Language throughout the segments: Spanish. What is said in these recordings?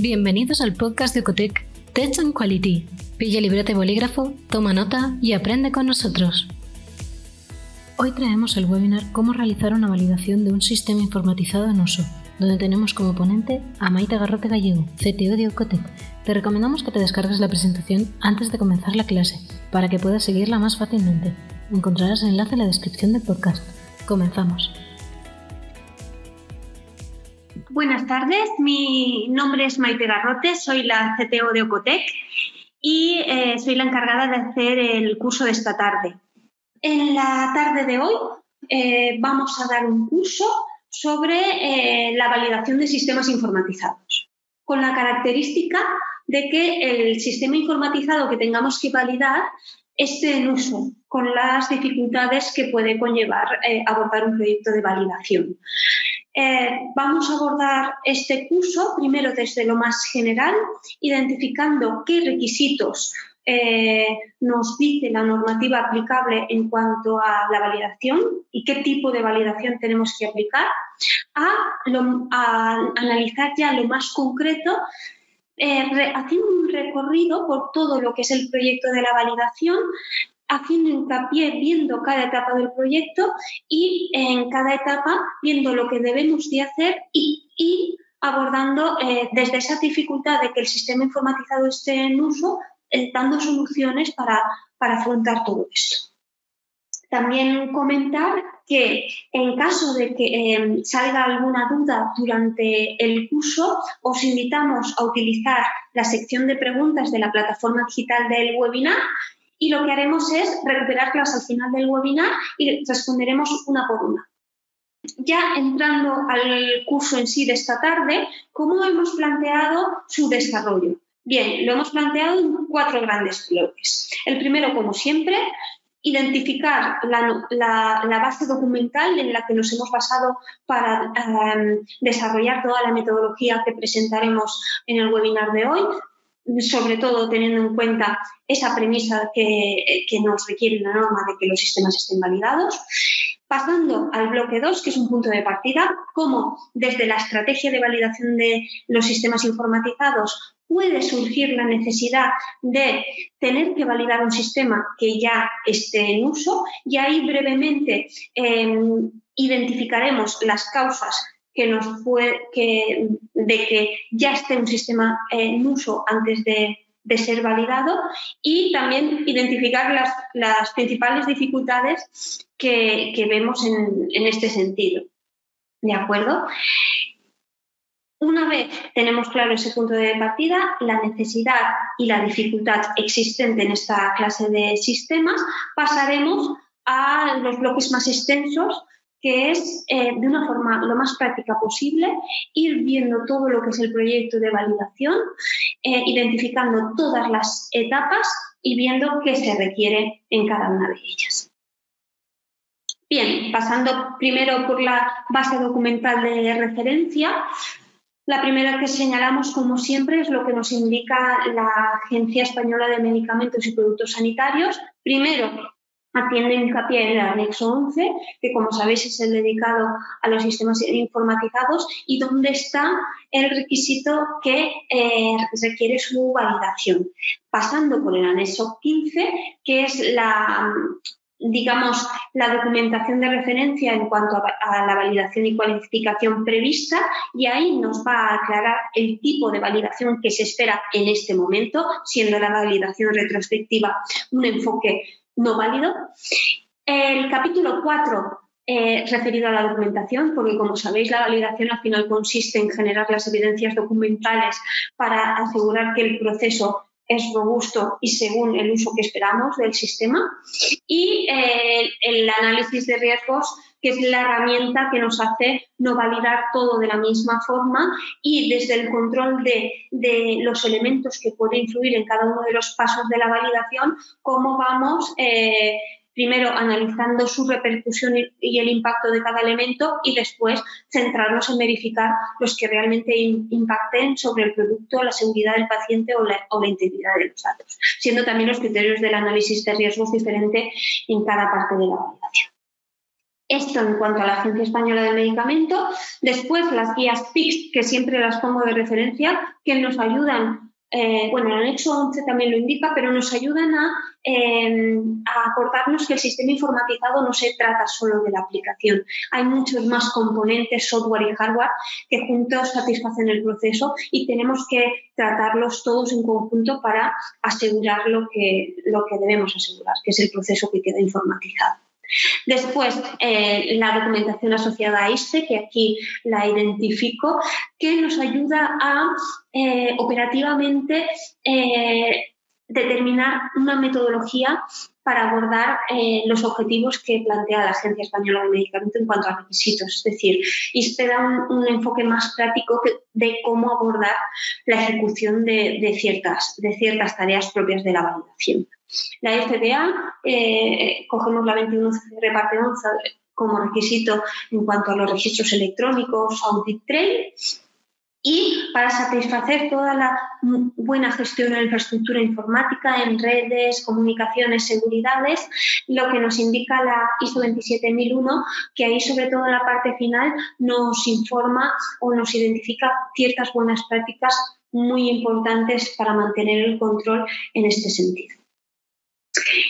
Bienvenidos al podcast de Ecotec Tech and Quality. Pilla libreta y bolígrafo, toma nota y aprende con nosotros. Hoy traemos el webinar Cómo realizar una validación de un sistema informatizado en uso, donde tenemos como ponente a Maite Garrote Gallego, CTO de Ecotec. Te recomendamos que te descargues la presentación antes de comenzar la clase, para que puedas seguirla más fácilmente. Encontrarás el enlace en la descripción del podcast. Comenzamos. Buenas tardes, mi nombre es Maite Garrote, soy la CTO de Ocotec y eh, soy la encargada de hacer el curso de esta tarde. En la tarde de hoy eh, vamos a dar un curso sobre eh, la validación de sistemas informatizados, con la característica de que el sistema informatizado que tengamos que validar esté en uso, con las dificultades que puede conllevar abordar un proyecto de validación. Eh, vamos a abordar este curso primero desde lo más general, identificando qué requisitos eh, nos dice la normativa aplicable en cuanto a la validación y qué tipo de validación tenemos que aplicar, a, analizar ya lo más concreto. Eh, haciendo un recorrido por todo lo que es el proyecto de la validación, haciendo hincapié, viendo cada etapa del proyecto y en cada etapa viendo lo que debemos de hacer y, abordando eh, desde esa dificultad de que el sistema informatizado esté en uso, eh, dando soluciones para, afrontar todo esto. También comentar que en caso de que eh, salga alguna duda durante el curso, os invitamos a utilizar la sección de preguntas de la plataforma digital del webinar y lo que haremos es recuperarlas al final del webinar y responderemos una por una. Ya entrando al curso en sí de esta tarde, ¿cómo hemos planteado su desarrollo? Bien, lo hemos planteado en cuatro grandes bloques. El primero, como siempre, identificar la, base documental en la que nos hemos basado para em, desarrollar toda la metodología que presentaremos en el webinar de hoy, sobre todo teniendo en cuenta esa premisa que, nos requiere la norma de que los sistemas estén validados. Pasando al bloque 2, que es un punto de partida, cómo desde la estrategia de validación de los sistemas informatizados puede surgir la necesidad de tener que validar un sistema que ya esté en uso y ahí brevemente em, identificaremos las causas que nos que, de que ya esté un sistema en uso antes de, ser validado y también identificar las, principales dificultades que, vemos en, en, este sentido. ¿De acuerdo? Una vez tenemos claro ese punto de partida, la necesidad y la dificultad existente en esta clase de sistemas, pasaremos a los bloques más extensos que es eh, de una forma lo más práctica posible ir viendo todo lo que es el proyecto de validación, eh, identificando todas las etapas y viendo qué se requiere en cada una de ellas. Bien, pasando primero por la base documental de referencia, la primera que señalamos, como siempre, es lo que nos indica la Agencia Española de Medicamentos y Productos Sanitarios. Primero, haciendo hincapié en el anexo 11, que como sabéis es el dedicado a los sistemas informatizados y donde está el requisito que eh, requiere su validación. Pasando por el anexo 15, que es la digamos, la documentación de referencia en cuanto a, la validación y cualificación prevista y ahí nos va a aclarar el tipo de validación que se espera en este momento, siendo la validación retrospectiva un enfoque no válido. El capítulo 4 eh, referido a la documentación, porque como sabéis la validación al final consiste en generar las evidencias documentales para asegurar que el proceso es robusto y según el uso que esperamos del sistema. Y eh, el análisis de riesgos que es la herramienta que nos hace no validar todo de la misma forma y desde el control de, los elementos que puede influir en cada uno de los pasos de la validación, cómo vamos eh, primero analizando su repercusión y, el impacto de cada elemento y después centrarnos en verificar los que realmente impacten sobre el producto, la seguridad del paciente o la, integridad de los datos, siendo también los criterios del análisis de riesgos diferentes en cada parte de la validación. Esto en cuanto a la Agencia Española del Medicamento. Después las guías PICS, que siempre las pongo de referencia, que nos ayudan eh, bueno, el anexo 11 también lo indica, pero nos ayudan em, a, acordarnos que el sistema informatizado no se trata solo de la aplicación. Hay muchos más componentes, software y hardware, que juntos satisfacen el proceso y tenemos que tratarlos todos en conjunto para asegurar lo que, lo que debemos asegurar, que es el proceso que queda informatizado. Después, eh, la documentación asociada a ISTE, que aquí la identifico, que nos ayuda a eh, operativamente eh, determinar una metodología para abordar los objetivos que plantea la Agencia Española del Medicamento en cuanto a requisitos. Es decir, ISPE da un, enfoque más práctico de cómo abordar la ejecución de, ciertas, de ciertas tareas propias de la validación. La FDA, eh, cogemos la 21 reparte 11 como requisito en cuanto a los registros electrónicos, Audit Trail, y para satisfacer toda la buena gestión de la infraestructura informática en redes, comunicaciones, seguridades, lo que nos indica la ISO 27001, que ahí sobre todo en la parte final nos informa o nos identifica ciertas buenas prácticas muy importantes para mantener el control en este sentido.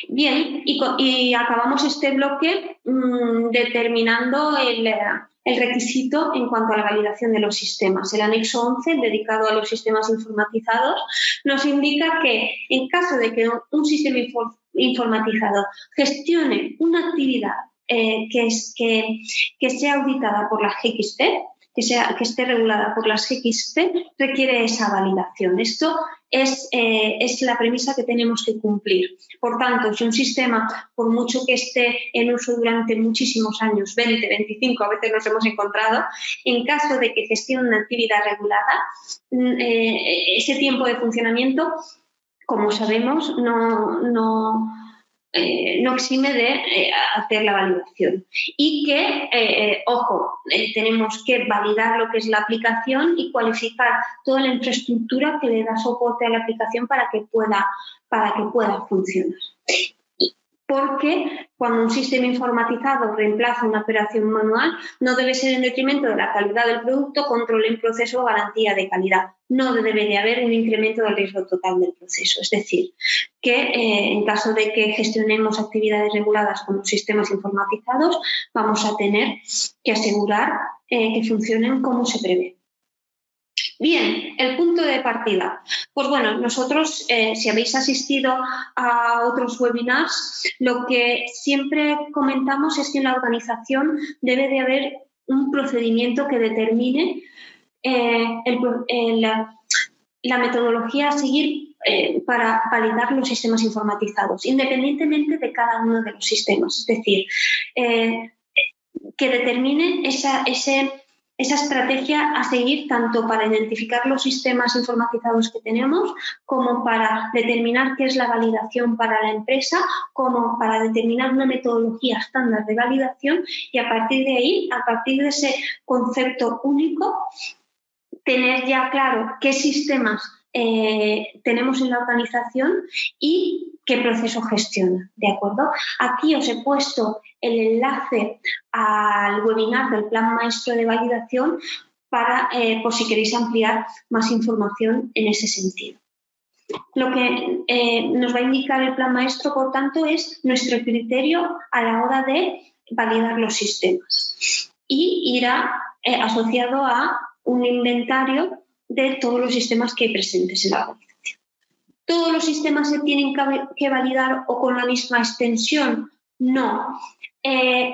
Bien, y, acabamos este bloque mm, determinando el, requisito en cuanto a la validación de los sistemas. El anexo 11, dedicado a los sistemas informatizados, nos indica que en caso de que un sistema informatizado gestione una actividad eh, que, que sea auditada por la GXP, que, sea, que esté regulada por las GXP requiere esa validación. Esto es, eh, es, la premisa que tenemos que cumplir. Por tanto, si un sistema, por mucho que esté en uso durante muchísimos años, 20, 25, a veces nos hemos encontrado, en caso de que gestione una actividad regulada, mm, eh, ese tiempo de funcionamiento, como sabemos, no, no eh, no exime de eh, hacer la validación. Y que, eh, ojo, tenemos que validar lo que es la aplicación y cualificar toda la infraestructura que le da soporte a la aplicación para que pueda, para que pueda funcionar porque cuando un sistema informatizado reemplaza una operación manual, no debe ser en detrimento de la calidad del producto, control en proceso o garantía de calidad. No debe de haber un incremento del riesgo total del proceso. Es decir, que eh, en caso de que gestionemos actividades reguladas con sistemas informatizados, vamos a tener que asegurar eh, que funcionen como se prevé. Bien, el punto de partida. Pues bueno, nosotros, eh, si habéis asistido a otros webinars, lo que siempre comentamos es que en la organización debe de haber un procedimiento que determine eh, la, metodología a seguir eh, para validar los sistemas informatizados, independientemente de cada uno de los sistemas. Es decir, que determine esa, ese esa estrategia a seguir tanto para identificar los sistemas informatizados que tenemos como para determinar qué es la validación para la empresa, como para determinar una metodología estándar de validación y a partir de ahí, a partir de ese concepto único, tener ya claro qué sistemas eh, tenemos en la organización y qué proceso gestiona, ¿de acuerdo? Aquí os he puesto el enlace al webinar del Plan Maestro de Validación para, eh, por si queréis ampliar más información en ese sentido. Lo que eh, nos va a indicar el plan maestro, por tanto, es nuestro criterio a la hora de validar los sistemas y irá asociado a un inventario de todos los sistemas que hay presentes en la organización. ¿Todos los sistemas se tienen que validar o con la misma extensión? No. Eh,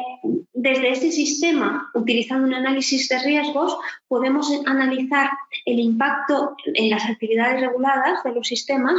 desde este sistema, utilizando un análisis de riesgos, podemos analizar el impacto en las actividades reguladas de los sistemas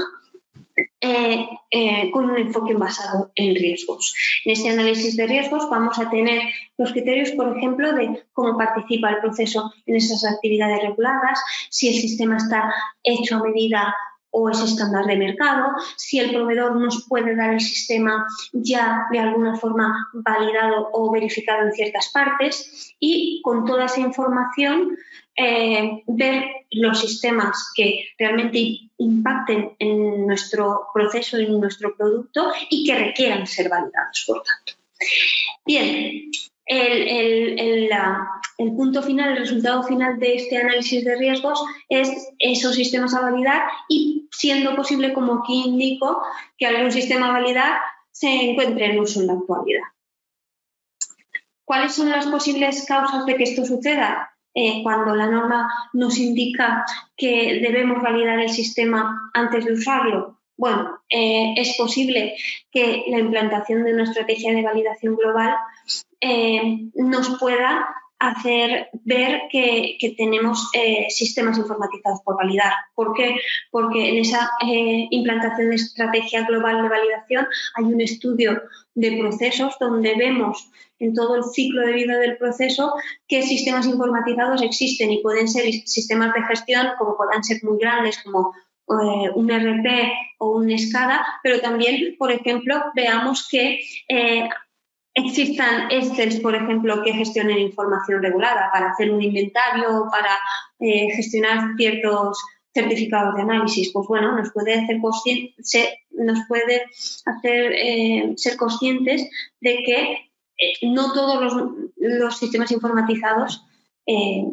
eh, eh, con un enfoque basado en riesgos. En este análisis de riesgos vamos a tener los criterios, por ejemplo, de cómo participa el proceso en esas actividades reguladas, si el sistema está hecho a medida o es estándar de mercado, si el proveedor nos puede dar el sistema ya de alguna forma validado o verificado en ciertas partes y con toda esa información eh, ver los sistemas que realmente impacten en nuestro proceso, en nuestro producto y que requieran ser validados, por tanto. Bien, el, punto final, el resultado final de este análisis de riesgos es esos sistemas a validar y siendo posible, como aquí indico, que algún sistema a validar se encuentre en uso en la actualidad. ¿Cuáles son las posibles causas de que esto suceda? Eh, cuando la norma nos indica que debemos validar el sistema antes de usarlo. Bueno, eh, es posible que la implantación de una estrategia de validación global eh, nos pueda hacer ver que, tenemos eh, sistemas informatizados por validar. ¿Por qué? Porque en esa eh, implantación de estrategia global de validación hay un estudio de procesos donde vemos en todo el ciclo de vida del proceso qué sistemas informatizados existen y pueden ser sistemas de gestión como puedan ser muy grandes como un RP o un SCADA, pero también, por ejemplo, veamos que existan Excel, por ejemplo, que gestionen información regulada para hacer un inventario, para eh, gestionar ciertos certificados de análisis, pues bueno, nos puede hacer, nos puede hacer eh, ser conscientes de que eh, no todos los, los sistemas informatizados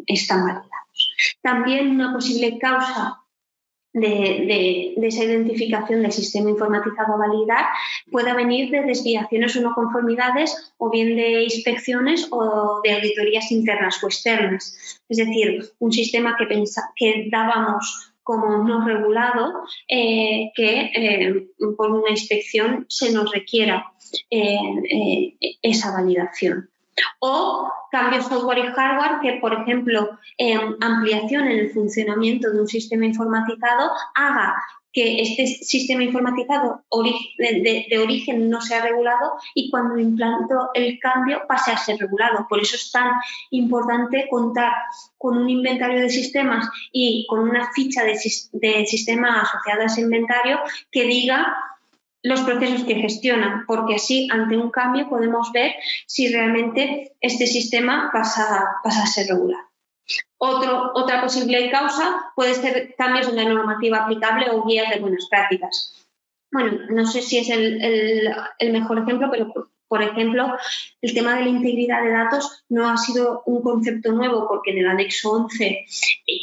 están validados. También una posible causa de, esa identificación del sistema informatizado a validar pueda venir de desviaciones o no conformidades o bien de inspecciones o de auditorías internas o externas. Es decir, un sistema que, que dábamos como no regulado eh, que eh, por una inspección se nos requiera eh, esa validación. O cambios software y hardware que, por ejemplo, ampliación en el funcionamiento de un sistema informatizado haga que este sistema informatizado de, de, origen no sea regulado y cuando implanto el cambio pase a ser regulado. Por eso es tan importante contar con un inventario de sistemas y con una ficha de, de sistema asociada a ese inventario que diga los procesos que gestionan, porque así ante un cambio podemos ver si realmente este sistema pasa, pasa a ser regular. Otro, otra posible causa puede ser cambios en la normativa aplicable o guías de buenas prácticas. Bueno, no sé si es el, el mejor ejemplo, pero por ejemplo, el tema de la integridad de datos no ha sido un concepto nuevo porque en el anexo 11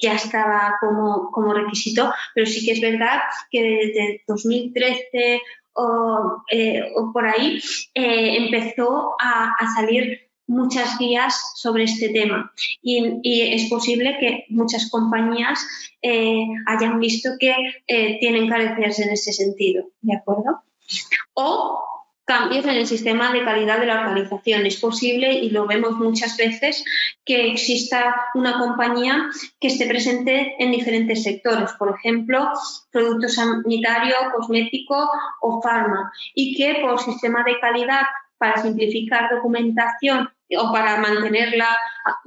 ya estaba como, como requisito, pero sí que es verdad que desde 2013 eh, o, por ahí, eh, empezó a, salir muchas guías sobre este tema y, es posible que muchas compañías eh, hayan visto que tienen carencias en ese sentido, ¿de acuerdo? O cambios en el sistema de calidad de la organización. Es posible, y lo vemos muchas veces, que exista una compañía que esté presente en diferentes sectores, por ejemplo, producto sanitario, cosmético o farma, y que por sistema de calidad, para simplificar documentación o para mantenerla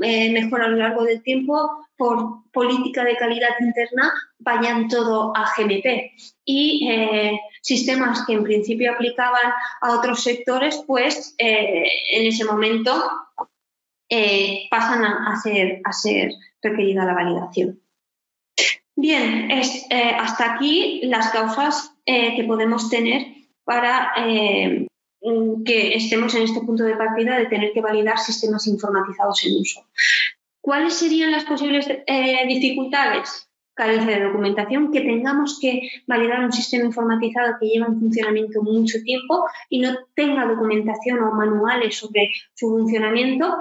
eh, mejor a lo largo del tiempo, por política de calidad interna, vayan todo a GMP. Y eh, sistemas que en principio aplicaban a otros sectores, pues eh, en ese momento pasan a, ser, a ser requerida la validación. Bien, es, hasta aquí las causas que podemos tener para que estemos en este punto de partida de tener que validar sistemas informatizados en uso. ¿Cuáles serían las posibles eh, dificultades? Carencia de documentación, que tengamos que validar un sistema informatizado que lleva en funcionamiento mucho tiempo y no tenga documentación o manuales sobre su funcionamiento,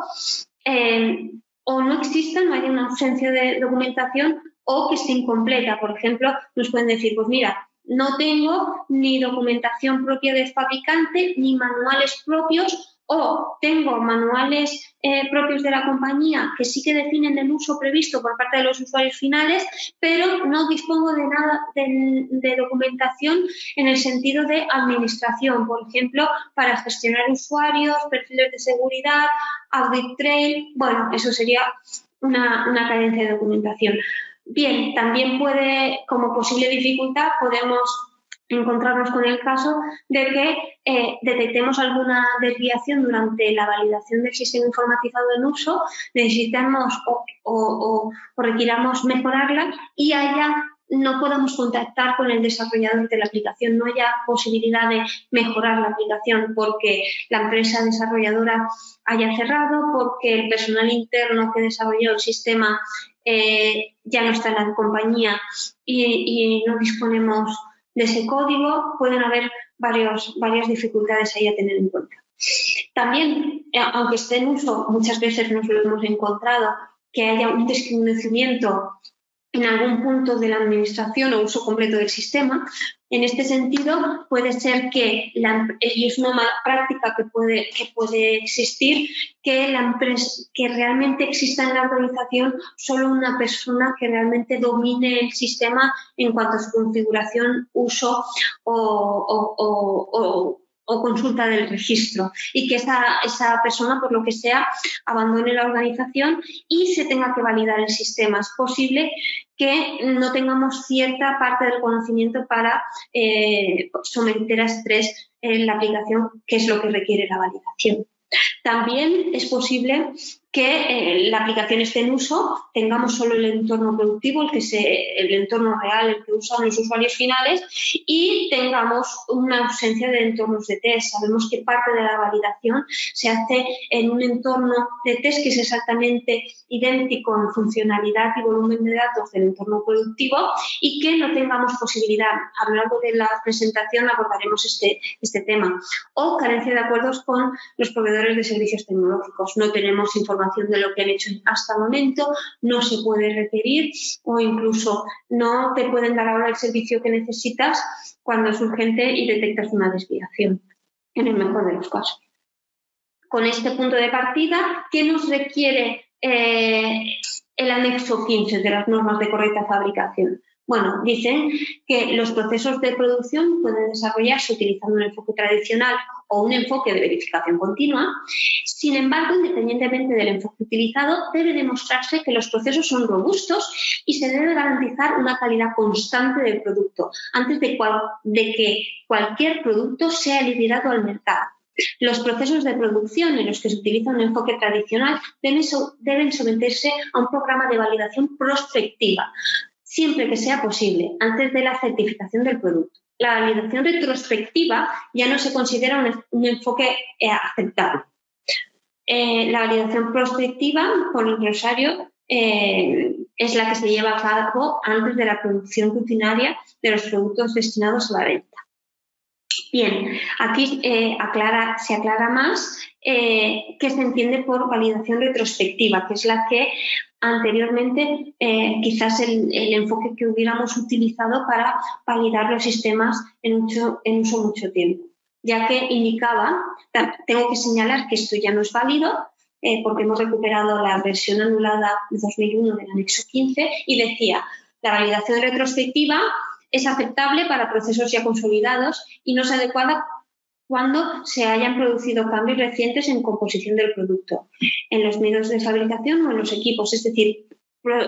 eh, o no exista, no haya una ausencia de documentación o que esté incompleta. Por ejemplo, nos pueden decir, pues mira, no tengo ni documentación propia del fabricante ni manuales propios o tengo manuales eh, propios de la compañía que sí que definen el uso previsto por parte de los usuarios finales, pero no dispongo de nada de, documentación en el sentido de administración, por ejemplo, para gestionar usuarios, perfiles de seguridad, audit trail, bueno, eso sería una, una carencia de documentación. Bien, también puede, como posible dificultad, podemos encontrarnos con el caso de que eh, detectemos alguna desviación durante la validación del sistema informatizado en uso, necesitemos o, requiramos mejorarla y haya no podamos contactar con el desarrollador de la aplicación, no haya posibilidad de mejorar la aplicación porque la empresa desarrolladora haya cerrado, porque el personal interno que desarrolló el sistema eh, ya no está en la compañía y, no disponemos de ese código, pueden haber varios, varias dificultades ahí a tener en cuenta. También, eh, aunque esté en uso, muchas veces nos lo hemos encontrado, que haya un desconocimiento en algún punto de la administración o uso completo del sistema. En este sentido, puede ser que, la, y es una mala práctica que puede, que puede existir, que, la empresa, que realmente exista en la organización solo una persona que realmente domine el sistema en cuanto a su configuración, uso o consulta del registro y que esa, esa persona, por lo que sea, abandone la organización y se tenga que validar el sistema. Es posible que no tengamos cierta parte del conocimiento para eh, someter a estrés en la aplicación, que es lo que requiere la validación. También es posible que eh, la aplicación esté en uso, tengamos solo el entorno productivo, el, que se, el entorno real, el que usan los usuarios finales, y tengamos una ausencia de entornos de test. Sabemos que parte de la validación se hace en un entorno de test que es exactamente idéntico en funcionalidad y volumen de datos del entorno productivo y que no tengamos posibilidad. A lo largo de la presentación abordaremos este, este tema. O carencia de acuerdos con los proveedores de servicios tecnológicos. No tenemos información de lo que han hecho hasta el momento, no se puede requerir o incluso no te pueden dar ahora el servicio que necesitas cuando es urgente y detectas una desviación, en el mejor de los casos. Con este punto de partida, ¿qué nos requiere eh, el anexo 15 de las normas de correcta fabricación? Bueno, dicen que los procesos de producción pueden desarrollarse utilizando un enfoque tradicional o un enfoque de verificación continua. Sin embargo, independientemente del enfoque utilizado, debe demostrarse que los procesos son robustos y se debe garantizar una calidad constante del producto antes de, de que cualquier producto sea liberado al mercado. Los procesos de producción en los que se utiliza un enfoque tradicional deben someterse a un programa de validación prospectiva, siempre que sea posible, antes de la certificación del producto. La validación retrospectiva ya no se considera un, enfoque eh, aceptable. Eh, la validación prospectiva, por el Rosario, eh, es la que se lleva a cabo antes de la producción rutinaria de los productos destinados a la venta. Bien, aquí aclara, se aclara más que se entiende por validación retrospectiva, que es la que anteriormente eh, quizás el, enfoque que hubiéramos utilizado para validar los sistemas en, en uso mucho tiempo, ya que indicaba, tengo que señalar que esto ya no es válido eh, porque hemos recuperado la versión anulada de 2001 del anexo 15 y decía, la validación retrospectiva es aceptable para procesos ya consolidados y no es adecuada cuando se hayan producido cambios recientes en composición del producto, en los medios de fabricación o en los equipos, es decir,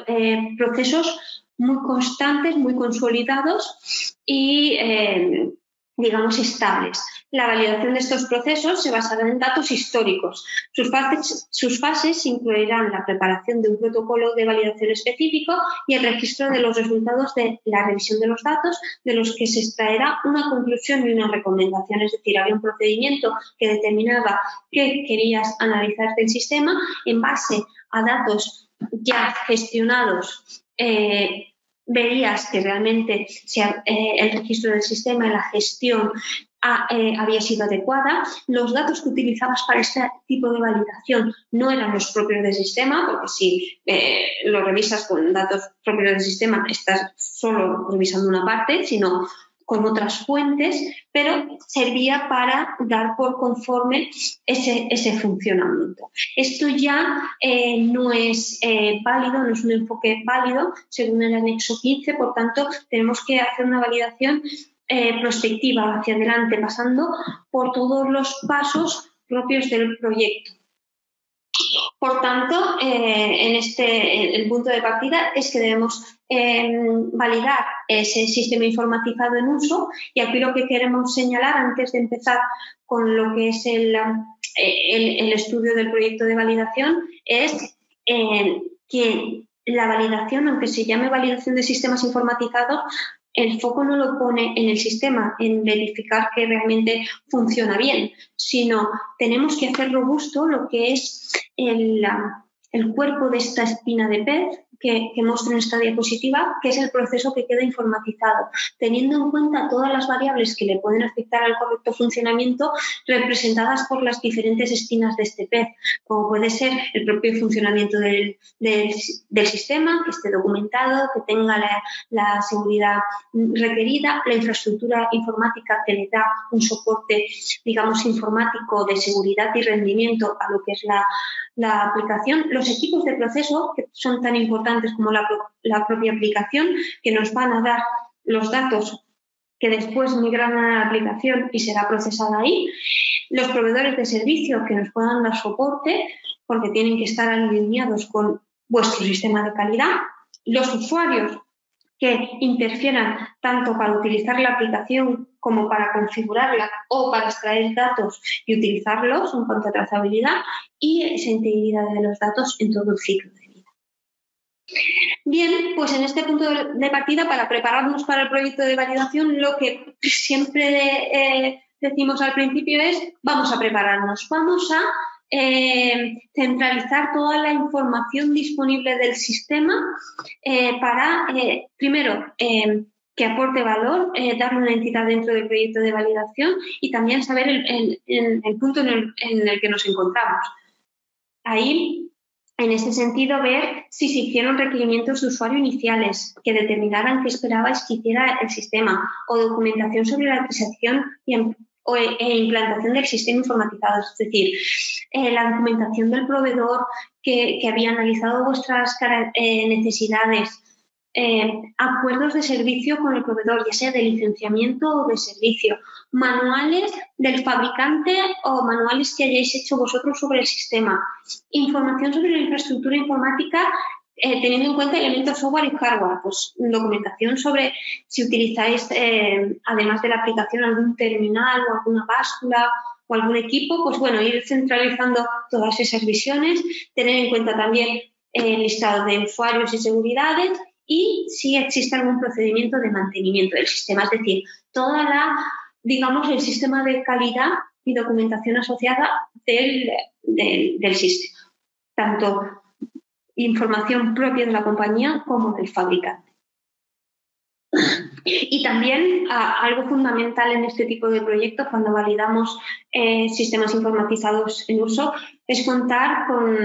eh, procesos muy constantes, muy consolidados y eh, digamos, estables. La validación de estos procesos se basará en datos históricos. Sus fases, incluirán la preparación de un protocolo de validación específico y el registro de los resultados de la revisión de los datos, de los que se extraerá una conclusión y una recomendación. Es decir, había un procedimiento que determinaba qué querías analizar del sistema en base a datos ya gestionados eh, verías que realmente eh, el registro del sistema y la gestión eh, había sido adecuada. Los datos que utilizabas para este tipo de validación no eran los propios del sistema, porque si eh, lo revisas con datos propios del sistema, estás solo revisando una parte, sino con otras fuentes, pero servía para dar por conforme ese, ese funcionamiento. Esto ya eh, no es eh, válido, no es un enfoque válido según el anexo 15, por tanto, tenemos que hacer una validación eh, prospectiva hacia adelante, pasando por todos los pasos propios del proyecto. Por tanto, eh, en este, el punto de partida es que debemos em, validar ese sistema informatizado en uso y aquí lo que queremos señalar antes de empezar con lo que es el, estudio del proyecto de validación es eh, que la validación, aunque se llame validación de sistemas informatizados, el foco no lo pone en el sistema, en verificar que realmente funciona bien, sino tenemos que hacer robusto lo que es el, el cuerpo de esta espina de pez que, que muestro en esta diapositiva, que es el proceso que queda informatizado, teniendo en cuenta todas las variables que le pueden afectar al correcto funcionamiento representadas por las diferentes espinas de este pez, como puede ser el propio funcionamiento del, del, sistema, que esté documentado, que tenga la, la, seguridad requerida, la infraestructura informática que le da un soporte, digamos, informático de seguridad y rendimiento a lo que es la, la aplicación, los equipos de proceso, que son tan importantes como la, propia aplicación, que nos van a dar los datos que después migran a la aplicación y será procesada ahí, los proveedores de servicio que nos puedan dar soporte, porque tienen que estar alineados con vuestro sistema de calidad, los usuarios que interfieran tanto para utilizar la aplicación como para configurarla o para extraer datos y utilizarlos en cuanto a trazabilidad y esa integridad de los datos en todo el ciclo. Bien, pues en este punto de partida, para prepararnos para el proyecto de validación, lo que siempre eh, decimos al principio es vamos a prepararnos, vamos a eh, centralizar toda la información disponible del sistema eh, para, primero, que aporte valor, darle una entidad dentro del proyecto de validación y también saber el, punto en el, que nos encontramos. Ahí en ese sentido, ver si se hicieron requerimientos de usuario iniciales que determinaran qué esperabais que hiciera el sistema o documentación sobre la adquisición y, o, e, e implantación del sistema informatizado, es decir, eh, la documentación del proveedor que, había analizado vuestras eh, necesidades, eh, acuerdos de servicio con el proveedor, ya sea de licenciamiento o de servicio, manuales del fabricante o manuales que hayáis hecho vosotros sobre el sistema, información sobre la infraestructura informática eh, teniendo en cuenta elementos software y hardware, pues documentación sobre si utilizáis, eh, además de la aplicación, algún terminal o alguna báscula o algún equipo, pues bueno, ir centralizando todas esas visiones, tener en cuenta también el listado de usuarios y seguridades y si existe algún procedimiento de mantenimiento del sistema, es decir, toda la, digamos, el sistema de calidad y documentación asociada del, del, sistema, tanto información propia de la compañía como del fabricante. Y también algo fundamental en este tipo de proyectos, cuando validamos eh, sistemas informatizados en uso, es contar con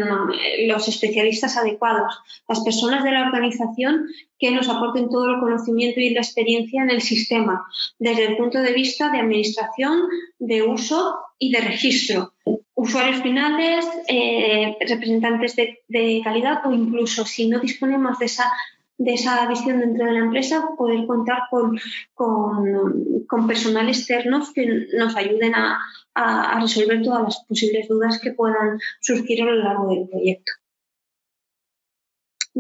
los especialistas adecuados, las personas de la organización que nos aporten todo el conocimiento y la experiencia en el sistema, desde el punto de vista de administración, de uso y de registro. Usuarios finales, eh, representantes de, calidad o incluso si no disponemos de esa, de esa visión dentro de la empresa, poder contar con, con, personal externos que nos ayuden a, a resolver todas las posibles dudas que puedan surgir a lo largo del proyecto.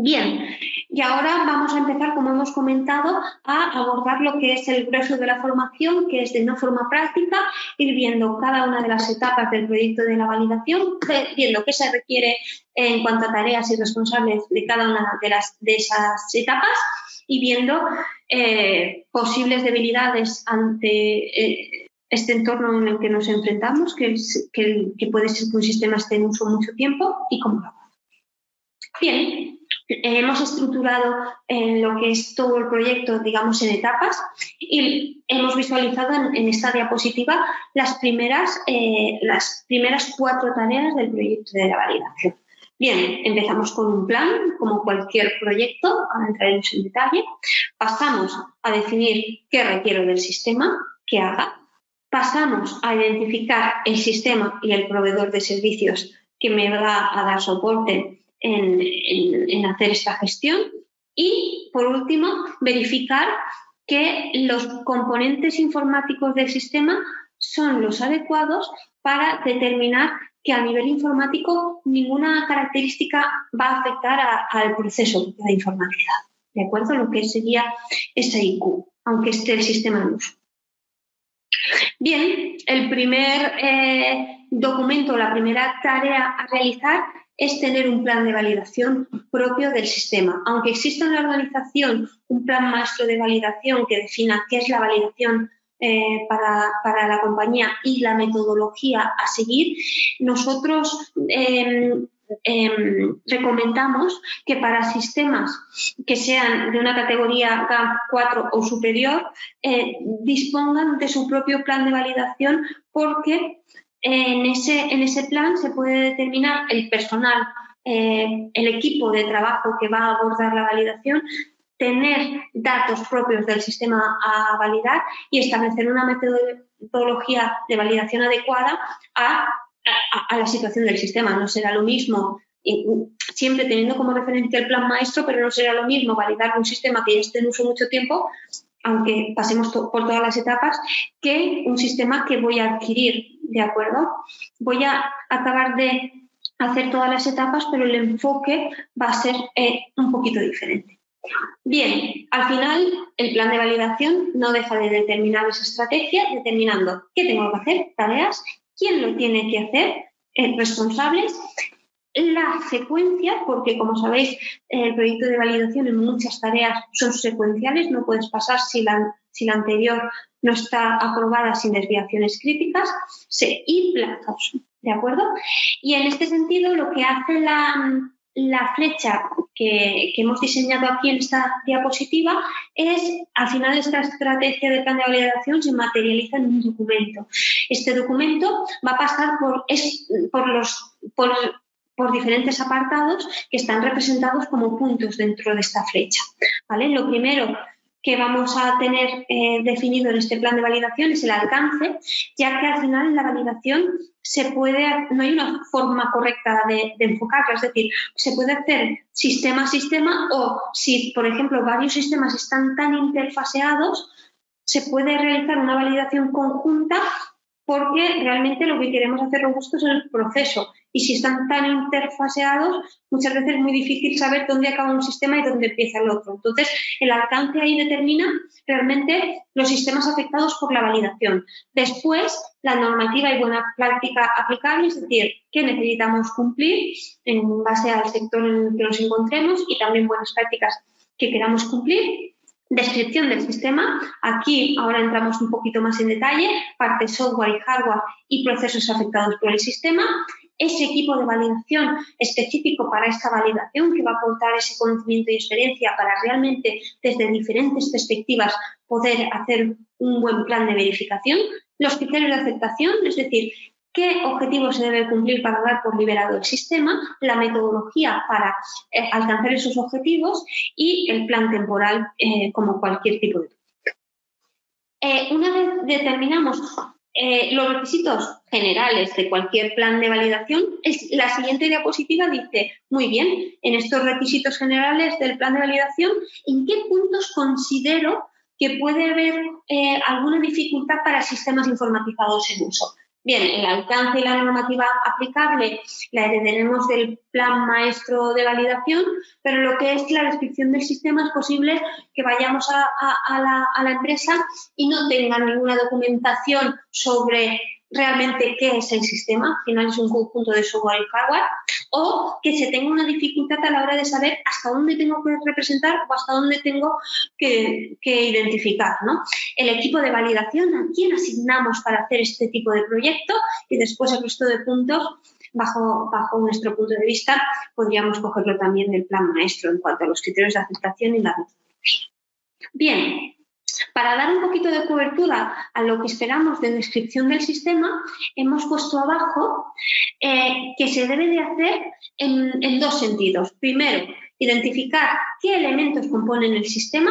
Bien, y ahora vamos a empezar, como hemos comentado, a abordar lo que es el grueso de la formación, que es de no forma práctica, ir viendo cada una de las etapas del proyecto de la validación, viendo qué se requiere en cuanto a tareas y responsables de cada una de, las, de esas etapas y viendo eh, posibles debilidades ante eh, este entorno en el que nos enfrentamos, que, que, puede ser que un sistema esté en uso mucho tiempo y cómo lo Bien, hemos estructurado en lo que es todo el proyecto, digamos, en etapas y hemos visualizado en, esta diapositiva las primeras, eh, las primeras cuatro tareas del proyecto de la validación. Bien, empezamos con un plan, como cualquier proyecto, ahora entraremos en detalle. Pasamos a definir qué requiero del sistema, qué haga. Pasamos a identificar el sistema y el proveedor de servicios que me va a dar soporte en, hacer esta gestión. Y, por último, verificar que los componentes informáticos del sistema son los adecuados para determinar que a nivel informático ninguna característica va a afectar al proceso de informática. ¿De acuerdo? Lo que sería ese IQ, aunque esté el sistema en uso. Bien, el primer eh, documento, la primera tarea a realizar es tener un plan de validación propio del sistema. Aunque exista en la organización un plan maestro de validación que defina qué es la validación eh, para, la compañía y la metodología a seguir, nosotros em, em, recomendamos que para sistemas que sean de una categoría GAMP 4 o superior eh, dispongan de su propio plan de validación porque en ese, en ese plan se puede determinar el personal, eh, el equipo de trabajo que va a abordar la validación, tener datos propios del sistema a validar y establecer una metodología de validación adecuada a, la situación del sistema. No será lo mismo siempre teniendo como referencia el plan maestro, pero no será lo mismo validar un sistema que ya esté en uso mucho tiempo, aunque pasemos por todas las etapas, que un sistema que voy a adquirir, ¿de acuerdo? Voy a acabar de hacer todas las etapas, pero el enfoque va a ser eh, un poquito diferente. Bien, al final el plan de validación no deja de determinar esa estrategia, determinando qué tengo que hacer, tareas, quién lo tiene que hacer, eh, responsables, la secuencia, porque como sabéis, el proyecto de validación en muchas tareas son secuenciales, no puedes pasar si la, si la anterior no está aprobada sin desviaciones críticas, y plazos, ¿de acuerdo? Y en este sentido, lo que hace la, la flecha que, hemos diseñado aquí en esta diapositiva es, al final, esta estrategia de plan de validación se materializa en un documento. Este documento va a pasar por, por los, por, diferentes apartados que están representados como puntos dentro de esta flecha. ¿vale? Lo primero que vamos a tener eh, definido en este plan de validación es el alcance, ya que al final en la validación se puede, no hay una forma correcta de, de enfocarla, es decir, se puede hacer sistema a sistema o si, por ejemplo, varios sistemas están tan interfaseados, se puede realizar una validación conjunta porque realmente lo que queremos hacer robusto es el proceso. Y si están tan interfaseados, muchas veces es muy difícil saber dónde acaba un sistema y dónde empieza el otro. Entonces, el alcance ahí determina realmente los sistemas afectados por la validación. Después, la normativa y buena práctica aplicable, es decir, qué necesitamos cumplir en base al sector en el que nos encontremos y también buenas prácticas que queramos cumplir Descripción del sistema. Aquí ahora entramos un poquito más en detalle, parte software y hardware y procesos afectados por el sistema. Ese equipo de validación específico para esta validación que va a aportar ese conocimiento y experiencia para realmente desde diferentes perspectivas poder hacer un buen plan de verificación. Los criterios de aceptación, es decir, qué objetivos se debe cumplir para dar por liberado el sistema, la metodología para eh, alcanzar esos objetivos y el plan temporal eh, como cualquier tipo de eh, una vez determinamos los requisitos generales de cualquier plan de validación, es, la siguiente diapositiva dice, muy bien, en estos requisitos generales del plan de validación, ¿en qué puntos considero que puede haber alguna dificultad para sistemas informatizados en uso? Bien, el alcance y la normativa aplicable la heredaremos del plan maestro de validación, pero lo que es la descripción del sistema es posible que vayamos a, la, a la empresa y no tengan ninguna documentación sobre realmente qué es el sistema, al final es un conjunto de software y hardware, o que se tenga una dificultad a la hora de saber hasta dónde tengo que representar o hasta dónde tengo que, identificar. ¿no? El equipo de validación, a quién asignamos para hacer este tipo de proyecto y después el resto de puntos Bajo, nuestro punto de vista, podríamos cogerlo también del plan maestro en cuanto a los criterios de aceptación y la. Bien, para dar un poquito de cobertura a lo que esperamos de descripción del sistema, hemos puesto abajo eh, que se debe de hacer en, dos sentidos. Primero, identificar qué elementos componen el sistema,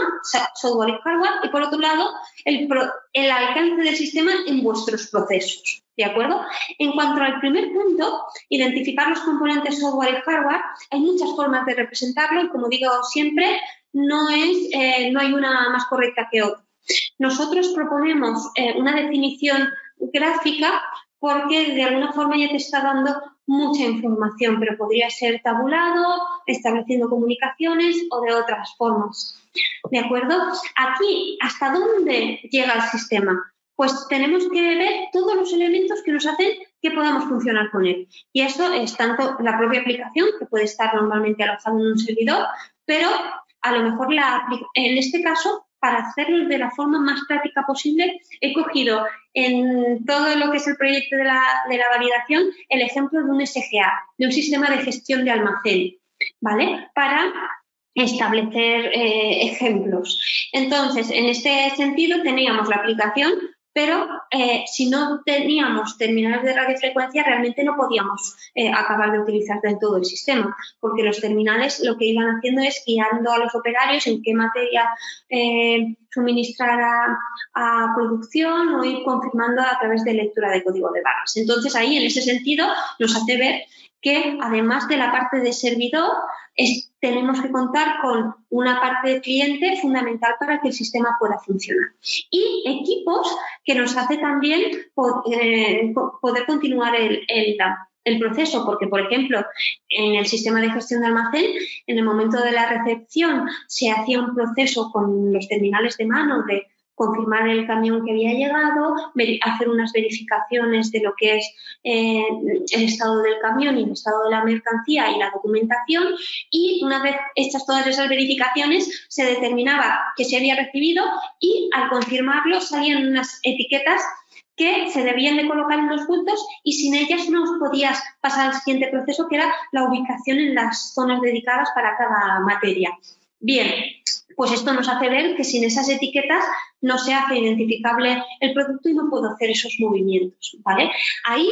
software y hardware, y por otro lado, el, el alcance del sistema en vuestros procesos. ¿De acuerdo? En cuanto al primer punto, identificar los componentes software y hardware, hay muchas formas de representarlo y como digo siempre, no, es, eh, no hay una más correcta que otra. Nosotros proponemos eh, una definición gráfica porque de alguna forma ya te está dando mucha información, pero podría ser tabulado, estableciendo comunicaciones o de otras formas. ¿De acuerdo? Aquí, ¿hasta dónde llega el sistema? pues tenemos que ver todos los elementos que nos hacen que podamos funcionar con él. Y eso es tanto la propia aplicación, que puede estar normalmente alojado en un servidor, pero a lo mejor la, en este caso, para hacerlo de la forma más práctica posible, he cogido en todo lo que es el proyecto de la, de la validación el ejemplo de un SGA, de un sistema de gestión de almacén, ¿vale? Para establecer eh, ejemplos. Entonces, en este sentido, teníamos la aplicación pero eh, si no teníamos terminales de radiofrecuencia realmente no podíamos eh, acabar de utilizar del todo el sistema, porque los terminales lo que iban haciendo es guiando a los operarios en qué materia eh, suministrar a, a, producción o ir confirmando a través de lectura de código de barras. Entonces ahí en ese sentido nos hace ver que además de la parte de servidor, tenemos que contar con una parte de cliente fundamental para que el sistema pueda funcionar. Y equipos que nos hace también eh, poder continuar el, el proceso, porque, por ejemplo, en el sistema de gestión de almacén, en el momento de la recepción se hacía un proceso con los terminales de mano de confirmar el camión que había llegado, hacer unas verificaciones de lo que es eh, el estado del camión y el estado de la mercancía y la documentación y una vez hechas todas esas verificaciones se determinaba que se había recibido y al confirmarlo salían unas etiquetas que se debían de colocar en los puntos y sin ellas no podías pasar al siguiente proceso que era la ubicación en las zonas dedicadas para cada materia. Bien, pues esto nos hace ver que sin esas etiquetas no se hace identificable el producto y no puedo hacer esos movimientos, ¿vale? Ahí,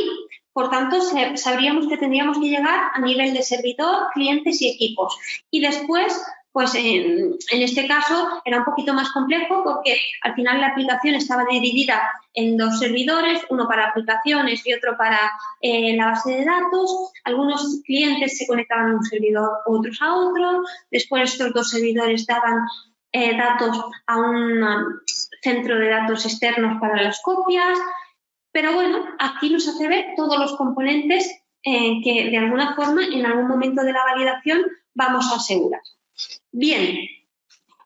por tanto, sabríamos que tendríamos que llegar a nivel de servidor, clientes y equipos. Y después, pues en, este caso era un poquito más complejo porque al final la aplicación estaba dividida en dos servidores, uno para aplicaciones y otro para eh, la base de datos. Algunos clientes se conectaban a un servidor, otros a otro. Después estos dos servidores daban eh, datos a un um, centro de datos externos para las copias. Pero bueno, aquí nos hace ver todos los componentes eh, que de alguna forma en algún momento de la validación vamos a asegurar. Bien,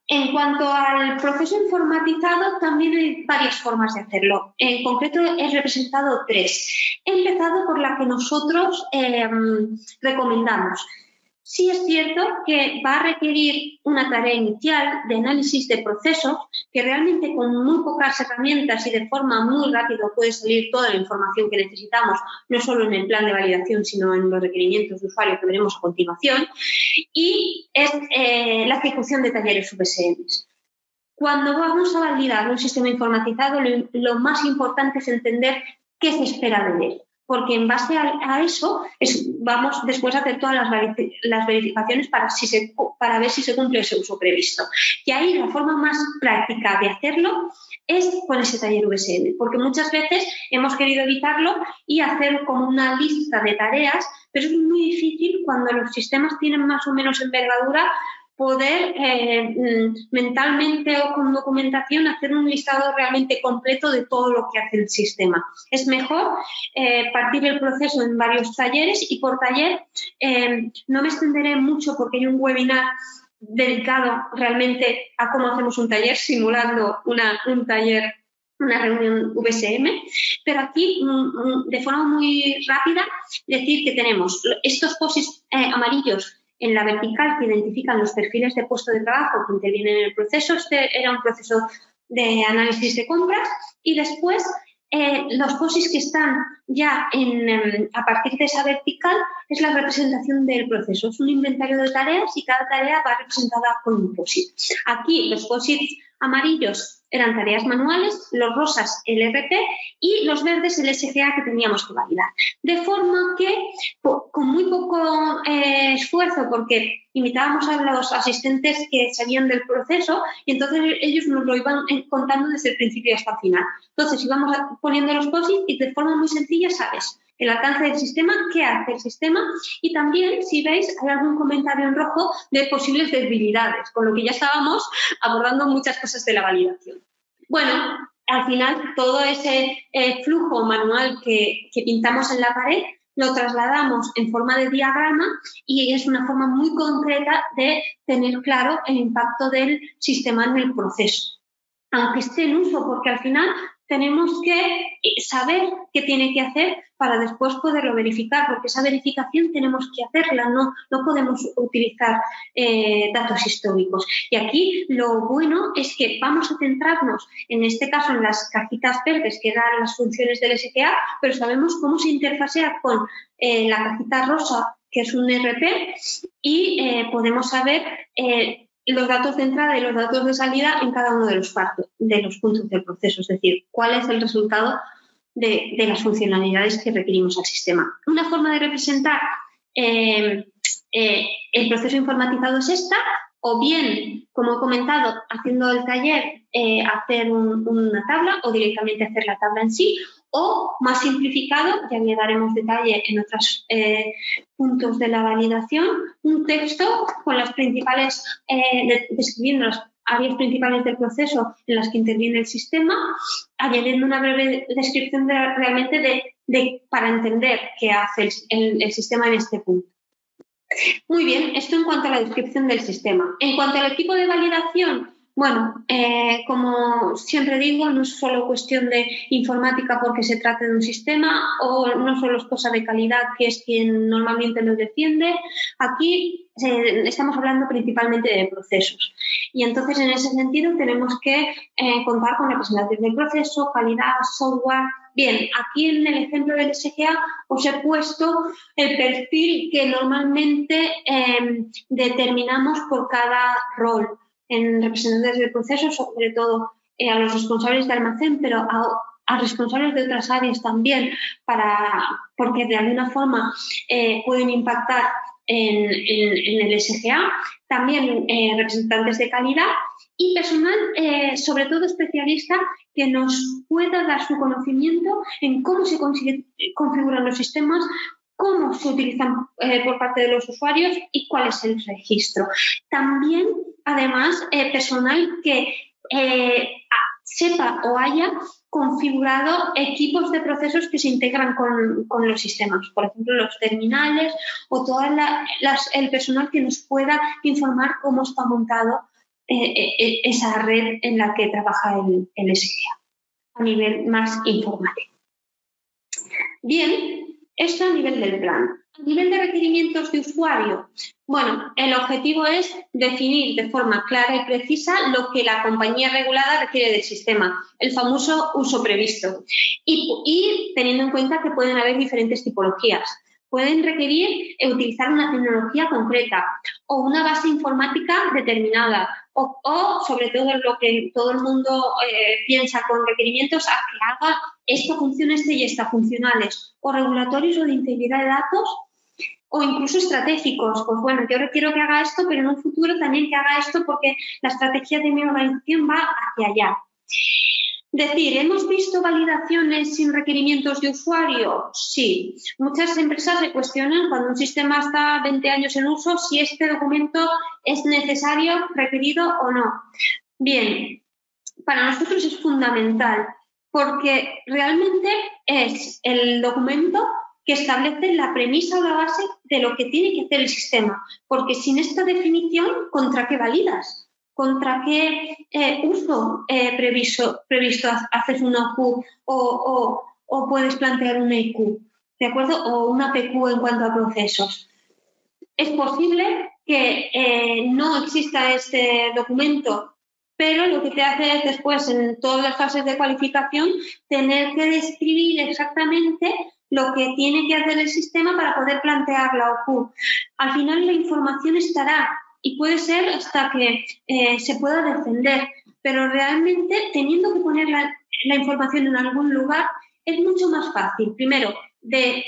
en cuanto al proceso informatizado, también hay varias formas de hacerlo. En concreto, he representado tres. He empezado por la que nosotros em, recomendamos, Sí es cierto que va a requerir una tarea inicial de análisis de procesos que realmente con muy pocas herramientas y de forma muy rápida puede salir toda la información que necesitamos, no solo en el plan de validación, sino en los requerimientos de usuario que veremos a continuación, y es eh, la ejecución de talleres VSM. Cuando vamos a validar un sistema informatizado, lo más importante es entender qué se espera de él porque en base a, eso vamos después a hacer todas las, verificaciones para, ver si se cumple ese uso previsto. Y ahí la forma más práctica de hacerlo es con ese taller VSM, porque muchas veces hemos querido evitarlo y hacer como una lista de tareas, pero es muy difícil cuando los sistemas tienen más o menos envergadura poder eh, mm, mentalmente o con documentación hacer un listado realmente completo de todo lo que hace el sistema. Es mejor eh, partir el proceso en varios talleres y por taller eh, no me extenderé mucho porque hay un webinar dedicado realmente a cómo hacemos un taller, simulando una, un taller una reunión VSM, pero aquí mm, mm, de forma muy rápida decir que tenemos estos posis amarillos en la vertical que identifican los perfiles de puesto de trabajo que intervienen en el proceso. Este era un proceso de análisis de compras y después eh, los POSIS que están ya en, em, a partir de esa vertical es la representación del proceso. Es un inventario de tareas y cada tarea va representada con un POSIT. Aquí los POSITs amarillos eran tareas manuales, los rosas el RP y los verdes el SGA que teníamos que validar. De forma que con muy poco eh, esfuerzo, porque invitábamos a los asistentes que sabían del proceso y entonces ellos nos lo iban contando desde el principio hasta el final. Entonces íbamos poniendo los POSIT y de forma muy sencilla sabes el alcance del sistema, qué hace el sistema y también, si veis, hay algún comentario en rojo de posibles debilidades, con lo que ya estábamos abordando muchas cosas de la validación. Bueno, al final todo ese eh, flujo manual que, que pintamos en la pared lo trasladamos en forma de diagrama y es una forma muy concreta de tener claro el impacto del sistema en el proceso. Aunque esté en uso, porque al final tenemos que saber qué tiene que hacer para después poderlo verificar, porque esa verificación tenemos que hacerla, no, no podemos utilizar eh, datos históricos. Y aquí lo bueno es que vamos a centrarnos, en este caso, en las cajitas verdes que dan las funciones del SGA, pero sabemos cómo se interfacea con eh, la cajita rosa, que es un RP, y eh, podemos saber los datos de entrada y los datos de salida en cada uno de los, de los puntos del proceso, es decir, cuál es el resultado de, las funcionalidades que requerimos al sistema. Una forma de representar eh, eh, el proceso informatizado es esta, o bien, como he comentado, haciendo el taller, eh, hacer una tabla o directamente hacer la tabla en sí, o más simplificado, ya le daremos detalle en otros eh, puntos de la validación, un texto con las principales, eh, describiendo las áreas principales del proceso en las que interviene el sistema, añadiendo una breve descripción realmente de, para entender qué hace el sistema en este punto. Muy bien, esto en cuanto a la descripción del sistema. En cuanto al equipo de validación, bueno, eh, como siempre digo, no es solo cuestión de informática porque se trata de un sistema o no solo es cosa de calidad, que es quien normalmente lo defiende. Aquí eh, estamos hablando principalmente de procesos. Y entonces, en ese sentido, tenemos que eh, contar con la presentación del proceso, calidad, software. Bien, aquí en el ejemplo del SGA os he puesto el perfil que normalmente determinamos por cada rol en representantes del proceso, sobre todo eh, a los responsables de almacén, pero a, responsables de otras áreas también, para, porque de alguna forma eh, pueden impactar en, el SGA, también eh, representantes de calidad y personal, sobre todo especialista, que nos pueda dar su conocimiento en cómo se configuran los sistemas, cómo se utilizan por parte de los usuarios y cuál es el registro. También además eh, personal que eh, sepa o haya configurado equipos de procesos que se integran con, los sistemas, por ejemplo, los terminales o todo el personal que nos pueda informar cómo está montado eh, esa red en la que trabaja el, el SGA a nivel más informático. Bien, esto a nivel del plan. Nivel de requerimientos de usuario, bueno, el objetivo es definir de forma clara y precisa lo que la compañía regulada requiere del sistema, el famoso uso previsto, y, teniendo en cuenta que pueden haber diferentes tipologías. Pueden requerir utilizar una tecnología concreta o una base informática determinada o, sobre todo lo que todo el mundo eh, piensa con requerimientos a que haga esto funcione este y esta funcionales o regulatorios o de integridad de datos o incluso estratégicos. Pues bueno, yo requiero que haga esto, pero en un futuro también que haga esto porque la estrategia de mi organización va hacia allá. Decir, ¿hemos visto validaciones sin requerimientos de usuario? Sí. Muchas empresas se cuestionan cuando un sistema está 20 años en uso si este documento es necesario, requerido o no. Bien, para nosotros es fundamental porque realmente es el documento que establece la premisa o la base de lo que tiene que hacer el sistema, porque sin esta definición, ¿contra qué validas? ¿Contra qué eh, uso eh, previsto, haces una Q o, puedes plantear una IQ? ¿De acuerdo? O una PQ en cuanto a procesos. Es posible que eh, no exista este documento pero lo que te hace es después, en todas las fases de cualificación, tener que describir exactamente lo que tiene que hacer el sistema para poder plantear la OQ. Al final la información estará y puede ser hasta que eh, se pueda defender, pero realmente teniendo que poner la, información en algún lugar es mucho más fácil, primero, de,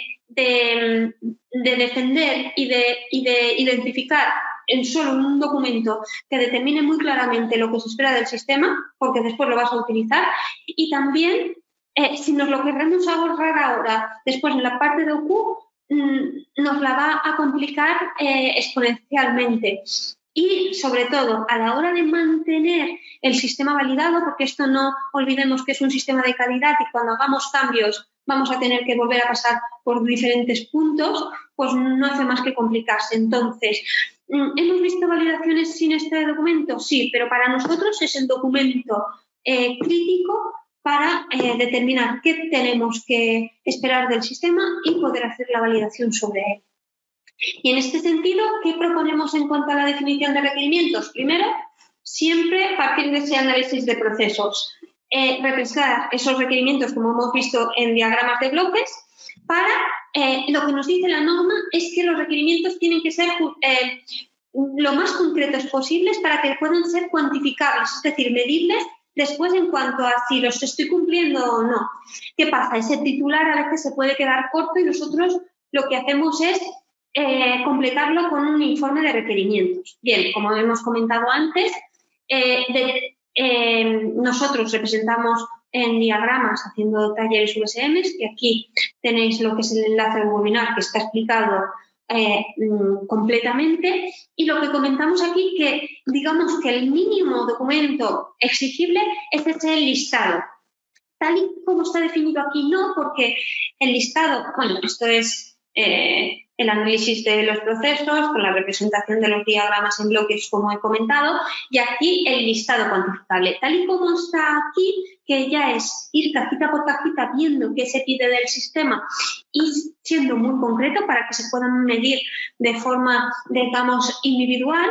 defender y de, y de identificar en solo un documento que determine muy claramente lo que se espera del sistema, porque después lo vas a utilizar, y también eh, si nos lo queremos ahorrar ahora, después en la parte de OQ, mm, nos la va a complicar eh, exponencialmente. Y sobre todo, a la hora de mantener el sistema validado, porque esto no olvidemos que es un sistema de calidad y cuando hagamos cambios vamos a tener que volver a pasar por diferentes puntos, pues no hace más que complicarse. Entonces, mm, ¿hemos visto validaciones sin este documento? Sí, pero para nosotros es el documento eh, crítico para eh, determinar qué tenemos que esperar del sistema y poder hacer la validación sobre él. Y en este sentido, ¿qué proponemos en cuanto a la definición de requerimientos? Primero, siempre partir de ese análisis de procesos, eh, repensar esos requerimientos, como hemos visto en diagramas de bloques, para eh, lo que nos dice la norma es que los requerimientos tienen que ser eh, lo más concretos posibles para que puedan ser cuantificables, es decir, medibles después en cuanto a si los estoy cumpliendo o no. ¿Qué pasa? Ese titular a veces se puede quedar corto y nosotros lo que hacemos es eh, completarlo con un informe de requerimientos. Bien, como hemos comentado antes, nosotros representamos en diagramas haciendo talleres USMs, que aquí tenéis lo que es el enlace del webinar que está explicado eh, mm, completamente. Y lo que comentamos aquí, que digamos que el mínimo documento exigible es ese listado. Tal y como está definido aquí, no, porque el listado, bueno, esto es eh, el análisis de los procesos, con la representación de los diagramas en bloques, como he comentado, y aquí el listado cuantificable. Tal y como está aquí, que ya es ir cajita por cajita viendo qué se pide del sistema y siendo muy concreto para que se puedan medir de forma, digamos, individual,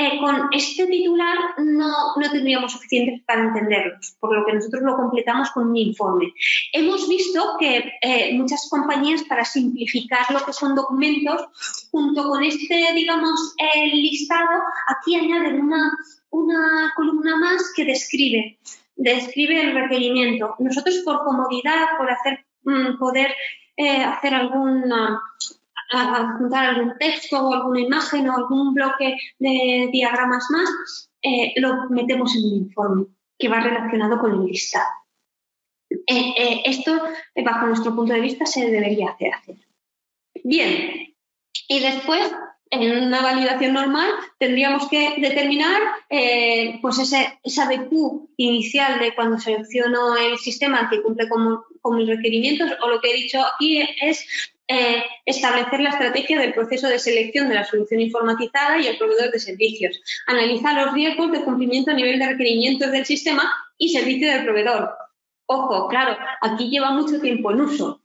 eh, con este titular no, no tendríamos suficiente para entenderlos, por lo que nosotros lo completamos con un informe. Hemos visto que eh, muchas compañías, para simplificar lo que son documentos, junto con este, digamos, el listado, aquí añaden una, una columna más que describe describe el requerimiento. Nosotros por comodidad, por hacer, mm, poder eh, hacer alguna adjuntar algún texto o alguna imagen o algún bloque de diagramas más, eh, lo metemos en un informe que va relacionado con el listado. Eh, esto, bajo nuestro punto de vista, se debería hacer. Bien, y después en una validación normal tendríamos que determinar eh, pues ese, esa BQ inicial de cuando selecciono el sistema que cumple con, mis requerimientos o lo que he dicho aquí es eh, establecer la estrategia del proceso de selección de la solución informatizada y el proveedor de servicios. Analizar los riesgos de cumplimiento a nivel de requerimientos del sistema y servicio del proveedor. Ojo, claro, aquí lleva mucho tiempo en uso.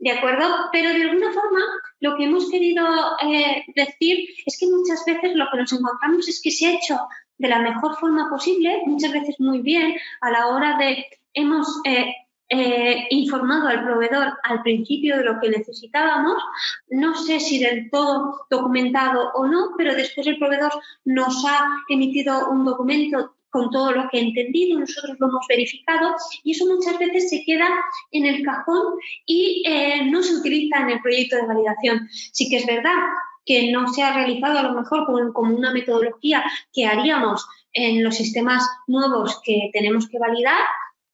¿De acuerdo? Pero de alguna forma lo que hemos querido eh, decir es que muchas veces lo que nos encontramos es que se ha hecho de la mejor forma posible, muchas veces muy bien, a la hora de hemos eh, eh, informado al proveedor al principio de lo que necesitábamos, no sé si del todo documentado o no, pero después el proveedor nos ha emitido un documento con todo lo que he entendido, nosotros lo hemos verificado y eso muchas veces se queda en el cajón y eh, no se utiliza en el proyecto de validación. Sí que es verdad que no se ha realizado a lo mejor como, una metodología que haríamos en los sistemas nuevos que tenemos que validar,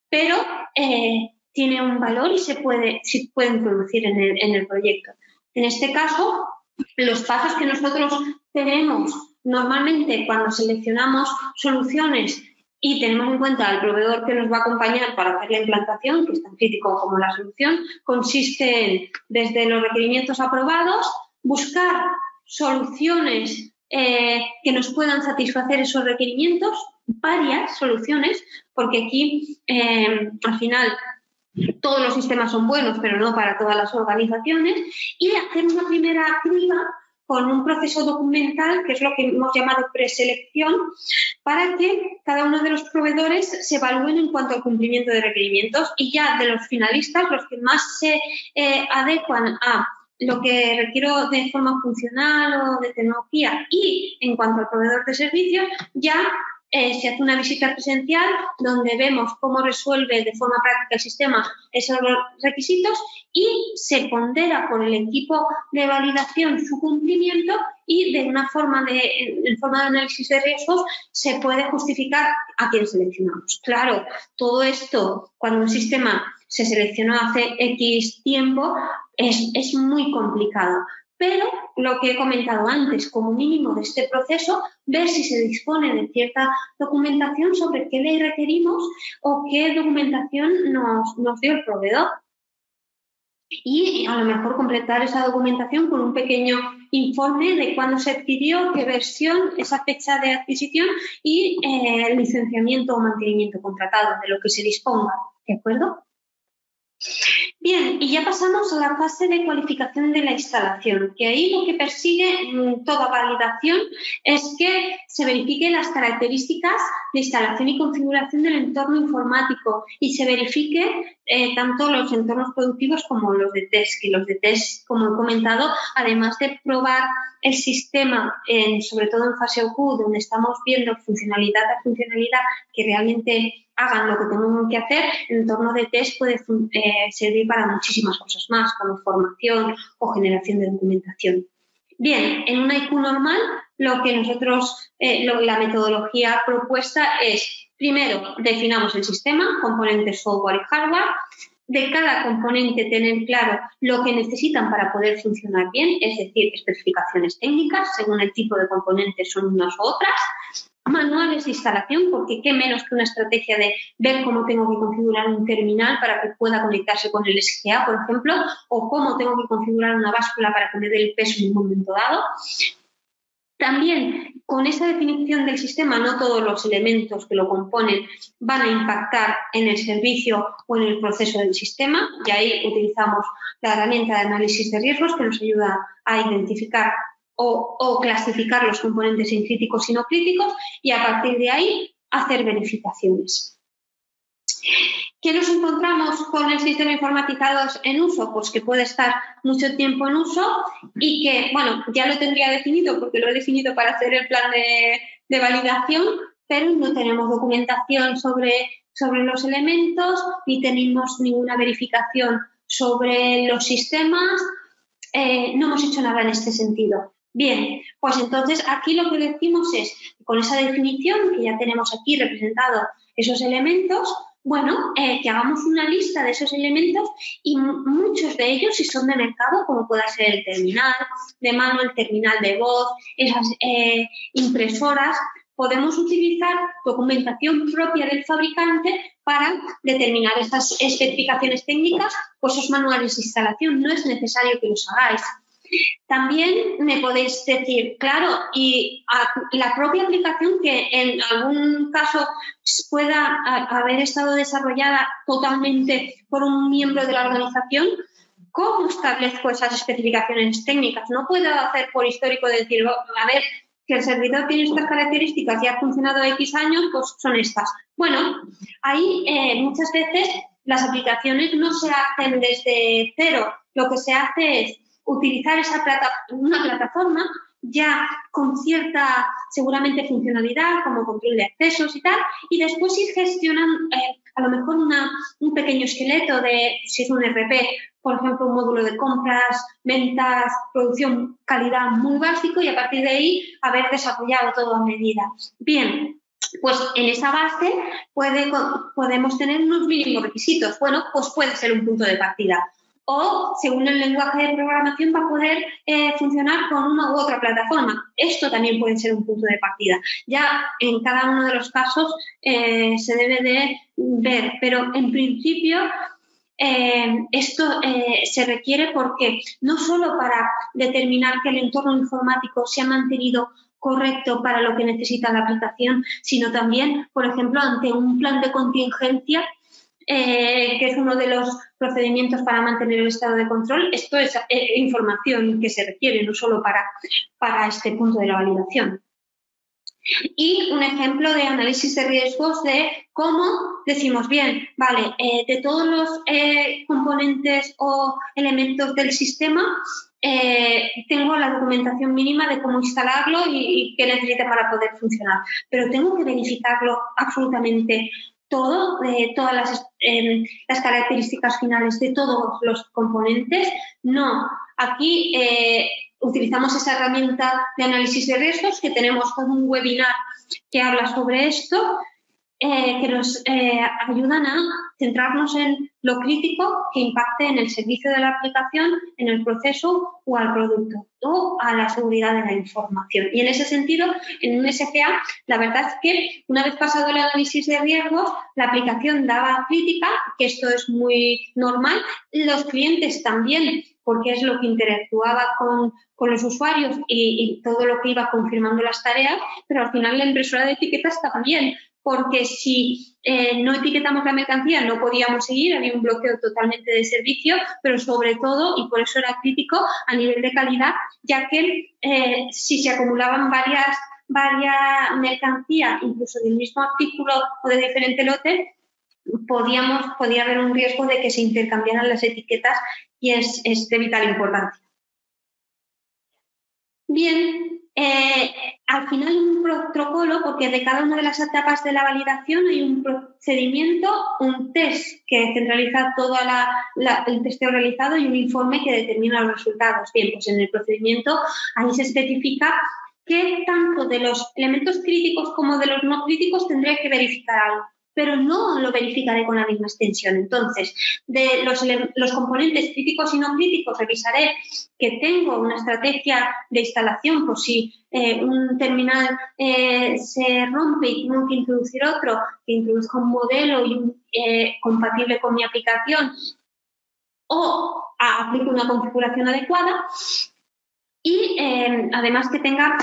pero eh, tiene un valor y se puede, se puede introducir en el, en el proyecto. En este caso, los pasos que nosotros tenemos Normalmente cuando seleccionamos soluciones y tenemos en cuenta al proveedor que nos va a acompañar para hacer la implantación, que es tan crítico como la solución, consiste en, desde los requerimientos aprobados, buscar soluciones eh, que nos puedan satisfacer esos requerimientos, varias soluciones, porque aquí eh, al final todos los sistemas son buenos, pero no para todas las organizaciones, y hacer una primera criba con un proceso documental, que es lo que hemos llamado preselección, para que cada uno de los proveedores se evalúen en cuanto al cumplimiento de requerimientos y ya de los finalistas, los que más se eh, adecuan a lo que requiero de forma funcional o de tecnología y en cuanto al proveedor de servicios, ya eh, se hace una visita presencial donde vemos cómo resuelve de forma práctica el sistema esos requisitos y se pondera por el equipo de validación su cumplimiento y de una forma de, en forma de análisis de riesgos se puede justificar a quién seleccionamos. Claro, todo esto cuando un sistema se seleccionó hace X tiempo es, es muy complicado pero lo que he comentado antes, como mínimo de este proceso, ver si se dispone de cierta documentación sobre qué ley requerimos o qué documentación nos, dio el proveedor. y a lo mejor completar esa documentación con un pequeño informe de cuándo se adquirió, qué versión, esa fecha de adquisición y eh, el licenciamiento o mantenimiento contratado, de lo que se disponga. ¿De acuerdo? Bien, y ya pasamos a la fase de cualificación de la instalación, que ahí lo que persigue toda validación es que se verifiquen las características de instalación y configuración del entorno informático y se verifique eh, tanto los entornos productivos como los de test, que los de test, como he comentado, además de probar el sistema, sobre todo en fase OQ, donde estamos viendo funcionalidad a funcionalidad que realmente hagan lo que tengan que hacer, el entorno de test puede eh, servir para muchísimas cosas más, como formación o generación de documentación. Bien, en una IQ normal, lo que nosotros, eh, la metodología propuesta es, primero, definamos el sistema, componentes software y hardware, de cada componente tener claro lo que necesitan para poder funcionar bien, es decir, especificaciones técnicas, según el tipo de componentes son unas u otras, manuales de instalación, porque qué menos que una estrategia de ver cómo tengo que configurar un terminal para que pueda conectarse con el SGA, por ejemplo, o cómo tengo que configurar una báscula para que me dé el peso en un momento dado. También con esa definición del sistema, no todos los elementos que lo componen van a impactar en el servicio o en el proceso del sistema y ahí utilizamos la herramienta de análisis de riesgos que nos ayuda a identificar o, clasificar los componentes en críticos y no críticos y a partir de ahí hacer verificaciones. ¿Qué nos encontramos con el sistema informatizado en uso? Pues que puede estar mucho tiempo en uso y que, bueno, ya lo tendría definido porque lo he definido para hacer el plan de, validación, pero no tenemos documentación sobre, sobre los elementos ni tenemos ninguna verificación sobre los sistemas. Eh, no hemos hecho nada en este sentido. Bien, pues entonces aquí lo que decimos es, con esa definición que ya tenemos aquí representado esos elementos, bueno, eh, que hagamos una lista de esos elementos y muchos de ellos, si son de mercado, como pueda ser el terminal de mano, el terminal de voz, esas eh, impresoras, podemos utilizar documentación propia del fabricante para determinar estas especificaciones técnicas o esos manuales de instalación. No es necesario que los hagáis. También me podéis decir, claro, y la propia aplicación que en algún caso pueda haber estado desarrollada totalmente por un miembro de la organización, ¿cómo establezco esas especificaciones técnicas? No puedo hacer por histórico decir, a ver, que el servidor tiene estas características y ha funcionado X años, pues son estas. Bueno, ahí eh, muchas veces las aplicaciones no se hacen desde cero. Lo que se hace es utilizar esa plata, una plataforma ya con cierta seguramente funcionalidad como control de accesos y tal, y después ir gestionando eh, a lo mejor una, un pequeño esqueleto de, si es un RP, por ejemplo, un módulo de compras, ventas, producción, calidad muy básico y a partir de ahí haber desarrollado todo a medida. Bien, pues en esa base puede, podemos tener unos mínimos requisitos. Bueno, pues puede ser un punto de partida o según el lenguaje de programación va a poder eh, funcionar con una u otra plataforma. Esto también puede ser un punto de partida. Ya en cada uno de los casos eh, se debe de ver, pero en principio eh, esto se requiere porque no solo para determinar que el entorno informático se ha mantenido correcto para lo que necesita la aplicación, sino también, por ejemplo, ante un plan de contingencia eh, que es uno de los procedimientos para mantener el estado de control. Esto es eh, información que se requiere no solo para, para este punto de la validación. Y un ejemplo de análisis de riesgos de cómo decimos, bien, vale, eh, de todos los componentes o elementos del sistema, tengo la documentación mínima de cómo instalarlo y, y qué necesita para poder funcionar, pero tengo que verificarlo absolutamente todo, de todas las, em, las, características finales de todos los componentes. No, aquí eh, utilizamos esa herramienta de análisis de riesgos, que tenemos todo un webinar que habla sobre esto. eh, que nos eh, ayudan a centrarnos en lo crítico que impacte en el servicio de la aplicación, en el proceso o al producto o a la seguridad de la información. Y en ese sentido, en un SFA, la verdad es que una vez pasado el análisis de riesgos, la aplicación daba crítica, que esto es muy normal, los clientes también porque es lo que interactuaba con, los usuarios y, y, todo lo que iba confirmando las tareas, pero al final la impresora de etiquetas también, porque si eh, no etiquetamos la mercancía no podíamos seguir, había un bloqueo totalmente de servicio, pero sobre todo, y por eso era crítico, a nivel de calidad, ya que eh, si se acumulaban varias, varias mercancías, incluso del mismo artículo o de diferente lote, podíamos, podía haber un riesgo de que se intercambiaran las etiquetas y es, es de vital importancia. Bien, eh, al final un protocolo, porque de cada una de las etapas de la validación hay un procedimiento, un test que centraliza todo el testeo realizado y un informe que determina los resultados. Bien, pues en el procedimiento ahí se especifica qué tanto de los elementos críticos como de los no críticos tendría que verificar algo pero no lo verificaré con la misma extensión. Entonces, de los, componentes críticos y no críticos, revisaré que tengo una estrategia de instalación por si eh, un terminal eh, se rompe y tengo que introducir otro, que introduzca un modelo eh, compatible con mi aplicación o aplique una configuración adecuada y además que tenga,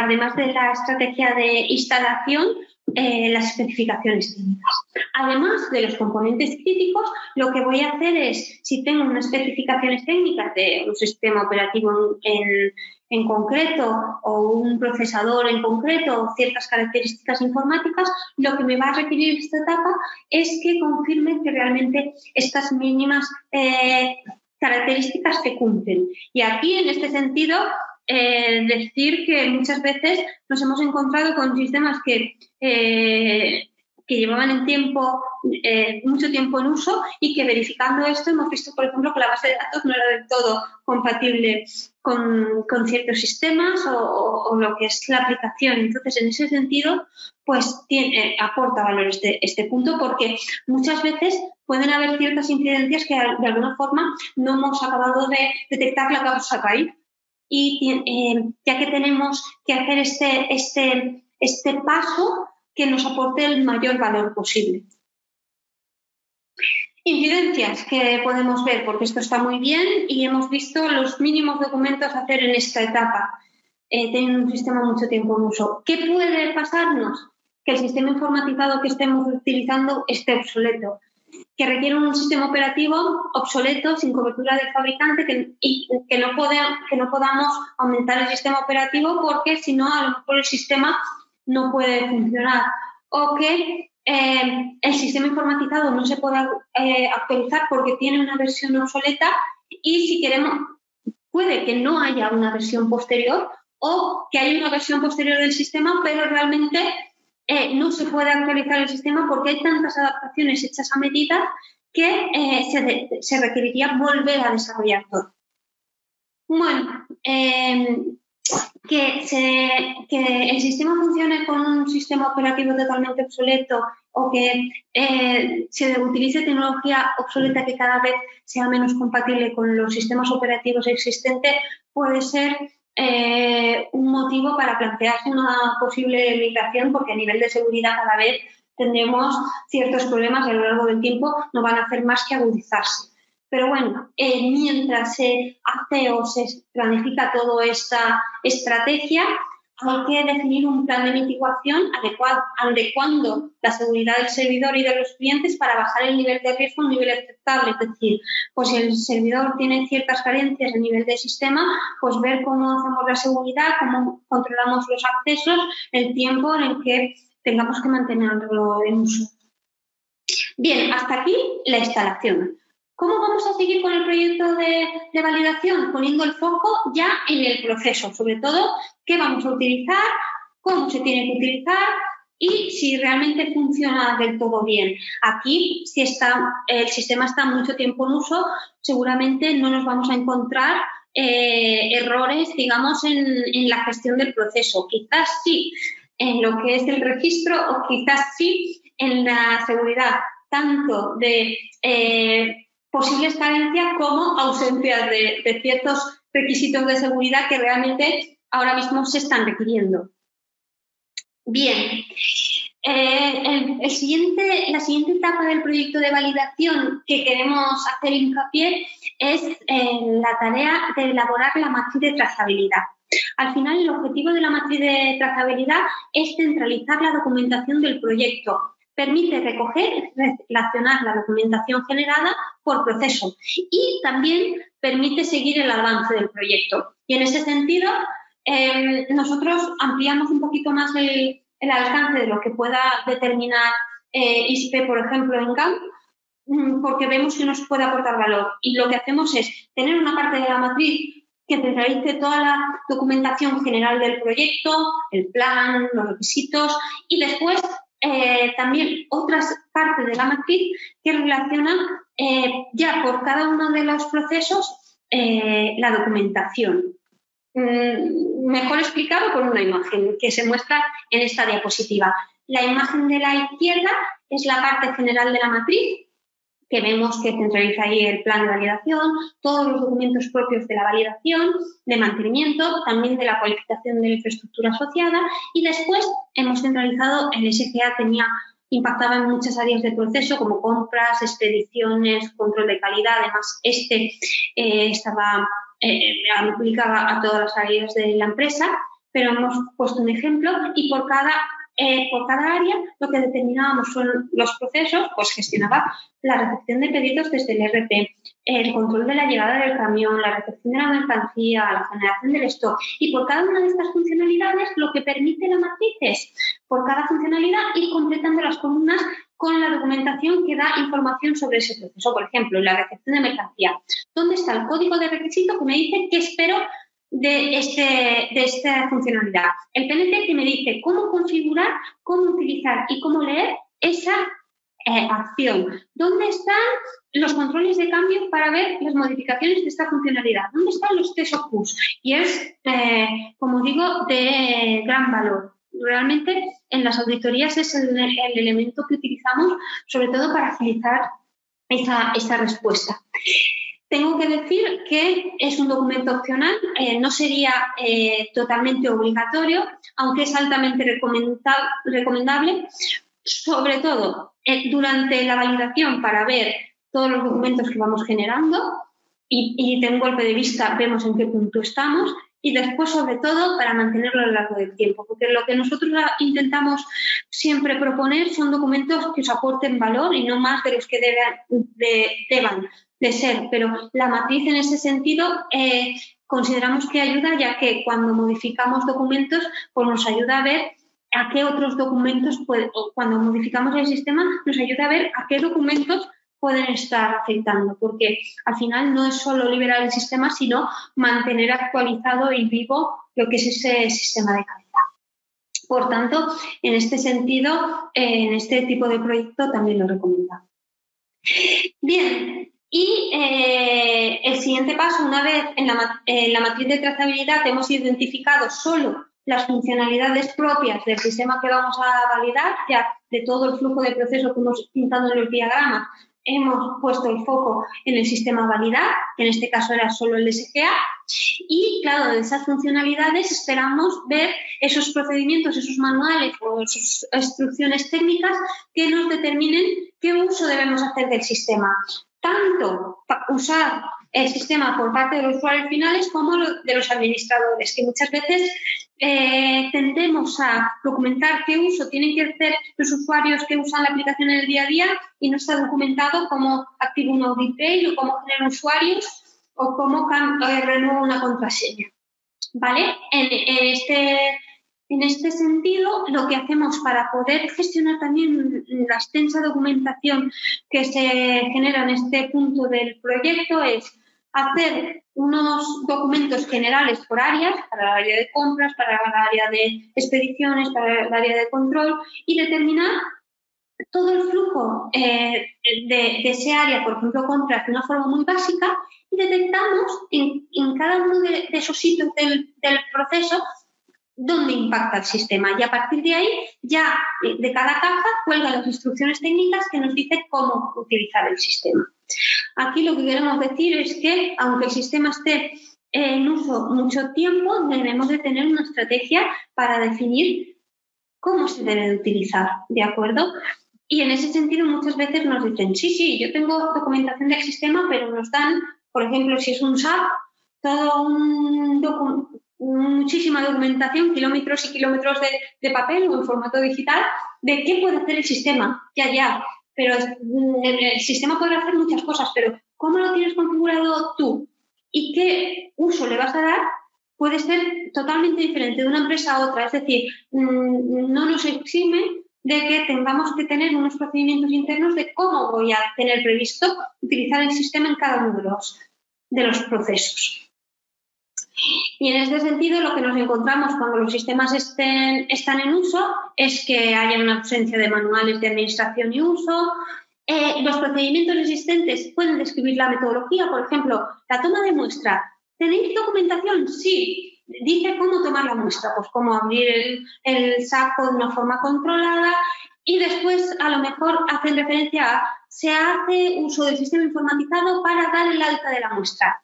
además de la estrategia de instalación, eh, las especificaciones técnicas. Además de los componentes críticos, lo que voy a hacer es, si tengo unas especificaciones técnicas de un sistema operativo en, en concreto o un procesador en concreto o ciertas características informáticas, lo que me va a requerir esta etapa es que confirme que realmente estas mínimas eh, características se cumplen. Y aquí, en este sentido, eh, decir que muchas veces nos hemos encontrado con sistemas que, eh, que llevaban en tiempo, eh, mucho tiempo en uso y que verificando esto hemos visto, por ejemplo, que la base de datos no era del todo compatible con, con ciertos sistemas o, lo que es la aplicación. Entonces, en ese sentido, pues tiene, aporta valor este, este punto porque muchas veces pueden haber ciertas incidencias que de alguna forma no hemos acabado de detectar la causa raíz y eh, ya que tenemos que hacer este, este, este paso que nos aporte el mayor valor posible. Incidencias que podemos ver, porque esto está muy bien y hemos visto los mínimos documentos hacer en esta etapa, eh, teniendo un sistema mucho tiempo en uso. ¿Qué puede pasarnos? Que el sistema informatizado que estemos utilizando esté obsoleto que requiere un sistema operativo obsoleto, sin cobertura del fabricante, que, y que no, que no podamos aumentar el sistema operativo porque si no, a lo mejor el sistema no puede funcionar. O que eh, el sistema informatizado no se pueda eh, actualizar porque tiene una versión obsoleta y si queremos, puede que no haya una versión posterior o que haya una versión posterior del sistema, pero realmente eh, no se puede actualizar el sistema porque hay tantas adaptaciones hechas a medida que eh, se, requeriría volver a desarrollar todo. Bueno, em, que, el sistema funcione con un sistema operativo totalmente obsoleto o que eh, se utilice tecnología obsoleta que cada vez sea menos compatible con los sistemas operativos existentes puede ser eh, un motivo para plantearse una posible migración porque a nivel de seguridad cada vez tendremos ciertos problemas y a lo largo del tiempo no van a hacer más que agudizarse. Pero bueno, eh, mientras se hace o se planifica toda esta estrategia, hay que definir un plan de mitigación adecuado, adecuando la seguridad del servidor y de los clientes para bajar el nivel de riesgo a un nivel aceptable. Es decir, pues si el servidor tiene ciertas carencias a nivel de sistema, pues ver cómo hacemos la seguridad, cómo controlamos los accesos, el tiempo en el que tengamos que mantenerlo en uso. Bien, hasta aquí la instalación. ¿Cómo vamos a seguir con el proyecto de, validación? Poniendo el foco ya en el proceso, sobre todo qué vamos a utilizar, cómo se tiene que utilizar y si realmente funciona del todo bien. Aquí, si está, el sistema está mucho tiempo en uso, seguramente no nos vamos a encontrar eh, errores, digamos, en, la gestión del proceso. Quizás sí, en lo que es el registro o quizás sí en la seguridad, tanto de eh, posibles carencias como ausencias de, ciertos requisitos de seguridad que realmente ahora mismo se están requiriendo. Bien, eh, el, siguiente, la siguiente etapa del proyecto de validación que queremos hacer hincapié es eh, la tarea de elaborar la matriz de trazabilidad. Al final, el objetivo de la matriz de trazabilidad es centralizar la documentación del proyecto. Permite recoger relacionar la documentación generada por proceso y también permite seguir el avance del proyecto. Y en ese sentido, eh, nosotros ampliamos un poquito más el, alcance de lo que pueda determinar eh, ISPE, por ejemplo, en GAM, mm, porque vemos que nos puede aportar valor. Y lo que hacemos es tener una parte de la matriz que centralice toda la documentación general del proyecto, el plan, los requisitos y después eh, también otras partes de la matriz que relacionan eh, ya por cada uno de los procesos eh, la documentación. Mm, mejor explicado con una imagen que se muestra en esta diapositiva. La imagen de la izquierda es la parte general de la matriz que vemos que centraliza ahí el plan de validación, todos los documentos propios de la validación, de mantenimiento, también de la cualificación de la infraestructura asociada y después hemos centralizado el SGA tenía impactaba en muchas áreas del proceso como compras, expediciones, control de calidad. Además, este eh, estaba eh, a todas las áreas de la empresa, pero hemos puesto un ejemplo y por cada eh, por cada área lo que determinábamos son los procesos, pues gestionaba la recepción de pedidos desde el RP, el control de la llegada del camión, la recepción de la mercancía, la generación del stock. Y por cada una de estas funcionalidades, lo que permite la matriz es, por cada funcionalidad, ir completando las columnas con la documentación que da información sobre ese proceso. Por ejemplo, la recepción de mercancía. ¿Dónde está el código de requisito que me dice qué espero de, este, de esta funcionalidad. El PNT que me dice cómo configurar, cómo utilizar y cómo leer esa eh, acción. ¿Dónde están los controles de cambio para ver las modificaciones de esta funcionalidad? ¿Dónde están los test of Y es, eh, como digo, de gran valor. Realmente en las auditorías es el, elemento que utilizamos sobre todo para agilizar esa, esa respuesta. Tengo que decir que es un documento opcional, eh, no sería eh, totalmente obligatorio, aunque es altamente recomendable, sobre todo eh, durante la validación para ver todos los documentos que vamos generando y, de un golpe de vista vemos en qué punto estamos y después, sobre todo, para mantenerlo a lo largo del tiempo, porque lo que nosotros intentamos siempre proponer son documentos que os aporten valor y no más de los que deban de ser, pero la matriz en ese sentido eh, consideramos que ayuda ya que cuando modificamos documentos pues nos ayuda a ver a qué otros documentos, puede, cuando modificamos el sistema, nos ayuda a ver a qué documentos pueden estar afectando, porque al final no es solo liberar el sistema, sino mantener actualizado y vivo lo que es ese sistema de calidad. Por tanto, en este sentido, eh, en este tipo de proyecto también lo recomendamos. Bien, y eh, el siguiente paso, una vez en la, matriz de trazabilidad hemos identificado solo las funcionalidades propias del sistema que vamos a validar, ya de todo el flujo de proceso que hemos pintado en los diagramas, hemos puesto el foco en el sistema validar, que en este caso era solo el SGA, y claro, de esas funcionalidades esperamos ver esos procedimientos, esos manuales o esas instrucciones técnicas que nos determinen qué uso debemos hacer del sistema tanto usar el sistema por parte de los usuarios finales como de los administradores, que muchas veces eh, tendemos a documentar qué uso tienen que hacer los usuarios que usan la aplicación en el día a día y no está documentado cómo activo un audit page o cómo generar usuarios o cómo eh, renuevo una contraseña. ¿Vale? en este en este sentido, lo que hacemos para poder gestionar también la extensa documentación que se genera en este punto del proyecto es hacer unos documentos generales por áreas, para el área de compras, para el área de expediciones, para el área de control y determinar todo el flujo eh, de, ese área, por ejemplo, compras de una forma muy básica y detectamos en, cada uno de, esos sitios del, del proceso dónde impacta el sistema y a partir de ahí ya eh, de cada caja cuelgan las instrucciones técnicas que nos dicen cómo utilizar el sistema. Aquí lo que queremos decir es que aunque el sistema esté en uso mucho tiempo, debemos de tener una estrategia para definir cómo se debe de utilizar, ¿de acuerdo? Y en ese sentido muchas veces nos dicen, sí, sí, yo tengo documentación del sistema, pero nos dan, por ejemplo, si es un SAP, todo un muchísima documentación, kilómetros y kilómetros de, papel o en formato digital, de qué puede hacer el sistema, ya, ya. Pero mm, el sistema puede hacer muchas cosas, pero ¿cómo lo tienes configurado tú? ¿Y qué uso le vas a dar? Puede ser totalmente diferente de una empresa a otra. Es decir, mm, no nos exime de que tengamos que tener unos procedimientos internos de cómo voy a tener previsto utilizar el sistema en cada uno de los, de los procesos. Y en este sentido, lo que nos encontramos cuando los sistemas están en uso es que haya una ausencia de manuales de administración y uso. Eh, los procedimientos existentes pueden describir la metodología, por ejemplo, la toma de muestra. ¿Tenéis documentación? Sí. Dice cómo tomar la muestra, pues cómo abrir el, el saco de una forma controlada y después a lo mejor hacen referencia a se hace uso del sistema informatizado para dar el alta de la muestra.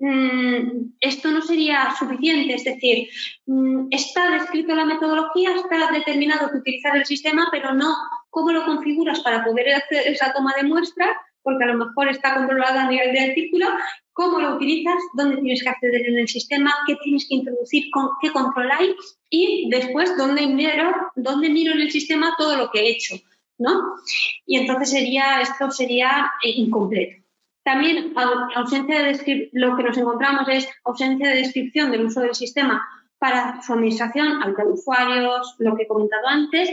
Mm, esto no sería suficiente, es decir, mm, está descrito la metodología, está determinado que utilizar el sistema, pero no cómo lo configuras para poder hacer esa toma de muestra, porque a lo mejor está controlada a nivel de artículo, cómo lo utilizas, dónde tienes que acceder en el sistema, qué tienes que introducir, qué controláis y después dónde miro, dónde miro en el sistema todo lo que he hecho, ¿no? Y entonces sería, esto sería eh, incompleto. También ausencia de lo que nos encontramos es ausencia de descripción del uso del sistema para su administración, alta usuarios, lo que he comentado antes.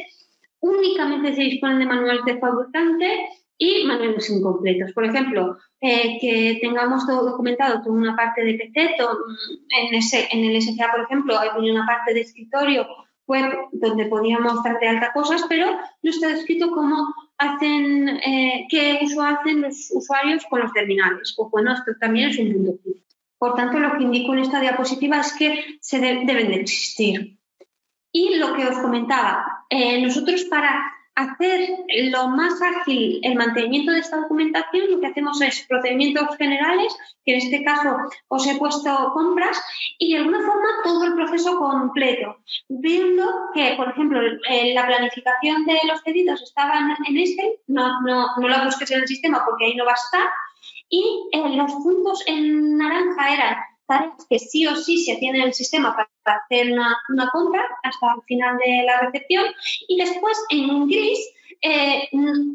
Únicamente se disponen de manuales de fabricante y manuales incompletos. Por ejemplo, eh, que tengamos todo documentado, toda una parte de PC, en, ese, en el SCA, por ejemplo, hay una parte de escritorio web donde podíamos dar de alta cosas, pero no está descrito cómo hacen, eh, qué uso hacen los usuarios con los terminales. Pues bueno, esto también es un punto Por tanto, lo que indico en esta diapositiva es que se deben de existir. Y lo que os comentaba, eh, nosotros para hacer lo más ágil el mantenimiento de esta documentación, lo que hacemos es procedimientos generales, que en este caso os he puesto compras, y de alguna forma todo el proceso completo, viendo que, por ejemplo, la planificación de los pedidos estaban en Excel, no, no, no la busques en el sistema porque ahí no va a estar, y eh, los puntos en naranja eran tareas que sí o sí se tiene en el sistema para hacer una, compra hasta el final de la recepción y después en gris eh,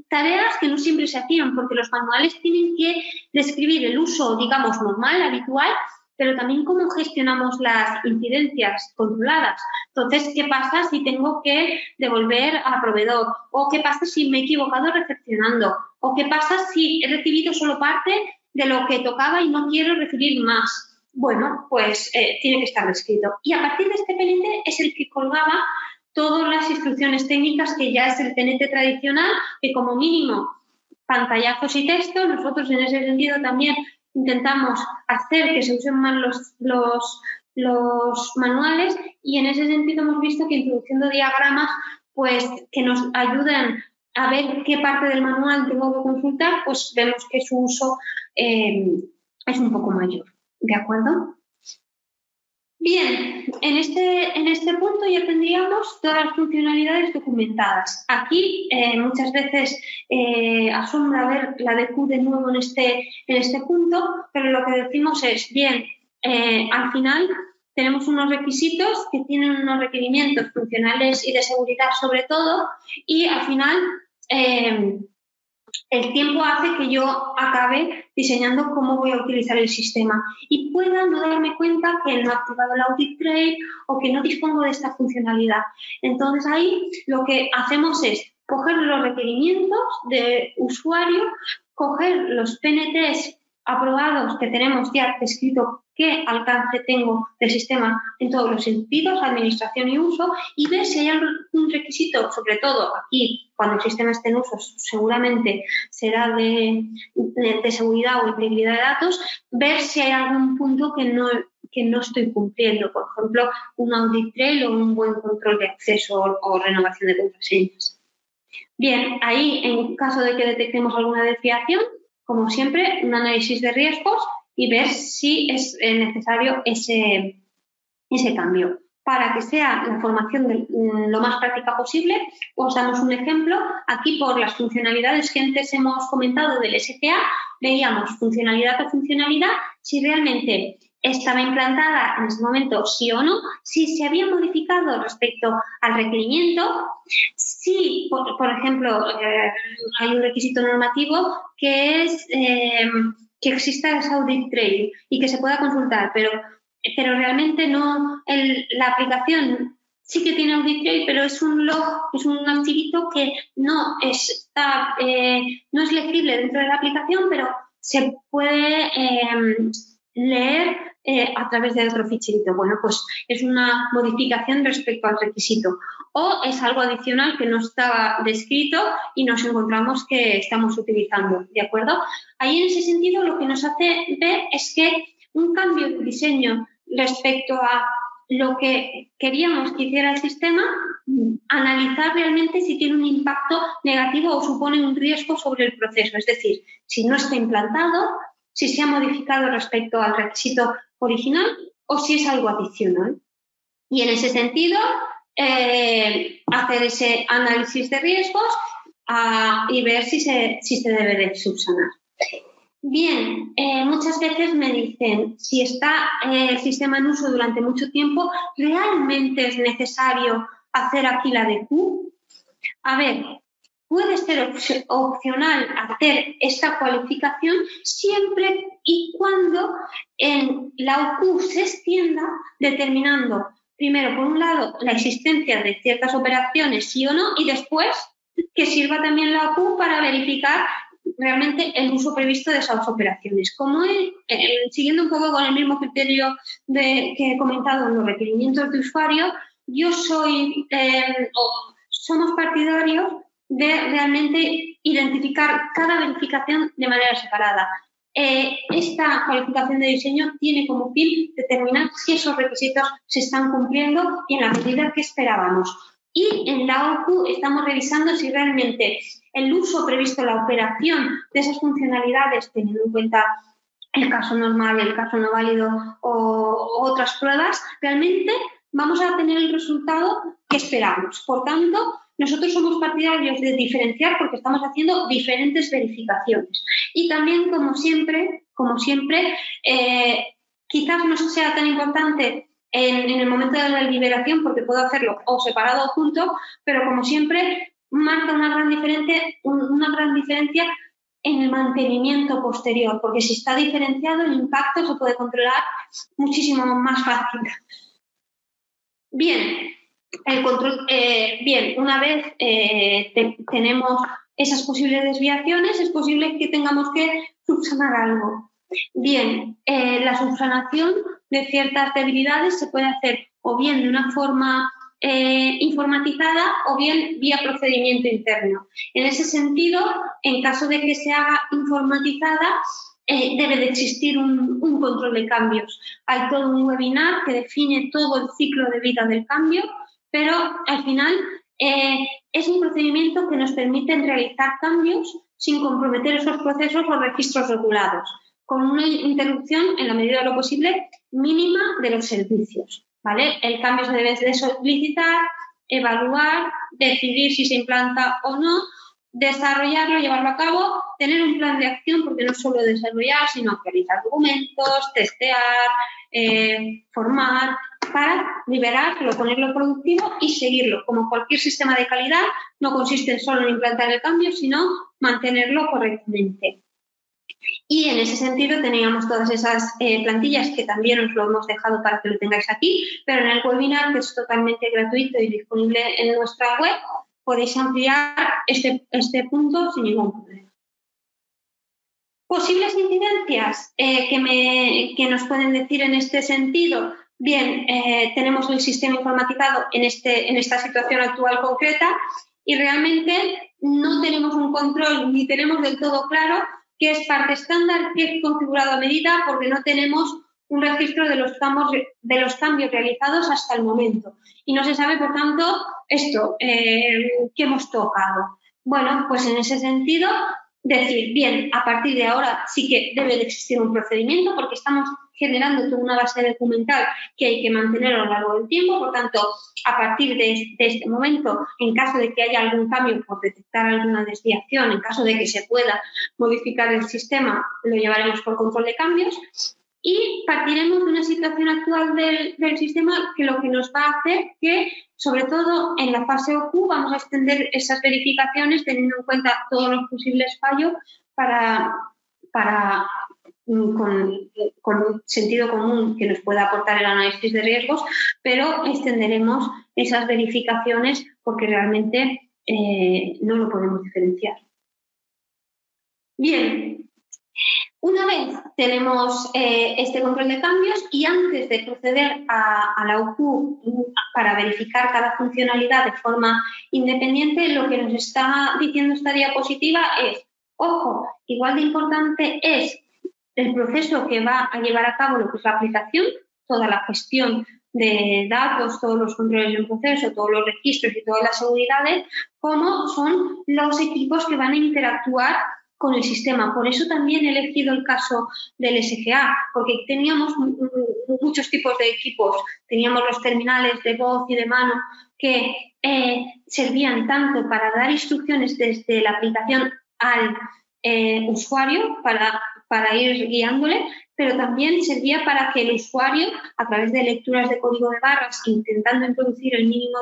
tareas que no siempre se hacían porque los manuales tienen que describir el uso, digamos, normal, habitual, pero también cómo gestionamos las incidencias controladas. Entonces, ¿qué pasa si tengo que devolver al proveedor? ¿O qué pasa si me he equivocado recepcionando? ¿O qué pasa si he recibido solo parte de lo que tocaba y no quiero recibir más? Bueno, pues eh, tiene que estar escrito. Y a partir de este PNT es el que colgaba todas las instrucciones técnicas que ya es el PNT tradicional, que como mínimo pantallazos y texto, nosotros en ese sentido también intentamos hacer que se usen más los, los, los manuales y en ese sentido hemos visto que introduciendo diagramas pues que nos ayudan a ver qué parte del manual tengo que consultar, pues vemos que su uso eh, es un poco mayor. ¿De acuerdo? Bien, en este, en este punto ya tendríamos todas las funcionalidades documentadas. Aquí eh, muchas veces eh, ver la DQ de nuevo en este, en este punto, pero lo que decimos es, bien, eh, al final tenemos unos requisitos que tienen unos requerimientos funcionales y de seguridad sobre todo, y al final el tiempo hace que yo acabe diseñando cómo voy a utilizar el sistema y pueda no darme cuenta que no he activado el audit trail o que no dispongo de esta funcionalidad. Entonces ahí lo que hacemos es coger los requerimientos de usuario, coger los PNTs aprobados que tenemos ya escrito qué alcance tengo del sistema en todos los sentidos, administración y uso, y ver si hay algún requisito, sobre todo aquí, cuando el sistema esté en uso, seguramente será de, de, seguridad o integridad de datos, ver si hay algún punto que no, que no estoy cumpliendo. Por ejemplo, un audit trail o un buen control de acceso o renovación de contraseñas. Bien, ahí en caso de que detectemos alguna desviación, como siempre, un análisis de riesgos y ver si es eh, necesario ese, ese cambio. Para que sea la formación mm, lo más práctica posible, os damos un ejemplo. Aquí, por las funcionalidades que antes hemos comentado del STA, veíamos funcionalidad a funcionalidad, si realmente estaba implantada en ese momento, sí o no, si se había modificado respecto al requerimiento, si, por, ejemplo, eh, hay un requisito normativo que es eh, que exista ese audit trail y que se pueda consultar, pero, pero realmente no, la aplicación sí que tiene audit trail, pero es un log, es un archivito que no está, eh, no es legible dentro de la aplicación, pero se puede leer eh, a través de otro ficherito. Bueno, pues es una modificación respecto al requisito. O es algo adicional que no estaba descrito y nos encontramos que estamos utilizando. ¿De acuerdo? Ahí en ese sentido lo que nos hace ver es que un cambio de diseño respecto a lo que queríamos que hiciera el sistema, analizar realmente si tiene un impacto negativo o supone un riesgo sobre el proceso. Es decir, si no está implantado, si se ha modificado respecto al requisito original o si es algo adicional. Y en ese sentido, eh, hacer ese análisis de riesgos ah, y ver si se, si se debe de subsanar. Bien, eh, muchas veces me dicen, si está eh, el sistema en uso durante mucho tiempo, ¿realmente es necesario hacer aquí la DQ? A ver, puede ser opcional hacer esta cualificación siempre y cuando en la OQ se extienda determinando, primero, por un lado, la existencia de ciertas operaciones, sí o no, y después que sirva también la OQ para verificar realmente el uso previsto de esas operaciones. Como siguiendo un poco con el mismo criterio de, que he comentado en los requerimientos de usuario, yo soy eh, somos partidarios de realmente identificar cada verificación de manera separada. Eh, esta cualificación de diseño tiene como fin determinar si esos requisitos se están cumpliendo y en la medida que esperábamos. Y en la OQ estamos revisando si realmente el uso previsto, la operación de esas funcionalidades, teniendo en cuenta el caso normal, el caso no válido o otras pruebas, realmente vamos a tener el resultado que esperamos. Por tanto, nosotros somos partidarios de diferenciar porque estamos haciendo diferentes verificaciones. Y también, como siempre, como siempre, eh, quizás no sea tan importante en, el momento de la liberación porque puedo hacerlo o separado o junto, pero como siempre marca una gran, una gran diferencia en el mantenimiento posterior, porque si está diferenciado el impacto se puede controlar muchísimo más fácil. Bien, eh, bien, una vez eh, tenemos esas posibles desviaciones, es posible que tengamos que subsanar algo. Bien, eh, la subsanación de ciertas debilidades se puede hacer o bien de una forma informatizada o bien vía procedimiento interno. En ese sentido, en caso de que se haga informatizada, debe de existir un, control de cambios. Hay todo un webinar que define todo el ciclo de vida del cambio pero al final eh, es un procedimiento que nos permite realizar cambios sin comprometer esos procesos o registros regulados, con una interrupción, en la medida de lo posible, mínima de los servicios. ¿vale? El cambio se debe de solicitar, evaluar, decidir si se implanta o no, desarrollarlo, llevarlo a cabo, tener un plan de acción, porque no solo desarrollar, sino actualizar documentos, testear, eh, formar, para liberarlo, ponerlo productivo y seguirlo. Como cualquier sistema de calidad, no consiste solo en implantar el cambio, sino mantenerlo correctamente. Y en ese sentido teníamos todas esas eh, plantillas que también os lo hemos dejado para que lo tengáis aquí, pero en el webinar, que es totalmente gratuito y disponible en nuestra web, podéis ampliar este, este punto sin ningún problema. Posibles incidencias eh, que, me, que nos pueden decir en este sentido, Bien, eh, tenemos el sistema informatizado en, este, en esta situación actual concreta y realmente no tenemos un control ni tenemos del todo claro qué es parte estándar, qué es configurado a medida, porque no tenemos un registro de los, cambios, de los cambios realizados hasta el momento. Y no se sabe, por tanto, esto eh, que hemos tocado. Bueno, pues en ese sentido, decir, bien, a partir de ahora sí que debe de existir un procedimiento porque estamos generando toda una base documental que hay que mantener a lo largo del tiempo. Por tanto, a partir de, este momento, en caso de que haya algún cambio por detectar alguna desviación, en caso de que se pueda modificar el sistema, lo llevaremos por control de cambios. Y partiremos de una situación actual del, sistema que lo que nos va a hacer que, sobre todo en la fase OQ, vamos a extender esas verificaciones teniendo en cuenta todos los posibles fallos para, para Mm, con, un sentido común que nos pueda aportar el análisis de riesgos, pero extenderemos esas verificaciones porque realmente eh, no lo podemos diferenciar. Bien, una vez tenemos eh, este control de cambios y antes de proceder a, a, la UQ para verificar cada funcionalidad de forma independiente, lo que nos está diciendo esta diapositiva es, ojo, igual de importante es el proceso que va a llevar a cabo lo que es la aplicación, toda la gestión de datos, todos los controles del proceso, todos los registros y todas las seguridades, como son los equipos que van a interactuar con el sistema. Por eso también he elegido el caso del SGA, porque teníamos muchos tipos de equipos. Teníamos los terminales de voz y de mano que eh, servían tanto para dar instrucciones desde la aplicación al eh, usuario para para ir guiándole, pero también servía para que el usuario, a través de lecturas de código de barras, intentando introducir el mínimo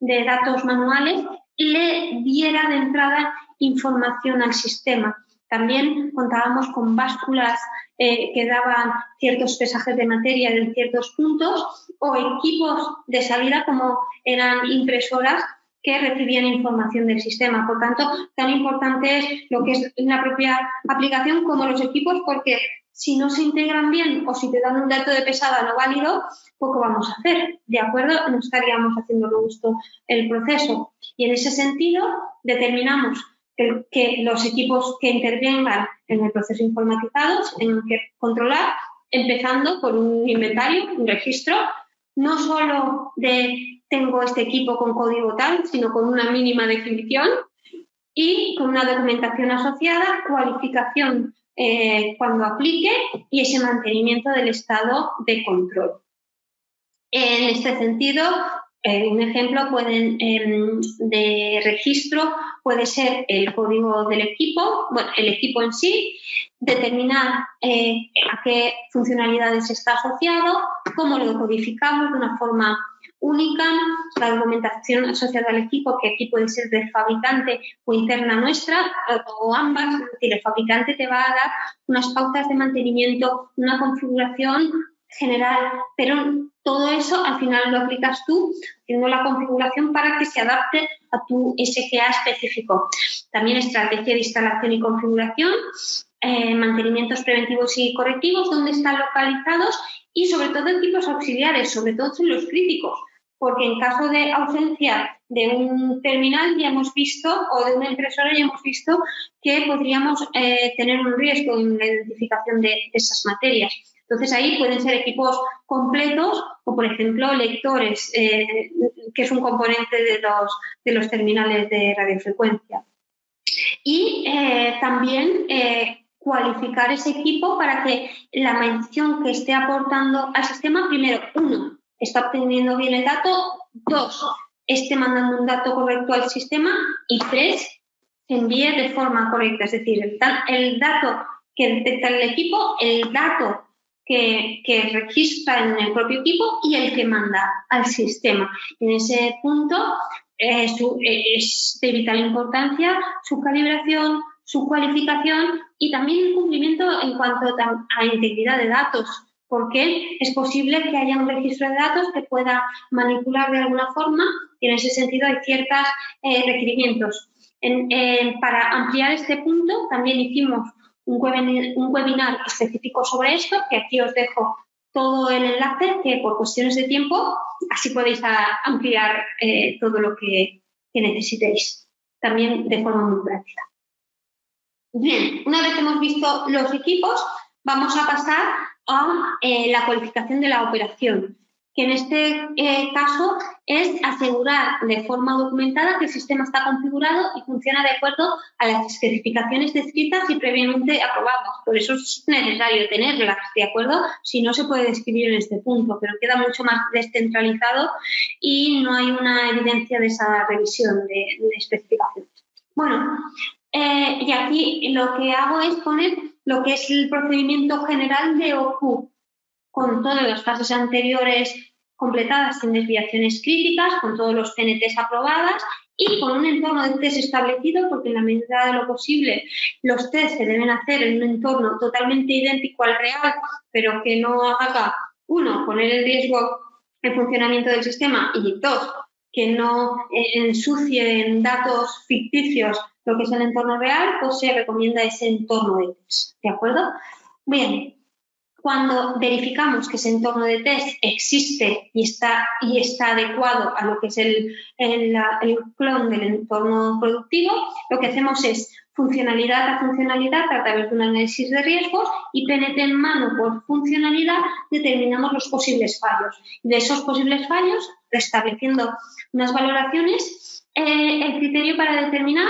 de, datos manuales, le diera de entrada información al sistema. También contábamos con básculas eh, que daban ciertos pesajes de materia en ciertos puntos o equipos de salida como eran impresoras que recibían información del sistema. Por tanto, tan importante es lo que es la propia aplicación como los equipos, porque si no se integran bien o si te dan un dato de pesada no válido, poco vamos a hacer, ¿de acuerdo? No estaríamos haciendo gusto el proceso. Y en ese sentido, determinamos que, que los equipos que intervengan en el proceso informatizado tienen que controlar, empezando por un inventario, un registro, no solo de tengo este equipo con código tal, sino con una mínima definición y con una documentación asociada, cualificación eh, cuando aplique y ese mantenimiento del estado de control. En este sentido, eh, un ejemplo em, de registro puede ser el código del equipo, bueno, el equipo en sí, determinar eh, a qué funcionalidades está asociado, cómo lo codificamos de una forma única, la documentación asociada al equipo, que aquí puede ser del fabricante o interna nuestra, o ambas, es decir, el fabricante te va a dar unas pautas de mantenimiento, una configuración general, pero todo eso al final lo aplicas tú haciendo la configuración para que se adapte a tu SGA específico. También estrategia de instalación y configuración, eh, mantenimientos preventivos y correctivos, dónde están localizados y sobre todo equipos auxiliares, sobre todo en los críticos, porque en caso de ausencia de un terminal ya hemos visto, o de una impresora ya hemos visto que podríamos eh, tener un riesgo en la identificación de esas materias. Entonces ahí pueden ser equipos completos o, por ejemplo, lectores, eh, que es un componente de los, de los terminales de radiofrecuencia. Y eh, también cualificar ese equipo para que la mención que esté aportando al sistema, primero, uno, está obteniendo bien el dato, dos, esté mandando un dato correcto al sistema. Y tres, se envíe de forma correcta, es decir, el, dato que detecta el equipo, el dato que, registra en el propio equipo y el que manda al sistema. En ese punto eh, eh, es de vital importancia su calibración, su cualificación y también el cumplimiento en cuanto a integridad de datos porque es posible que haya un registro de datos que pueda manipular de alguna forma y en ese sentido hay ciertos eh, requerimientos. para ampliar este punto también hicimos un webinar, específico sobre esto, que aquí os dejo todo el enlace, que por cuestiones de tiempo así podéis ampliar eh, todo lo que, que necesitéis, también de forma muy práctica. Bien, una vez que hemos visto los equipos, vamos a pasar a eh, la cualificación de la operación, que en este eh, caso es asegurar de forma documentada que el sistema está configurado y funciona de acuerdo a las especificaciones descritas y previamente aprobadas. Por eso es necesario tenerlas, ¿de acuerdo? Si no se puede describir en este punto, pero queda mucho más descentralizado y no hay una evidencia de esa revisión de, especificaciones. Bueno, eh, y aquí lo que hago es poner lo que es el procedimiento general de OCU, con todas las fases anteriores completadas sin desviaciones críticas, con todos los CNTs aprobadas y con un entorno de test establecido, porque en la medida de lo posible los test se deben hacer en un entorno totalmente idéntico al real, pero que no haga, uno, poner en riesgo el funcionamiento del sistema y dos, que no ensucien datos ficticios lo que es el entorno real, pues se recomienda ese entorno de test. ¿De acuerdo? Bien, cuando verificamos que ese entorno de test existe y está, y está adecuado a lo que es el, el, clon del entorno productivo, lo que hacemos es funcionalidad a funcionalidad a través de un análisis de riesgos y PNT en mano por funcionalidad determinamos los posibles fallos. De esos posibles fallos, estableciendo unas valoraciones, eh, el criterio para determinar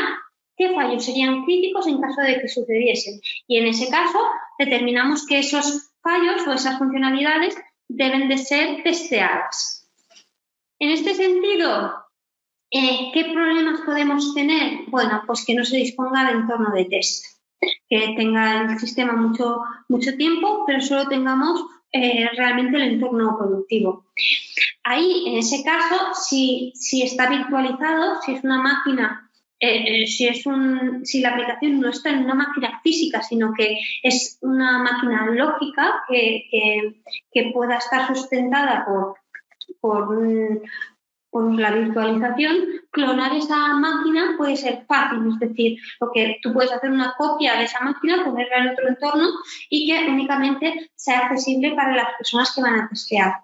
qué fallos serían críticos en caso de que sucediesen. Y en ese caso, determinamos que esos fallos o esas funcionalidades deben de ser testeadas. En este sentido, eh, ¿qué problemas podemos tener? Bueno, pues que no se disponga de entorno de test, que tenga el sistema mucho, mucho tiempo, pero solo tengamos eh, realmente el entorno productivo. Ahí, en ese caso, si, si está virtualizado, si es una máquina eh, eh, si, es un, si la aplicación no está en una máquina física, sino que es una máquina lógica que, que, pueda estar sustentada por, por, por, la virtualización, clonar esa máquina puede ser fácil, es decir, lo que tú puedes hacer una copia de esa máquina, ponerla en otro entorno y que únicamente sea accesible para las personas que van a testear.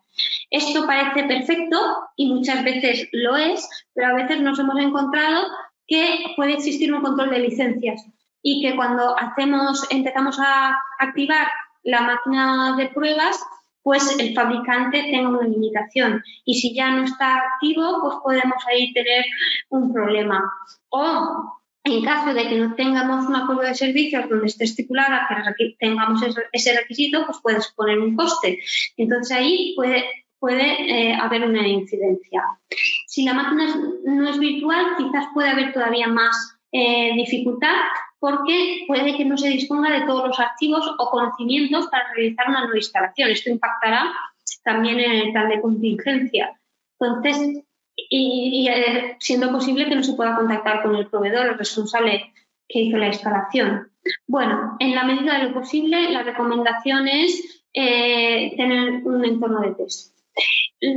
Esto parece perfecto y muchas veces lo es, pero a veces nos hemos encontrado que puede existir un control de licencias y que cuando hacemos, empezamos a activar la máquina de pruebas, pues el fabricante tenga una limitación. Y si ya no está activo, pues podemos ahí tener un problema. O en caso de que no tengamos un acuerdo de servicios donde esté estipulada que tengamos ese requisito, pues puede suponer un coste. Entonces ahí puede puede eh, haber una incidencia. Si la máquina no es virtual, quizás puede haber todavía más eh, dificultad porque puede que no se disponga de todos los archivos o conocimientos para realizar una nueva instalación. Esto impactará también en el plan de contingencia. Entonces, y, eh, siendo posible que no se pueda contactar con el proveedor, el responsable que hizo la instalación. Bueno, en la medida de lo posible, la recomendación es tener un entorno de test.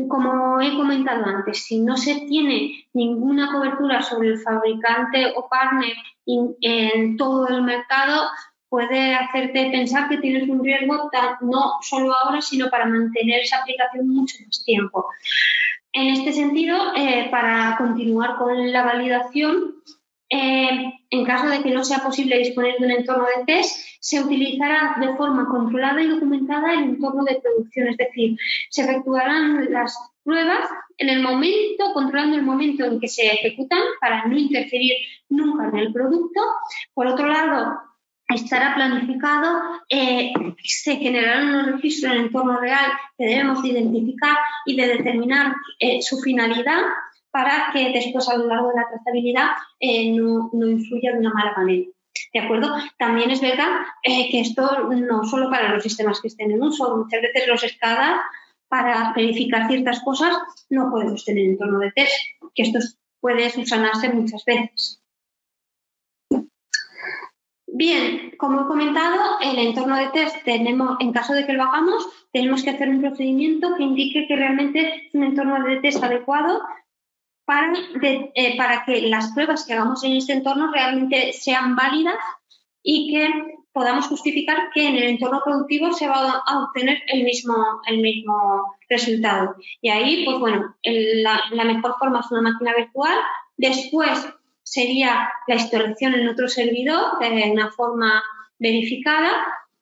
Como he comentado antes, si no se tiene ninguna cobertura sobre el fabricante o partner en todo el mercado, puede hacerte pensar que tienes un riesgo no solo ahora, sino para mantener esa aplicación mucho más tiempo. En este sentido, eh, para continuar con la validación, eh, en caso de que no sea posible disponer de un entorno de test, se utilizará de forma controlada y documentada el entorno de producción, es decir, se efectuarán las pruebas en el momento, controlando el momento en que se ejecutan para no interferir nunca en el producto. Por otro lado, estará planificado, eh, se generarán unos registros en el entorno real que debemos de identificar y de determinar eh, su finalidad para que después a lo largo de la trazabilidad eh, no, influya de una mala manera. ¿De acuerdo? También es verdad eh, que esto no solo para los sistemas que estén en uso, muchas veces los escadas para verificar ciertas cosas no podemos tener en torno de test, que esto puede subsanarse muchas veces. Bien, como he comentado, el entorno de test tenemos, en caso de que lo hagamos, tenemos que hacer un procedimiento que indique que realmente es un entorno de test adecuado para, eh, para que las pruebas que hagamos en este entorno realmente sean válidas y que podamos justificar que en el entorno productivo se va a obtener el mismo, el mismo resultado. Y ahí, pues bueno, la, la, mejor forma es una máquina virtual. Después sería la instalación en otro servidor de una forma verificada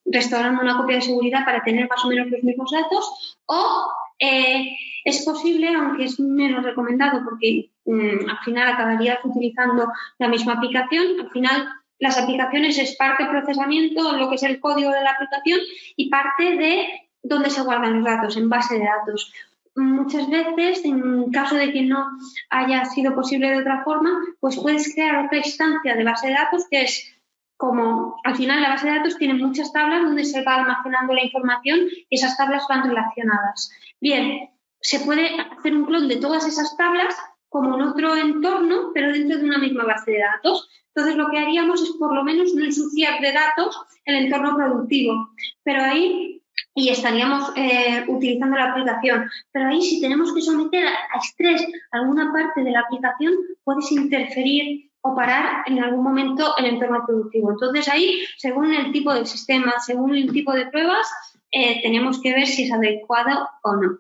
restaurando una copia de seguridad para tener más o menos los mismos datos, o eh, es posible, aunque es menos recomendado porque mm, al final acabarías utilizando la misma aplicación, al final las aplicaciones es parte procesamiento, lo que es el código de la aplicación y parte de dónde se guardan los datos, en base de datos. Muchas veces, en caso de que no haya sido posible de otra forma, pues puedes crear otra instancia de base de datos que es como al final la base de datos tiene muchas tablas donde se va almacenando la información y esas tablas van relacionadas. Bien, se puede hacer un clon de todas esas tablas como en otro entorno, pero dentro de una misma base de datos. Entonces, lo que haríamos es por lo menos no ensuciar de datos el entorno productivo. Pero ahí, y estaríamos eh, utilizando la aplicación, pero ahí si tenemos que someter a estrés alguna parte de la aplicación, puedes interferir o parar en algún momento el entorno productivo. Entonces ahí, según el tipo de sistema, según el tipo de pruebas, eh, tenemos que ver si es adecuado o no.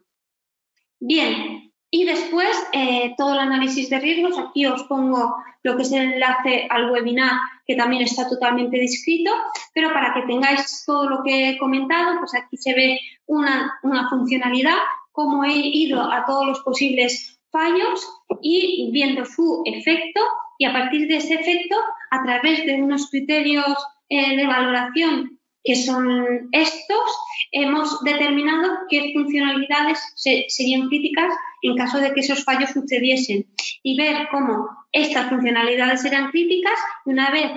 Bien, y después eh, todo el análisis de riesgos. Aquí os pongo lo que es el enlace al webinar que también está totalmente descrito, pero para que tengáis todo lo que he comentado, pues aquí se ve una, una funcionalidad, cómo he ido a todos los posibles fallos y viendo su efecto y a partir de ese efecto, a través de unos criterios eh, de valoración que son estos, hemos determinado qué funcionalidades serían críticas en caso de que esos fallos sucediesen. Y ver cómo estas funcionalidades eran críticas una vez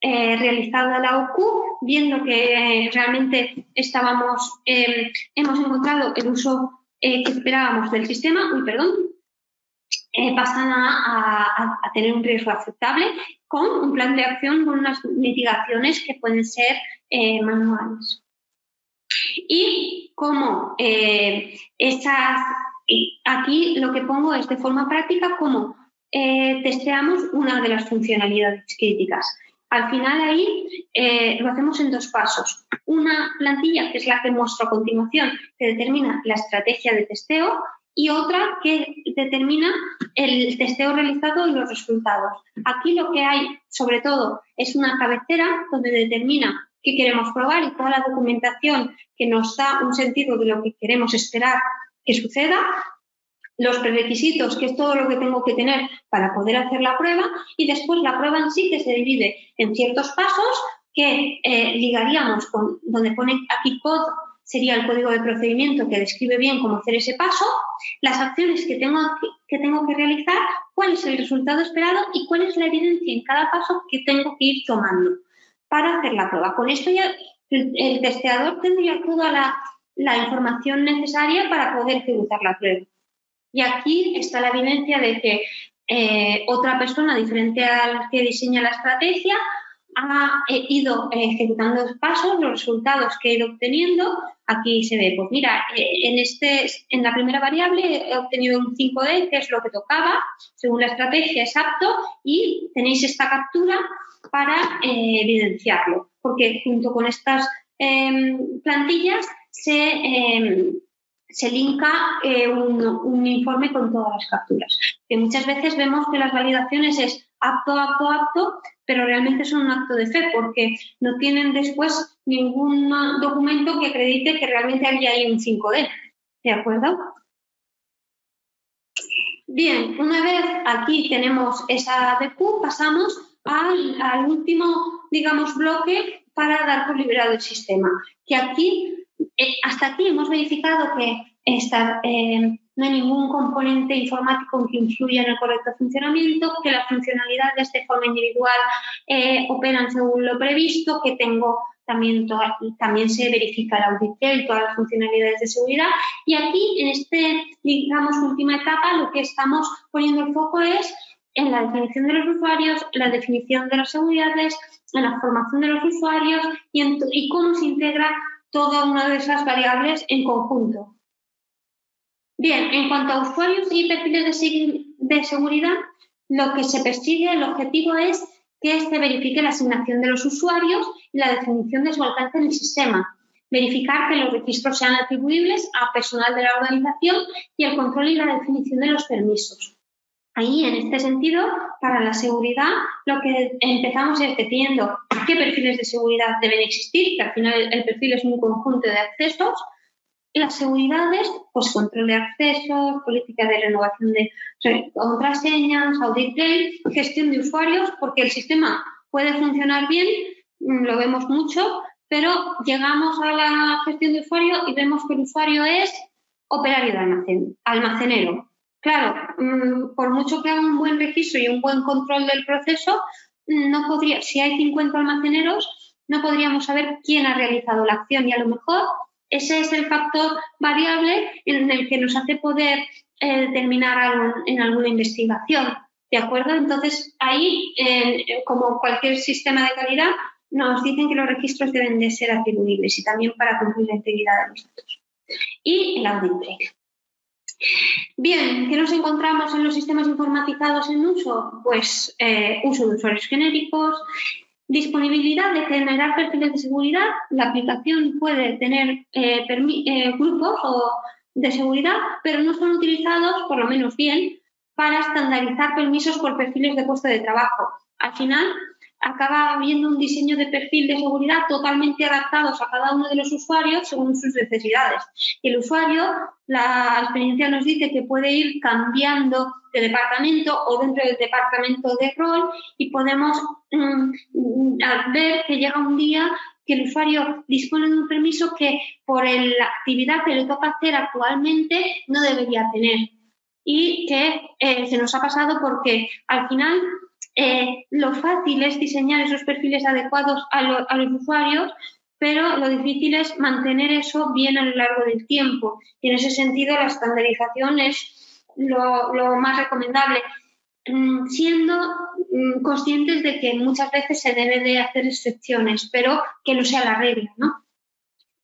eh, realizada la OQ, viendo que eh, realmente estábamos, hemos encontrado el uso que esperábamos del sistema, uy, perdón, eh, pasan a, tener un riesgo aceptable con un plan de acción con unas mitigaciones que pueden ser eh, manuales. Y como eh, esas, aquí lo que pongo es de forma práctica cómo testeamos una de las funcionalidades críticas. Al final ahí lo hacemos en dos pasos. Una plantilla, que es la que muestro a continuación, que determina la estrategia de testeo y otra que determina el testeo realizado y los resultados. Aquí lo que hay, sobre todo, es una cabecera donde determina qué queremos probar y toda la documentación que nos da un sentido de lo que queremos esperar que suceda, los prerequisitos, que es todo lo que tengo que tener para poder hacer la prueba, y después la prueba en sí que se divide en ciertos pasos que eh, ligaríamos con donde pone aquí code sería el código de procedimiento que describe bien cómo hacer ese paso, las acciones que tengo que, tengo que realizar, cuál es el resultado esperado y cuál es la evidencia en cada paso que tengo que ir tomando para hacer la prueba. Con esto ya el, testeador tendría toda la, información necesaria para poder ejecutar la prueba. Y aquí está la evidencia de que eh, otra persona diferente al que diseña la estrategia ha ido ejecutando los pasos, los resultados que he ido obteniendo. Aquí se ve, pues mira, eh, en, este, en la primera variable he obtenido un 5D, que es lo que tocaba, según la estrategia es apto, y tenéis esta captura para eh, evidenciarlo, porque junto con estas em, plantillas se, em, se linka eh, un, un, informe con todas las capturas. Que muchas veces vemos que las validaciones es apto, apto, apto, pero realmente son un acto de fe porque no tienen después ningún documento que acredite que realmente había ahí un 5D. ¿De acuerdo? Bien, una vez aquí tenemos esa DQ, pasamos al, último, digamos, bloque para dar por liberado el sistema. Que aquí, eh, hasta aquí hemos verificado que esta, eh, no hay ningún componente informático que influya en el correcto funcionamiento, que las funcionalidades de forma individual eh, operan según lo previsto, que tengo también, también se verifica el audit y todas las funcionalidades de seguridad. Y aquí, en este, digamos, última etapa, lo que estamos poniendo el foco es en la definición de los usuarios, la definición de las seguridades, en la formación de los usuarios y, y cómo se integra toda una de esas variables en conjunto. Bien, en cuanto a usuarios y perfiles de, seguridad, lo que se persigue, el objetivo es que se verifique la asignación de los usuarios y la definición de su alcance en el sistema, verificar que los registros sean atribuibles a personal de la organización y el control y la definición de los permisos. Ahí, en este sentido, para la seguridad, lo que empezamos es definiendo qué perfiles de seguridad deben existir, que al final el perfil es un conjunto de accesos. Las seguridades, pues control de accesos, política de renovación de contraseñas, audit trail, gestión de usuarios, porque el sistema puede funcionar bien, mm, lo vemos mucho, pero llegamos a la gestión de usuario y vemos que el usuario es operario de almacenero. Claro, mm, por mucho que haga un buen registro y un buen control del proceso, mm, no podría, si hay 50 almaceneros, no podríamos saber quién ha realizado la acción y a lo mejor ese es el factor variable en el que nos hace poder eh, determinar en alguna investigación. ¿De acuerdo? Entonces, ahí, eh, como cualquier sistema de calidad, nos dicen que los registros deben de ser atribuibles y también para cumplir la integridad de los datos. Y el audit trail. Bien, ¿qué nos encontramos en los sistemas informatizados en uso? Pues eh, uso de usuarios genéricos, disponibilidad de generar perfiles de seguridad. La aplicación puede tener eh, eh, grupos de seguridad, pero no son utilizados, por lo menos bien, para estandarizar permisos por perfiles de puesto de trabajo. Al final, acaba habiendo un diseño de perfil de seguridad totalmente adaptados a cada uno de los usuarios según sus necesidades. El usuario, la experiencia nos dice que puede ir cambiando de departamento o dentro del departamento de rol y podemos mm, ver que llega un día que el usuario dispone de un permiso que por la actividad que le toca hacer actualmente no debería tener y que eh, se nos ha pasado porque al final eh, lo fácil es diseñar esos perfiles adecuados a, los usuarios, pero lo difícil es mantener eso bien a lo largo del tiempo. Y en ese sentido, la estandarización es lo, más recomendable, mm, siendo mm, conscientes de que muchas veces se debe de hacer excepciones, pero que no sea la regla, ¿no?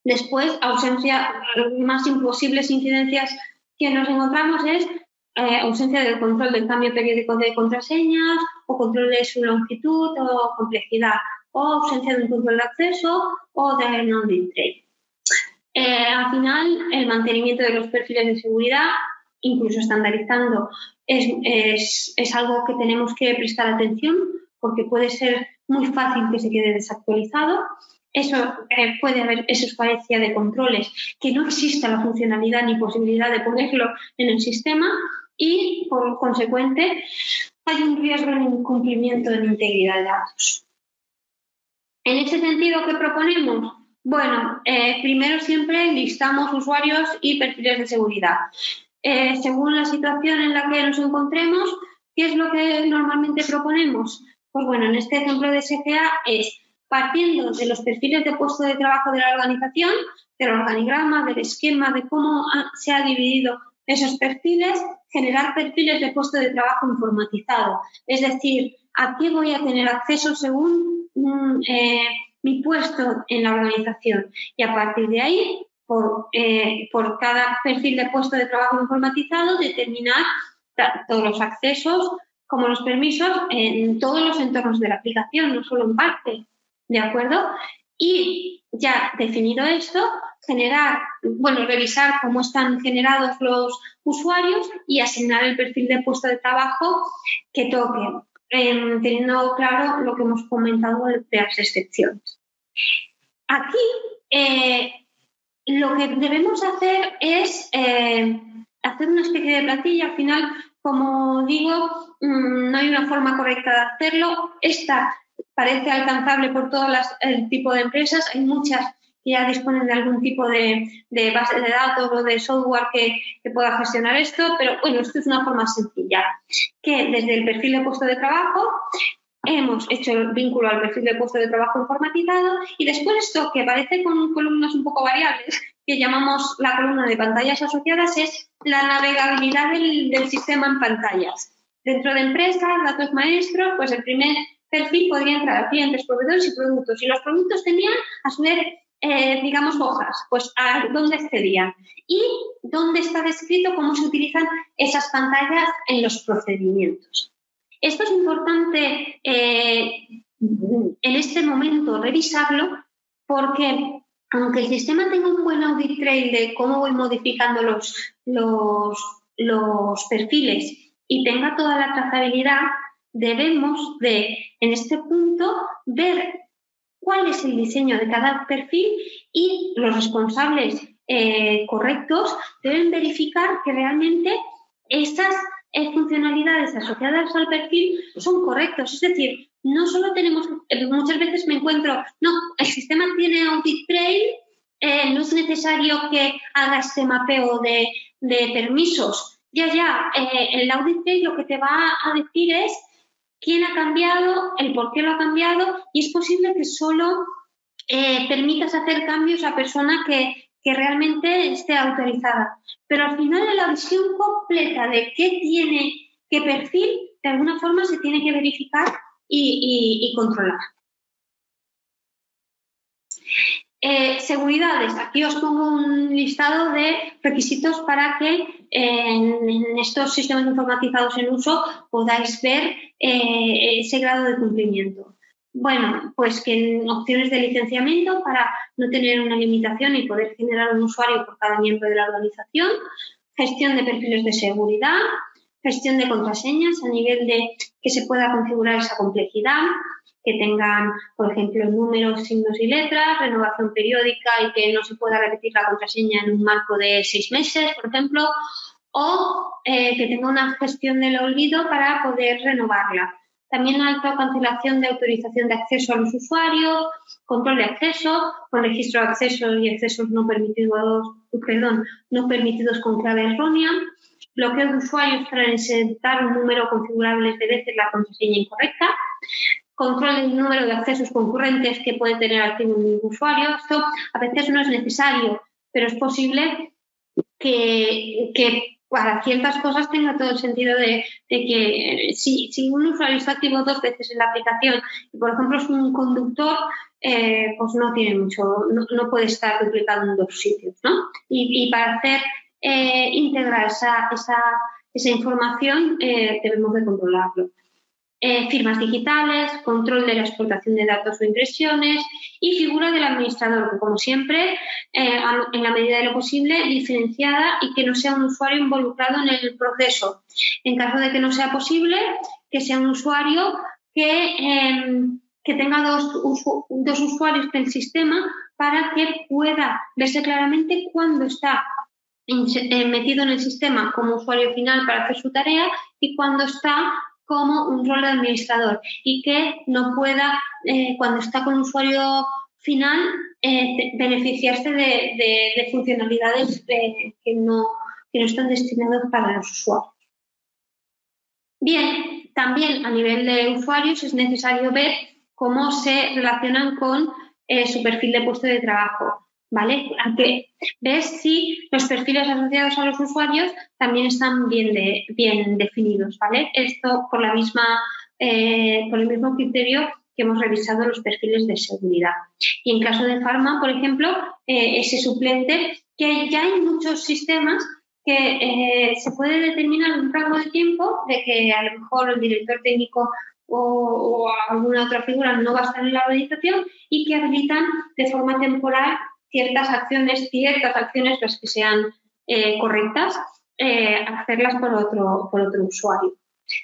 Después, ausencia, más imposibles incidencias que nos encontramos es eh, ausencia del control del cambio periódico de contraseñas o control de su longitud o complejidad, o ausencia de un control de acceso o de non trade. Eh, al final, el mantenimiento de los perfiles de seguridad, incluso estandarizando, es, es, algo que tenemos que prestar atención porque puede ser muy fácil que se quede desactualizado. Eso eh, puede haber esa carencia de controles, que no exista la funcionalidad ni posibilidad de ponerlo en el sistema y, por consecuente, hay un riesgo de incumplimiento de integridad de datos. En ese sentido, ¿qué proponemos? Bueno, eh, primero siempre listamos usuarios y perfiles de seguridad. Eh, según la situación en la que nos encontremos, ¿qué es lo que normalmente proponemos? Pues bueno, en este ejemplo de SGA es partiendo de los perfiles de puesto de trabajo de la organización, del organigrama, del esquema, de cómo se ha dividido esos perfiles, generar perfiles de puesto de trabajo informatizado. Es decir, a qué voy a tener acceso según mm, eh, mi puesto en la organización. Y a partir de ahí, por, eh, por cada perfil de puesto de trabajo informatizado, determinar todos los accesos como los permisos en todos los entornos de la aplicación, no solo en parte. ¿De acuerdo? Y ya definido esto, generar, bueno, revisar cómo están generados los usuarios y asignar el perfil de puesto de trabajo que toque, em, teniendo claro lo que hemos comentado de las excepciones. Aquí eh, lo que debemos hacer es eh, hacer una especie de plantilla. Al final, como digo, mm, no hay una forma correcta de hacerlo. Esta parece alcanzable por todo el tipo de empresas. Hay muchas ya disponen de algún tipo de, base de datos o de software que, pueda gestionar esto, pero bueno, esto es una forma sencilla, que desde el perfil de puesto de trabajo hemos hecho el vínculo al perfil de puesto de trabajo informatizado y después esto que aparece con columnas un poco variables, que llamamos la columna de pantallas asociadas, es la navegabilidad del, del sistema en pantallas. Dentro de empresas, datos maestros, pues el primer perfil podría entrar a clientes, proveedores y productos. Y los productos tenían a su vez, eh, digamos, hojas, pues a dónde accedían y dónde está descrito cómo se utilizan esas pantallas en los procedimientos. Esto es importante eh, en este momento revisarlo porque aunque el sistema tenga un buen audit trail de cómo voy modificando los, los, los perfiles y tenga toda la trazabilidad, debemos de, en este punto, ver cuál es el diseño de cada perfil y los responsables eh, correctos deben verificar que realmente estas eh, funcionalidades asociadas al perfil son correctos. Es decir, no solo tenemos, eh, muchas veces me encuentro, no, el sistema tiene audit trail, no es necesario que haga este mapeo de, de permisos. Ya, ya, el audit trail lo que te va a decir es quién ha cambiado, el por qué lo ha cambiado y es posible que solo permitas hacer cambios a persona que, realmente esté autorizada. Pero al final la visión completa de qué tiene, qué perfil, de alguna forma se tiene que verificar y, controlar. Eh, seguridades. Aquí os pongo un listado de requisitos para que en, estos sistemas informatizados en uso podáis ver eh, ese grado de cumplimiento. Bueno, pues que en opciones de licenciamiento para no tener una limitación y poder generar un usuario por cada miembro de la organización, gestión de perfiles de seguridad, gestión de contraseñas a nivel de que se pueda configurar esa complejidad, que tengan, por ejemplo, números, signos y letras, renovación periódica y que no se pueda repetir la contraseña en un marco de seis meses, por ejemplo, o eh, que tenga una gestión del olvido para poder renovarla. También alta cancelación de autorización de acceso a los usuarios, control de acceso, con registro de acceso y accesos no permitidos, perdón, no permitidos con clave errónea, bloqueo de usuarios para insertar un número configurable de veces la contraseña incorrecta, control del número de accesos concurrentes que puede tener un usuario. Esto a veces no es necesario, pero es posible que, para ciertas cosas tenga todo el sentido de, que si, si, un usuario está activo dos veces en la aplicación y, por ejemplo, es un conductor, eh, pues no tiene mucho, no, puede estar duplicado en dos sitios, ¿no? Y, para hacer eh, integrar esa, esa, esa información eh, debemos de controlarlo. Eh, firmas digitales, control de la exportación de datos o impresiones y figura del administrador, que como siempre, eh, en la medida de lo posible, diferenciada y que no sea un usuario involucrado en el proceso. En caso de que no sea posible, que sea un usuario que, em, que tenga dos, dos usuarios del sistema para que pueda verse claramente cuándo está eh, metido en el sistema como usuario final para hacer su tarea y cuando está como un rol de administrador y que no pueda, eh, cuando está con usuario final, eh, beneficiarse de, funcionalidades eh, que, no, que no están destinadas para los usuarios. Bien, también a nivel de usuarios es necesario ver cómo se relacionan con su perfil de puesto de trabajo. ¿Vale? que ves si los perfiles asociados a los usuarios también están bien, bien definidos, ¿vale? Esto por la misma, eh, por el mismo criterio que hemos revisado los perfiles de seguridad. Y en caso de Pharma, por ejemplo, eh, ese suplente, que ya hay muchos sistemas que eh, se puede determinar un rango de tiempo de que a lo mejor el director técnico o, o, alguna otra figura no va a estar en la organización y que habilitan de forma temporal ciertas acciones, ciertas acciones las que sean eh, correctas, eh, hacerlas por otro, por otro usuario.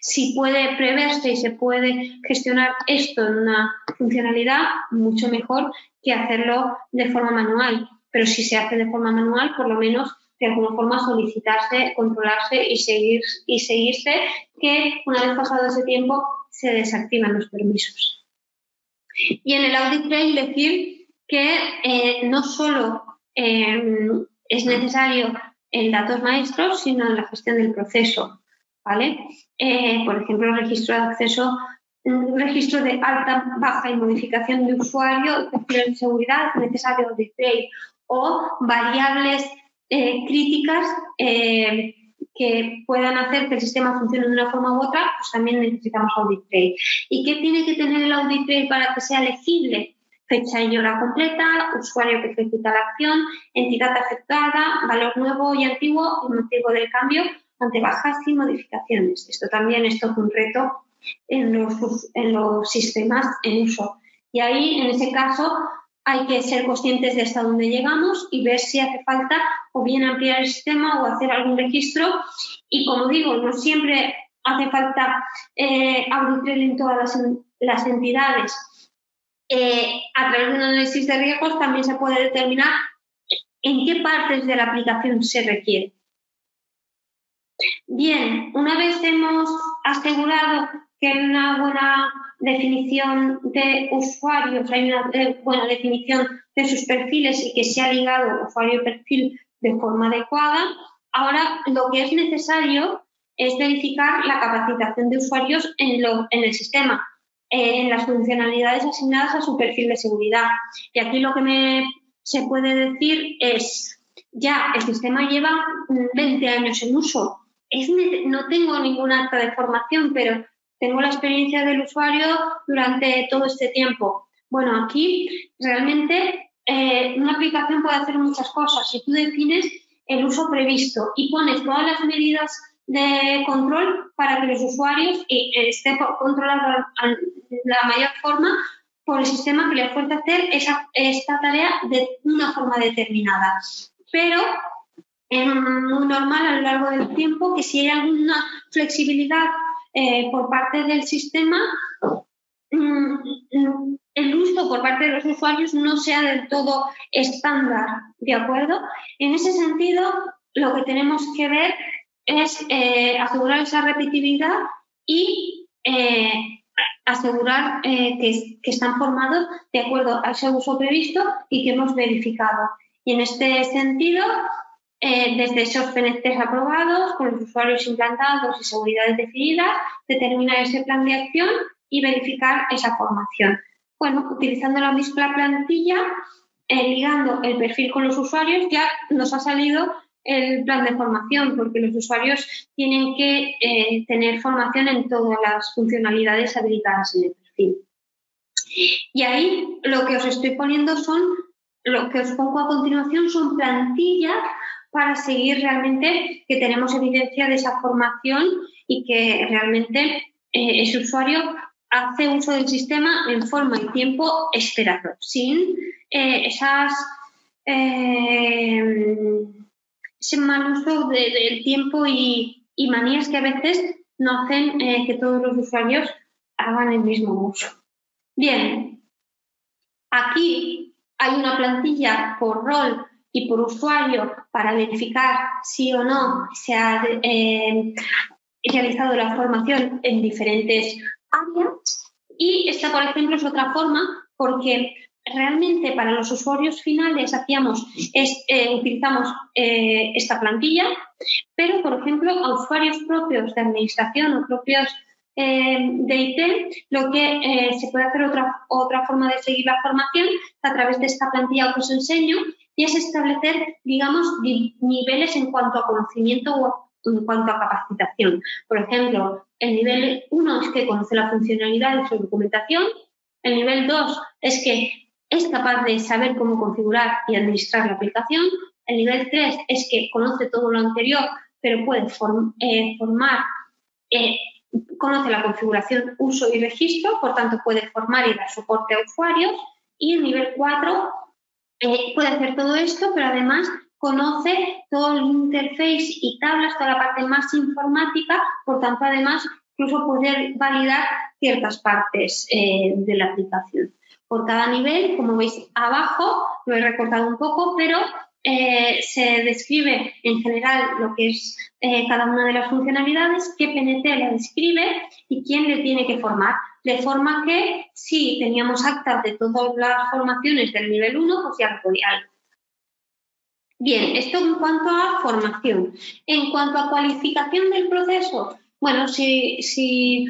Si puede preverse y se puede gestionar esto en una funcionalidad, mucho mejor que hacerlo de forma manual. Pero si se hace de forma manual, por lo menos de alguna forma solicitarse, controlarse y, seguir, y seguirse que una vez pasado ese tiempo se desactivan los permisos. Y en el audit trail decir que eh, no solo em, es necesario en datos maestros, sino en la gestión del proceso. ¿vale? Eh, por ejemplo, registro de acceso, registro de alta, baja y modificación de usuario, de seguridad necesario de trade o variables eh, críticas que puedan hacer que el sistema funcione de una forma u otra, pues también necesitamos audit trail. ¿Y qué tiene que tener el audit trail para que sea legible? Fecha y hora completa, usuario que ejecuta la acción, entidad afectada, valor nuevo y antiguo y motivo del cambio ante bajas y modificaciones. Esto también es todo un reto en los, en los sistemas en uso. Y ahí, en ese caso, hay que ser conscientes de hasta dónde llegamos y ver si hace falta o bien ampliar el sistema o hacer algún registro. Y como digo, no siempre hace falta eh, en todas las, entidades. Eh, a través de un análisis de riesgos también se puede determinar en qué partes de la aplicación se requiere. Bien, una vez hemos asegurado que hay una buena definición de usuarios, hay una eh, buena definición de sus perfiles y que se ha ligado usuario-perfil de forma adecuada, ahora lo que es necesario es verificar la capacitación de usuarios en, el sistema, en las funcionalidades asignadas a su perfil de seguridad. Y aquí lo que me se puede decir es, ya el sistema lleva 20 años en uso, es, no tengo ningún acta de formación, pero tengo la experiencia del usuario durante todo este tiempo. Bueno, aquí realmente eh, una aplicación puede hacer muchas cosas. Si tú defines el uso previsto y pones todas las medidas de control para que los usuarios estén controlados de la mayor forma por el sistema que les fuerza hacer esa, esta tarea de una forma determinada. Pero es muy normal a lo largo del tiempo que si hay alguna flexibilidad eh, por parte del sistema, mm, el uso por parte de los usuarios no sea del todo estándar, ¿de acuerdo? En ese sentido, lo que tenemos que ver es eh, asegurar esa repetitividad y eh, asegurar que, que, están formados de acuerdo a ese uso previsto y que hemos verificado. Y en este sentido, eh, desde esos PNTs aprobados, con los usuarios implantados y seguridades definidas, determinar ese plan de acción y verificar esa formación. Bueno, utilizando la misma plantilla, eh, ligando el perfil con los usuarios, ya nos ha salido el plan de formación, porque los usuarios tienen que eh, tener formación en todas las funcionalidades habilitadas en el perfil. Y ahí lo que os estoy poniendo son, lo que os pongo a continuación son plantillas para seguir realmente que tenemos evidencia de esa formación y que realmente eh, ese usuario hace uso del sistema en forma y tiempo esperado, sin eh, esas eh, ese mal uso del tiempo y, manías que a veces no hacen que todos los usuarios hagan el mismo uso. Bien, aquí hay una plantilla por rol y por usuario para verificar si o no se ha eh, realizado la formación en diferentes áreas. Y esta, por ejemplo, es otra forma porque realmente para los usuarios finales hacíamos eh, utilizamos eh, esta plantilla, pero por ejemplo a usuarios propios de administración o propios de IT, lo que se puede hacer otra, otra forma de seguir la formación a través de esta plantilla que os enseño y es establecer, digamos, niveles en cuanto a conocimiento o en cuanto a capacitación. Por ejemplo, el nivel 1 es que conoce la funcionalidad de su documentación, el nivel 2 es que es capaz de saber cómo configurar y administrar la aplicación, el nivel 3 es que conoce todo lo anterior, pero puede eh, formar, eh, conoce la configuración, uso y registro, por tanto puede formar y dar soporte a usuarios, y el nivel 4 eh, puede hacer todo esto, pero además conoce todo el interface y tablas, toda la parte más informática, por tanto, además, incluso poder validar ciertas partes de la aplicación. Por cada nivel, como veis abajo, lo he recortado un poco, pero eh, se describe en general lo que es cada una de las funcionalidades, qué PNT la describe y quién le tiene que formar de forma que si teníamos actas de todas las formaciones del nivel 1, pues ya lo podía. Bien, esto en cuanto a formación. En cuanto a cualificación del proceso, bueno, si, si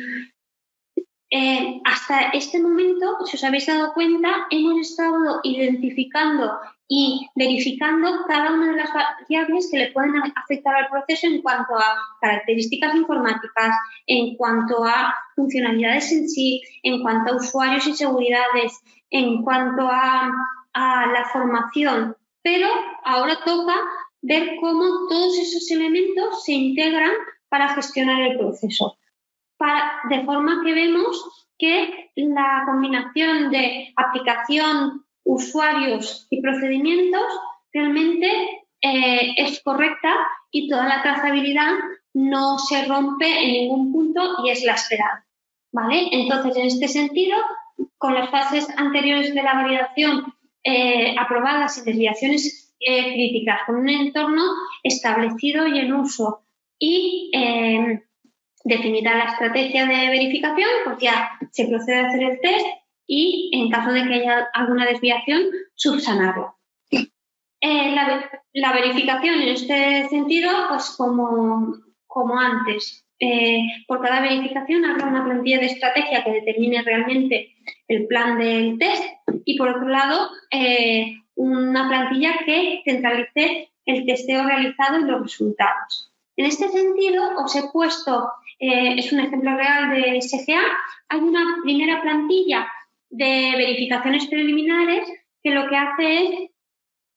eh, hasta este momento, si os habéis dado cuenta, hemos estado identificando y verificando cada una de las variables que le pueden afectar al proceso en cuanto a características informáticas, en cuanto a funcionalidades en sí, en cuanto a usuarios y seguridades, en cuanto a, la formación. Pero ahora toca ver cómo todos esos elementos se integran para gestionar el proceso. De forma que vemos que la combinación de aplicación usuarios y procedimientos realmente eh, es correcta y toda la trazabilidad no se rompe en ningún punto y es la esperada. ¿Vale? Entonces, en este sentido, con las fases anteriores de la validación eh, aprobadas y desviaciones eh, críticas, con un entorno establecido y en uso y definida la estrategia de verificación, pues ya se procede a hacer el test y en caso de que haya alguna desviación, subsanarlo. Eh, la, verificación en este sentido, pues como, antes, eh, por cada verificación habrá una plantilla de estrategia que determine realmente el plan del test y por otro lado eh, una plantilla que centralice el testeo realizado y los resultados. En este sentido, os he puesto, es un ejemplo real de SGA, hay una primera plantilla de verificaciones preliminares que lo que hace es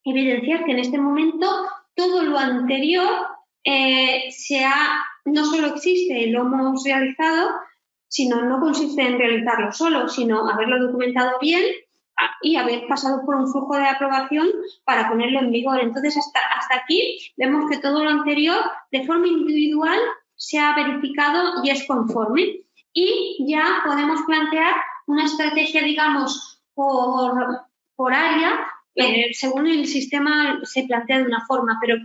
evidenciar que en este momento todo lo anterior eh, no solo existe y lo hemos realizado, sino no consiste en realizarlo solo, sino haberlo documentado bien y haber pasado por un flujo de aprobación para ponerlo en vigor. Entonces, hasta, hasta aquí vemos que todo lo anterior, de forma individual, se ha verificado y es conforme. Y ya podemos plantear una estrategia, digamos, por, por área, eh, según el sistema se plantea de una forma, pero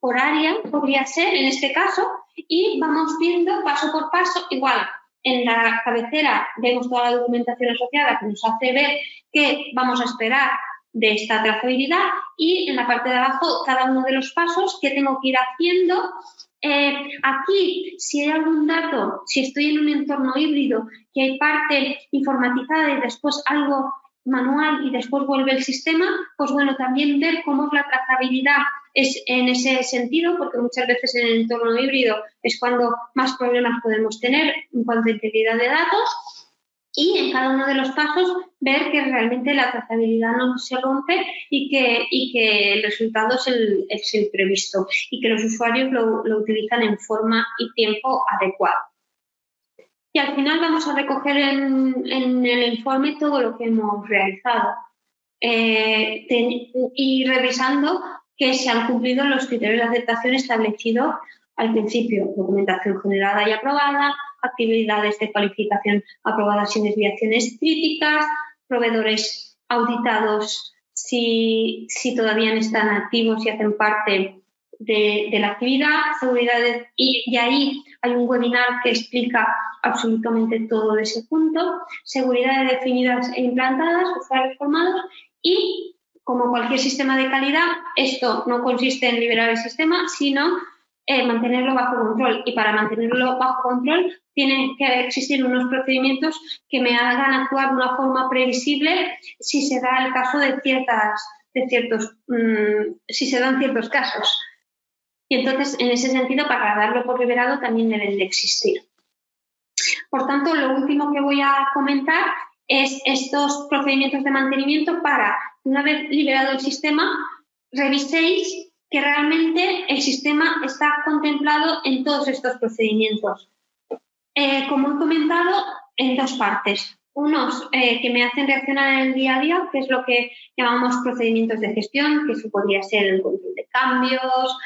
por área podría ser en este caso, y vamos viendo paso por paso, igual en la cabecera vemos toda la documentación asociada que nos hace ver qué vamos a esperar de esta trazabilidad y en la parte de abajo cada uno de los pasos que tengo que ir haciendo. Eh, aquí, si hay algún dato, si estoy en un entorno híbrido, que hay parte informatizada y después algo manual y después vuelve el sistema, pues bueno, también ver cómo es la trazabilidad es en ese sentido, porque muchas veces en el entorno híbrido es cuando más problemas podemos tener en cuanto a integridad de datos y en cada uno de los pasos ver que realmente la trazabilidad no se rompe y que, y que el resultado es el, es el previsto y que los usuarios lo, lo, utilizan en forma y tiempo adecuado. Y al final vamos a recoger en, en el informe todo lo que hemos realizado eh, y revisando que se han cumplido los criterios de aceptación establecidos al principio, documentación generada y aprobada, actividades de cualificación aprobadas sin desviaciones críticas, proveedores auditados si, si todavía están activos y hacen parte de, la actividad, seguridad y, y, ahí hay un webinar que explica absolutamente todo ese punto, seguridad definidas e implantadas, usuarios formados y como cualquier sistema de calidad, esto no consiste en liberar el sistema, sino eh, mantenerlo bajo control. Y para mantenerlo bajo control tienen que existir unos procedimientos que me hagan actuar de una forma previsible si se da el caso de ciertas, de ciertos, mm, si se dan ciertos casos. Y entonces, en ese sentido, para darlo por liberado también deben de existir. Por tanto, lo último que voy a comentar es estos procedimientos de mantenimiento para, una vez liberado el sistema, reviséis que realmente el sistema está contemplado en todos estos procedimientos. Eh, como he comentado, en dos partes. Unos eh, que me hacen reaccionar en el día a día, que es lo que llamamos procedimientos de gestión, que eso podría ser el control de cambios,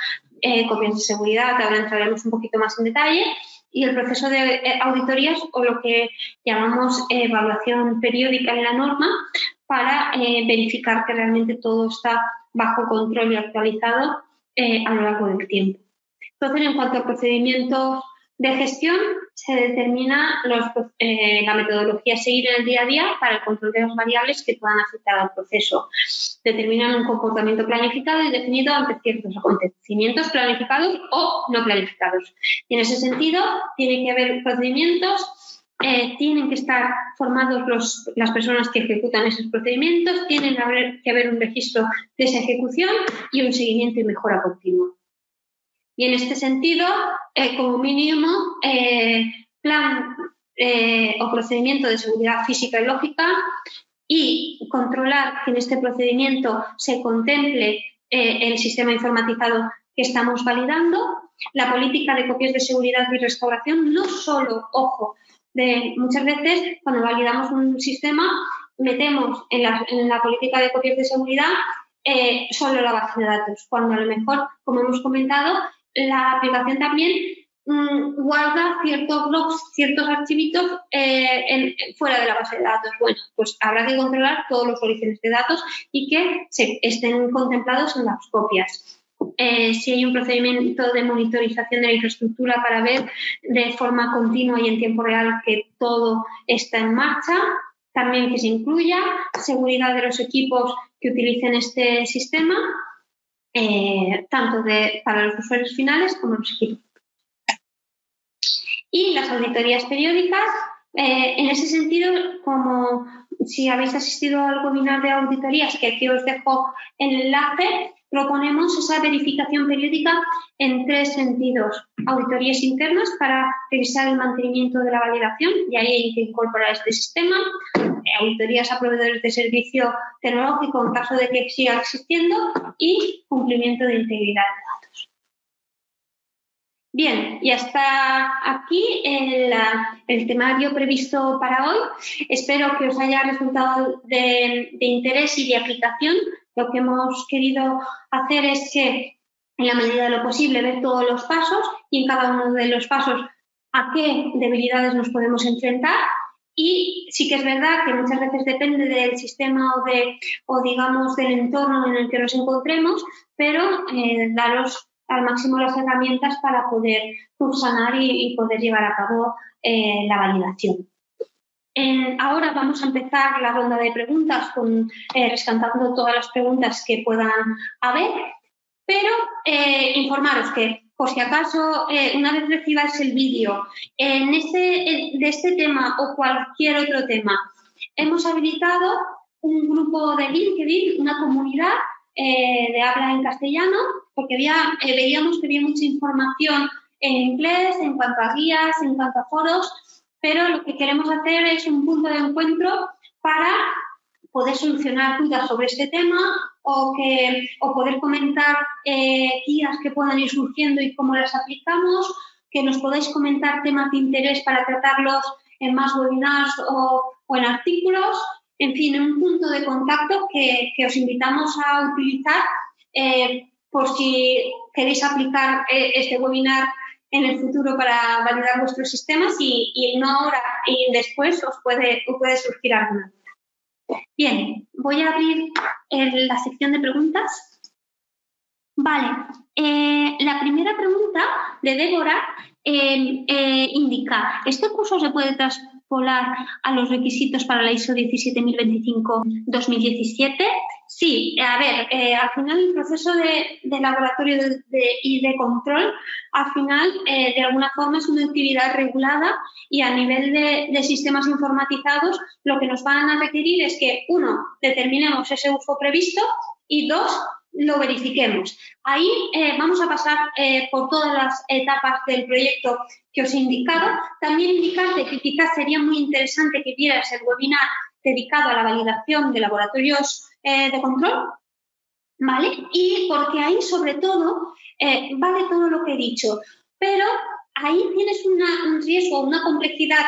eh, copias de seguridad, ahora entraremos un poquito más en detalle, y el proceso de auditorías o lo que llamamos evaluación periódica en la norma para verificar que realmente todo está bajo control y actualizado eh, a lo largo del tiempo. Entonces, en cuanto a procedimientos de gestión, se determina eh, la metodología a seguir en el día a día para el control de las variables que puedan afectar al proceso. Determinan un comportamiento planificado y definido ante ciertos acontecimientos planificados o no planificados. Y en ese sentido, tiene que haber procedimientos eh, tienen que estar formados las personas que ejecutan esos procedimientos, tienen que haber un registro de esa ejecución y un seguimiento y mejora continua. Y en este sentido, eh, como mínimo, eh, plan o procedimiento de seguridad física y lógica y controlar que en este procedimiento se contemple el sistema informatizado que estamos validando, la política de copias de seguridad y restauración, no solo, ojo, muchas veces cuando validamos un sistema metemos en la, política de copias de seguridad eh, solo la base de datos, cuando a lo mejor, como hemos comentado, la aplicación también mm, guarda ciertos blogs, ciertos archivitos eh, fuera de la base de datos. Bueno, pues habrá que controlar todos los orígenes de datos y que estén contemplados en las copias. Eh, si hay un procedimiento de monitorización de la infraestructura para ver de forma continua y en tiempo real que todo está en marcha, también que se incluya seguridad de los equipos que utilicen este sistema, eh, tanto para los usuarios finales como los equipos. Y las auditorías periódicas, eh, en ese sentido, como si habéis asistido al webinar de auditorías, que aquí os dejo el enlace, proponemos esa verificación periódica en tres sentidos. Auditorías internas para revisar el mantenimiento de la validación y ahí hay que incorporar este sistema. Auditorías a proveedores de servicio tecnológico en caso de que siga existiendo y cumplimiento de integridad de datos. Bien, y hasta aquí el, temario previsto para hoy. Espero que os haya resultado de interés y de aplicación lo que hemos querido hacer es que, en la medida de lo posible, ver todos los pasos y en cada uno de los pasos a qué debilidades nos podemos enfrentar. Y sí que es verdad que muchas veces depende del sistema o, de, o digamos, del entorno en el que nos encontremos, pero eh, daros al máximo las herramientas para poder subsanar y, poder llevar a cabo eh, la validación ahora vamos a empezar la ronda de preguntas con, eh, todas las preguntas que puedan haber, pero eh, informaros que por si acaso, eh, una vez recibáis el vídeo en este, de este tema o cualquier otro tema, hemos habilitado un grupo de LinkedIn, una comunidad eh, de habla en castellano, porque había, veíamos que había mucha información en inglés en cuanto a guías, en cuanto a foros, pero lo que queremos hacer es un punto de encuentro para poder solucionar dudas sobre este tema o, que, o poder comentar eh, guías que puedan ir surgiendo y cómo las aplicamos, que nos podáis comentar temas de interés para tratarlos en más webinars o, en artículos, en fin, un punto de contacto que, os invitamos a utilizar eh, por si queréis aplicar eh, este webinar en el futuro para validar vuestros sistemas y, no ahora y después os puede, puede surgir alguna Bien, voy a abrir la sección de preguntas. Vale, eh, la primera pregunta de Débora eh, eh, indica, ¿este curso se puede traspolar a los requisitos para la ISO 17025-2017? Sí, a ver, eh, al final el proceso de, laboratorio y de control, al final eh, de alguna forma es una actividad regulada y a nivel de, sistemas informatizados lo que nos van a requerir es que, uno, determinemos ese uso previsto y dos, lo verifiquemos. Ahí eh, vamos a pasar por todas las etapas del proyecto que os he indicado. También indicarte que quizás sería muy interesante que vieras el webinar dedicado a la validación de laboratorios eh, de control, ¿vale? Y porque ahí, sobre todo, eh, vale todo lo que he dicho, pero ahí tienes un riesgo, una complejidad,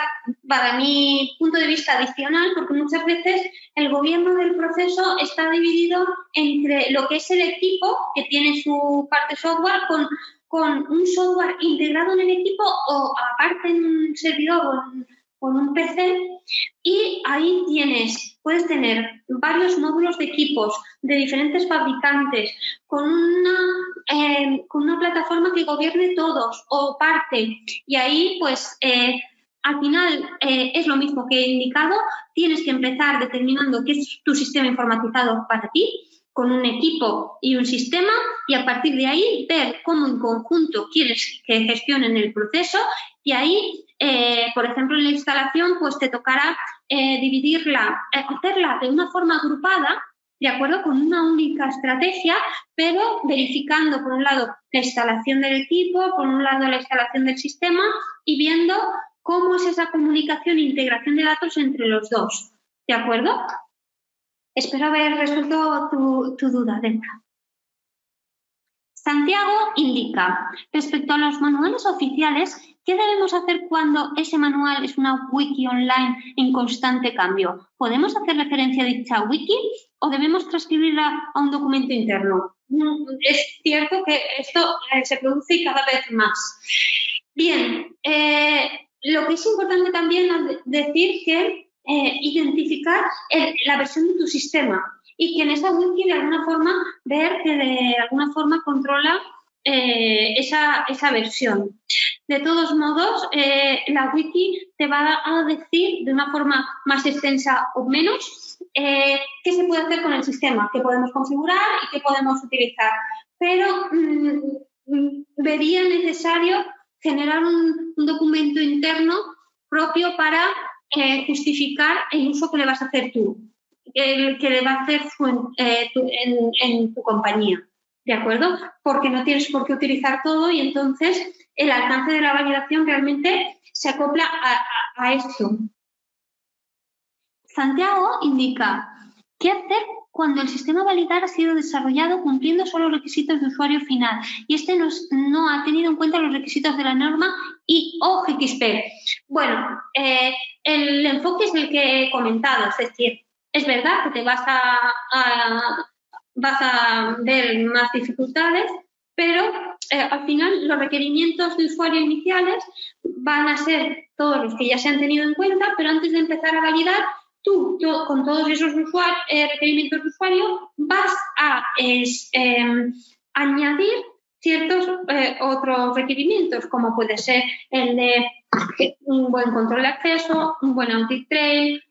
para mi punto de vista, adicional, porque muchas veces el gobierno del proceso está dividido entre lo que es el equipo, que tiene su parte software, con, con un software integrado en el equipo o aparte en un servidor o en con un PC y ahí tienes, puedes tener varios módulos de equipos de diferentes fabricantes con una, eh, con una plataforma que gobierne todos o parte. Y ahí pues eh, al final eh, es lo mismo que he indicado, tienes que empezar determinando qué es tu sistema informatizado para ti con un equipo y un sistema y a partir de ahí ver cómo en conjunto quieres que gestionen el proceso y ahí eh, por ejemplo, en la instalación, pues te tocará eh, dividirla, eh, hacerla de una forma agrupada, de acuerdo con una única estrategia, pero verificando, por un lado, la instalación del equipo, por un lado, la instalación del sistema y viendo cómo es esa comunicación e integración de datos entre los dos. ¿De acuerdo? Espero haber resuelto tu, tu duda, Denka. Santiago indica, respecto a los manuales oficiales, ¿Qué debemos hacer cuando ese manual es una wiki online en constante cambio? ¿Podemos hacer referencia a dicha wiki o debemos transcribirla a un documento interno? Mm, es cierto que esto eh, se produce cada vez más. Bien, eh, lo que es importante también es decir que eh, identificar la versión de tu sistema y que en esa wiki de alguna forma ver que de alguna forma controla esa, esa, versión. De todos modos, la wiki te va a decir de una forma más extensa o menos qué se puede hacer con el sistema, qué podemos configurar y qué podemos utilizar. Pero mm, mm, vería necesario generar un, documento interno propio para eh, justificar el uso que le vas a hacer tú, el que le va a hacer eh, en, tu compañía. ¿De acuerdo? Porque no tienes por qué utilizar todo y entonces el alcance de la validación realmente se acopla a esto. Santiago indica, ¿qué hacer cuando el sistema validar ha sido desarrollado cumpliendo solo los requisitos de usuario final y este no, ha tenido en cuenta los requisitos de la norma y OGXP. Bueno, eh, el enfoque es el que he comentado, es decir, es verdad que te vas a, vas a ver más dificultades, pero eh, al final los requerimientos de usuario iniciales van a ser todos los que ya se han tenido en cuenta, pero antes de empezar a validar tú, con todos esos eh, requerimientos de usuario vas a em, añadir ciertos eh, otros requerimientos, como puede ser el de un buen control de acceso, un buen audit trail,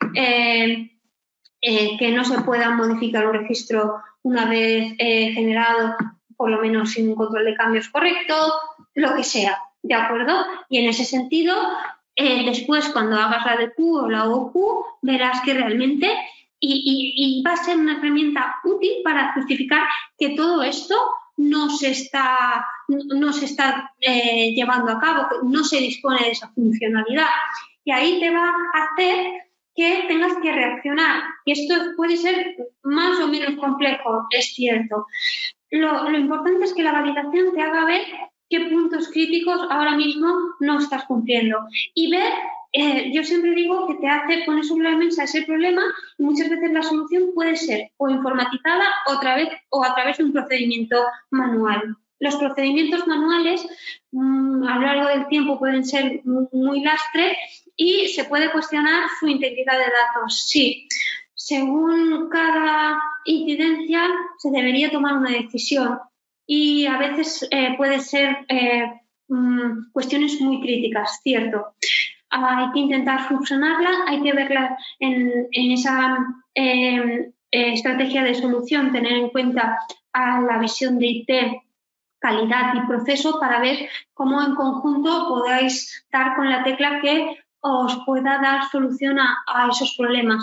que no se pueda modificar un registro una vez generado, por lo menos sin un control de cambios correcto, lo que sea, ¿de acuerdo? Y en ese sentido, eh, después, cuando hagas la DQ o la OQ, verás que realmente y, va a ser una herramienta útil para justificar que todo esto no se está, no se está eh, llevando a cabo, no se dispone de esa funcionalidad. Y ahí te va a hacer que tengas que reaccionar. Y esto puede ser más o menos complejo, es cierto. Lo, importante es que la validación te haga ver qué puntos críticos ahora mismo no estás cumpliendo. Y ver, eh, yo siempre digo que te hace poner sobre la mesa ese problema y muchas veces la solución puede ser o informatizada otra vez, o a través de un procedimiento manual. Los procedimientos manuales mm, a lo largo del tiempo pueden ser muy lastre y se puede cuestionar su integridad de datos. Sí, según cada incidencia se debería tomar una decisión y a veces eh, puede ser eh, mm, cuestiones muy críticas, cierto. hay que intentar funcionarla, hay que verla en, esa em, eh, estrategia de solución, tener en cuenta a la visión de IT, calidad y proceso para ver cómo en conjunto podáis dar con la tecla que os pueda dar solución a esos problemas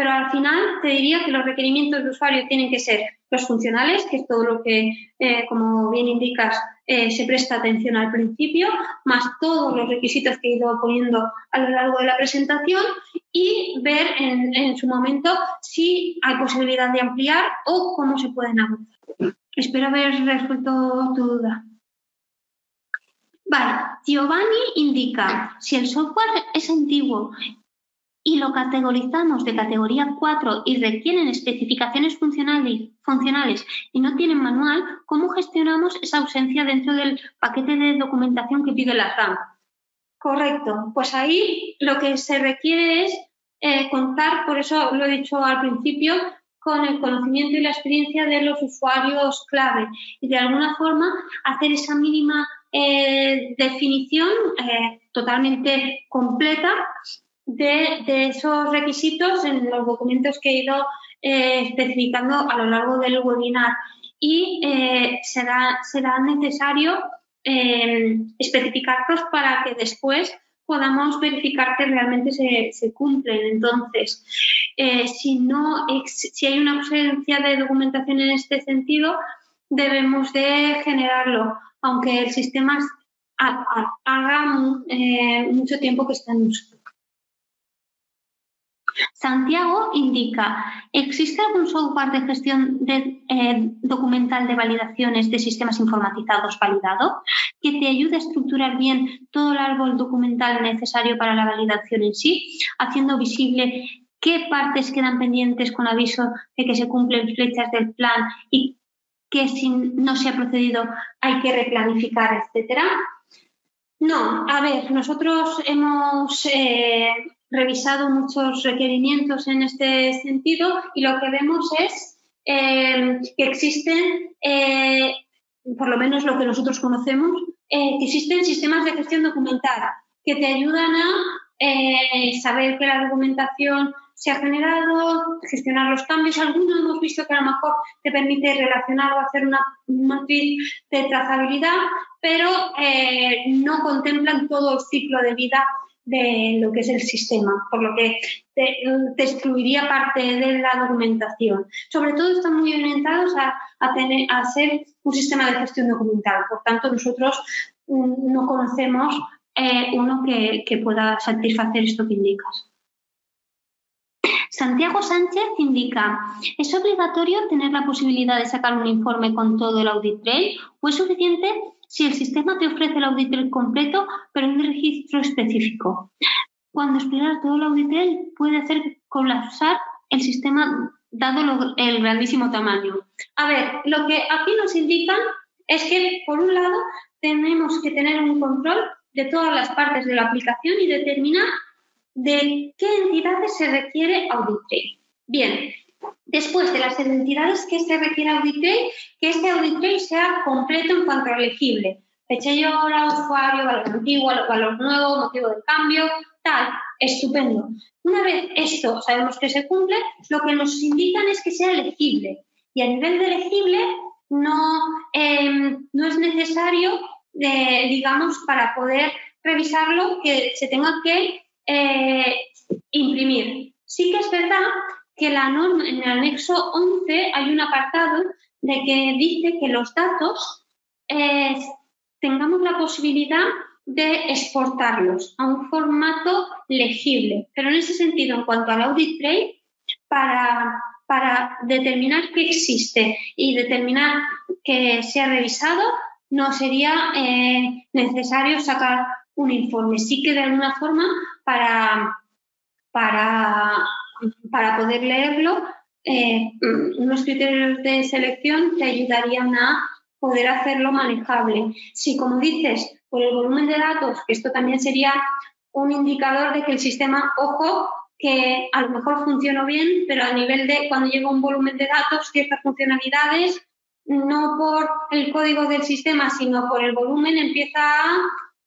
pero al final te diría que los requerimientos de usuario tienen que ser los funcionales, que es todo lo que, eh, como bien indicas, eh, se presta atención al principio, más todos los requisitos que he ido poniendo a lo largo de la presentación y ver en, su momento si hay posibilidad de ampliar o cómo se pueden avanzar. Espero haber resuelto tu duda. Vale, Giovanni indica, si el software es antiguo y lo categorizamos de categoría 4 y requieren especificaciones funcionales, y no tienen manual, ¿cómo gestionamos esa ausencia dentro del paquete de documentación que pide la RAM? Correcto, pues ahí lo que se requiere es eh, contar, por eso lo he dicho al principio, con el conocimiento y la experiencia de los usuarios clave y de alguna forma hacer esa mínima eh, definición eh, totalmente completa de, esos requisitos en los documentos que he ido eh, especificando a lo largo del webinar y será, será necesario especificarlos para que después podamos verificar que realmente se, cumplen. Entonces, si, no, si hay una ausencia de documentación en este sentido, debemos de generarlo, aunque el sistema haga mucho tiempo que está en uso. Santiago indica, ¿existe algún software de gestión eh, documental de validaciones de sistemas informatizados validado que te ayude a estructurar bien todo el árbol documental necesario para la validación en sí, haciendo visible qué partes quedan pendientes con aviso de que se cumplen flechas del plan y que si no se ha procedido hay que replanificar, etcétera? No, a ver, nosotros hemos eh, revisado muchos requerimientos en este sentido y lo que vemos es eh, que existen, eh, por lo menos lo que nosotros conocemos, que existen sistemas de gestión documental que te ayudan a saber que la documentación se ha generado, gestionar los cambios. Algunos hemos visto que a lo mejor te permite relacionar o hacer una matriz de trazabilidad, pero no contemplan todo el ciclo de vida de lo que es el sistema, por lo que te, excluiría parte de la documentación. Sobre todo están muy orientados a, a, tener, ser un sistema de gestión documental. Por tanto, nosotros mm, no conocemos eh, uno que, que pueda satisfacer esto que indicas. Santiago Sánchez indica, ¿es obligatorio tener la posibilidad de sacar un informe con todo el audit trail o es suficiente si el sistema te ofrece el audit trail completo pero en un registro específico? Cuando explorar todo el audit trail puede hacer colapsar el sistema dado el grandísimo tamaño. A ver, lo que aquí nos indican es que, por un lado, tenemos que tener un control de todas las partes de la aplicación y determinar de qué entidades se requiere audit trail. Bien, después de las entidades que se requiere audit trail, que este audit sea completo en cuanto a legible. Fecha y hora, usuario, valor antiguo, valor nuevo, motivo de cambio, tal, estupendo. Una vez esto sabemos que se cumple, lo que nos indican es que sea legible. Y a nivel de legible no, em, no es necesario, eh, digamos, para poder revisarlo, que se tenga que eh, imprimir. Sí que es verdad que la norma, en el anexo 11 hay un apartado de que dice que los datos eh, tengamos la posibilidad de exportarlos a un formato legible. Pero en ese sentido, en cuanto al audit trail, para, para determinar que existe y determinar que se ha revisado, no sería eh, necesario sacar un informe. Sí que de alguna forma para, para, para poder leerlo, eh, unos criterios de selección te ayudarían a poder hacerlo manejable. Si, como dices, por el volumen de datos, esto también sería un indicador de que el sistema, ojo, que a lo mejor funcionó bien, pero a nivel de cuando llega un volumen de datos, ciertas funcionalidades, no por el código del sistema, sino por el volumen, empieza a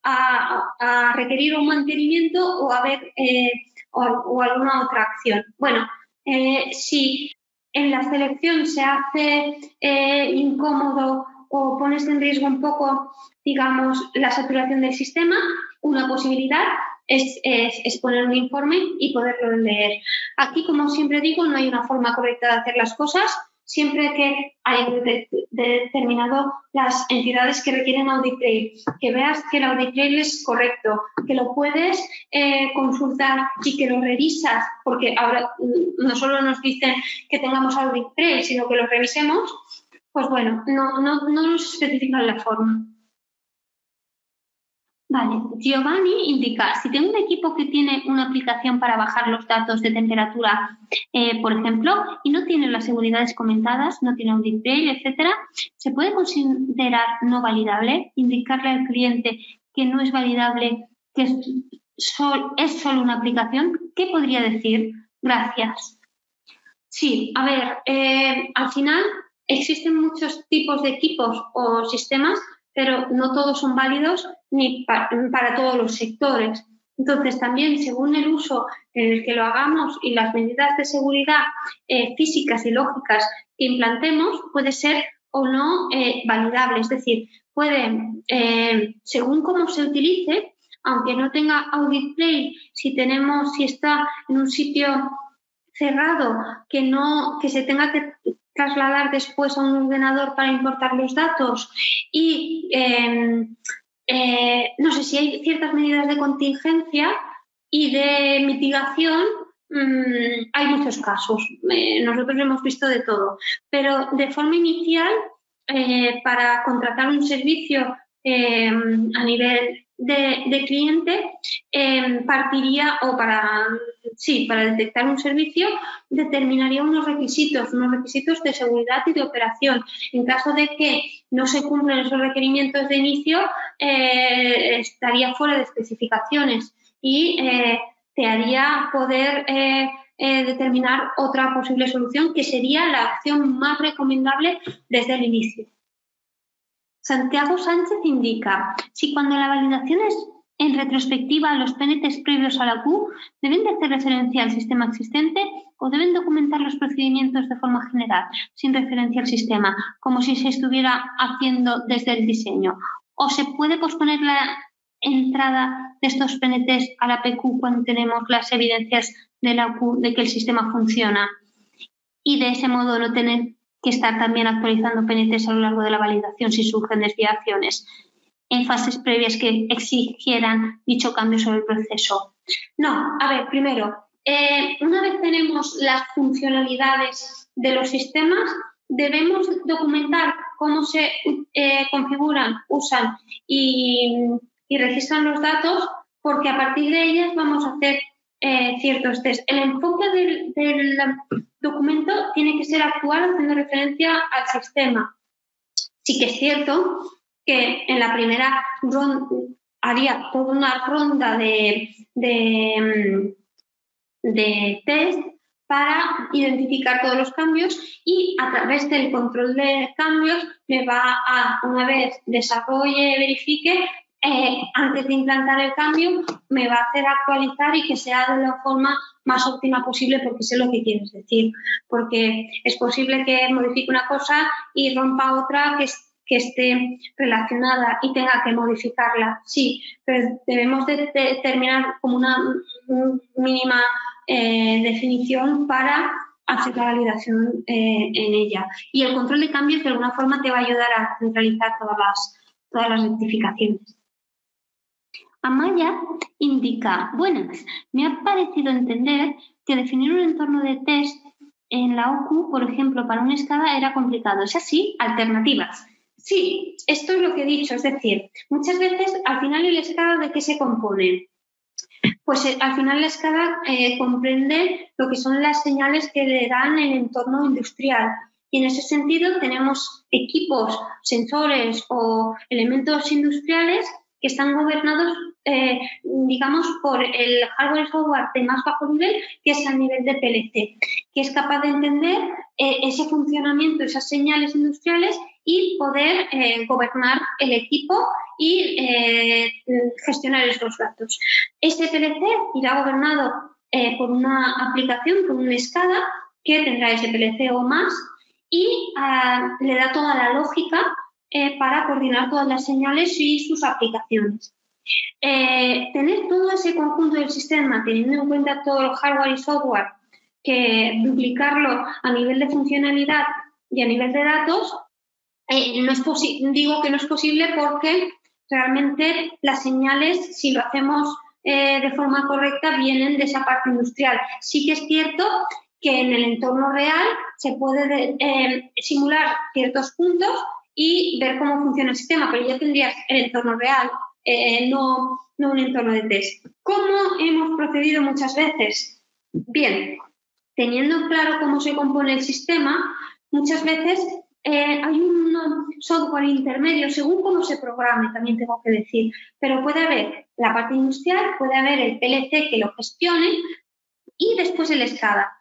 a, requerir un mantenimiento o, a ver, eh, o, alguna otra acción. Bueno, eh, si en la selección se hace eh, incómodo o pones en riesgo un poco, digamos, la saturación del sistema, una posibilidad es, es, poner un informe y poderlo leer. Aquí, como siempre digo, no hay una forma correcta de hacer las cosas siempre que hay determinado las entidades que requieren audit trail, que veas que el audit trail es correcto, que lo puedes eh, consultar y que lo revisas, porque ahora mm, no solo nos dicen que tengamos audit trail, sino que lo revisemos, pues bueno, no, no, no nos especifican la forma. Vale, Giovanni indica, si tengo un equipo que tiene una aplicación para bajar los datos de temperatura, eh, por ejemplo, y no tiene las seguridades comentadas, no tiene un display, etcétera, ¿se puede considerar no validable? Indicarle al cliente que no es validable, que es, solo una aplicación. ¿Qué podría decir? Gracias. Sí, a ver, eh, al final existen muchos tipos de equipos o sistemas pero no todos son válidos ni para todos los sectores. Entonces, también según el uso en el que lo hagamos y las medidas de seguridad eh, físicas y lógicas que implantemos, puede ser o no eh, validable. Es decir, puede, eh, según cómo se utilice, aunque no tenga audit play, si tenemos, si está en un sitio cerrado, que no, que se tenga que trasladar después a un ordenador para importar los datos y em, eh, no sé si hay ciertas medidas de contingencia y de mitigación mm, hay muchos casos. Eh, nosotros hemos visto de todo. Pero de forma inicial, eh, para contratar un servicio eh, a nivel de, cliente em, partiría o para, sí, para detectar un servicio determinaría unos requisitos, unos requisitos de seguridad y de operación. En caso de que no se cumplan esos requerimientos de inicio, eh, estaría fuera de especificaciones y eh, te haría poder eh, determinar otra posible solución que sería la acción más recomendable desde el inicio. Santiago Sánchez indica, si cuando la validación es en retrospectiva los PNTs previos a la Q deben de hacer referencia al sistema existente o deben documentar los procedimientos de forma general, sin referencia al sistema, como si se estuviera haciendo desde el diseño. O se puede posponer la entrada de estos PNTs a la PQ cuando tenemos las evidencias de la Q de que el sistema funciona y de ese modo no tener que estar también actualizando PNTs a lo largo de la validación si surgen desviaciones en fases previas que exigieran dicho cambio sobre el proceso. No, a ver, primero, eh, una vez tenemos las funcionalidades de los sistemas, debemos documentar cómo se eh, configuran, usan y, y registran los datos, porque a partir de ellas vamos a hacer eh, ciertos test. El enfoque del, documento tiene que ser actual haciendo referencia al sistema. Sí que es cierto que en la primera ronda haría toda una ronda de, de, de test para identificar todos los cambios y a través del control de cambios me va a, una vez desarrolle, verifique, eh, antes de implantar el cambio, me va a hacer actualizar y que sea de la forma más óptima posible porque sé lo que quieres decir. Porque es posible que modifique una cosa y rompa otra que, esté relacionada y tenga que modificarla. Sí, pero debemos de, terminar como una mínima eh, definición para hacer la validación eh, en ella. Y el control de cambios de alguna forma te va a ayudar a realizar todas las, todas las rectificaciones. Amaya indica, buenas, me ha parecido entender que definir un entorno de test en la OQ, por ejemplo, para una escala era complicado. ¿Es así? Alternativas. Sí, esto es lo que he dicho. Es decir, muchas veces al final el escala de qué se compone. Pues eh, al final la escala eh, comprende lo que son las señales que le dan el entorno industrial. Y en ese sentido tenemos equipos, sensores o elementos industriales que están gobernados, eh, digamos, por el hardware y software de más bajo nivel, que es a nivel de PLC, que es capaz de entender eh, ese funcionamiento, esas señales industriales y poder eh, gobernar el equipo y gestionar esos datos. Este PLC irá gobernado por una aplicación, por una escala que tendrá ese PLC o más y ah, le da toda la lógica eh, para coordinar todas las señales y sus aplicaciones. Eh, tener todo ese conjunto del sistema, teniendo en cuenta todo el hardware y software, que duplicarlo a nivel de funcionalidad y a nivel de datos, eh, no es digo que no es posible porque realmente las señales, si lo hacemos de forma correcta, vienen de esa parte industrial. Sí que es cierto que en el entorno real se puede simular ciertos puntos y ver cómo funciona el sistema, pero ya tendrías el entorno real, eh, no, no un entorno de test. ¿Cómo hemos procedido muchas veces? Bien, teniendo claro cómo se compone el sistema, muchas veces eh, hay un software intermedio según cómo se programe, también tengo que decir, pero puede haber la parte industrial, puede haber el PLC que lo gestione y después el SCADA.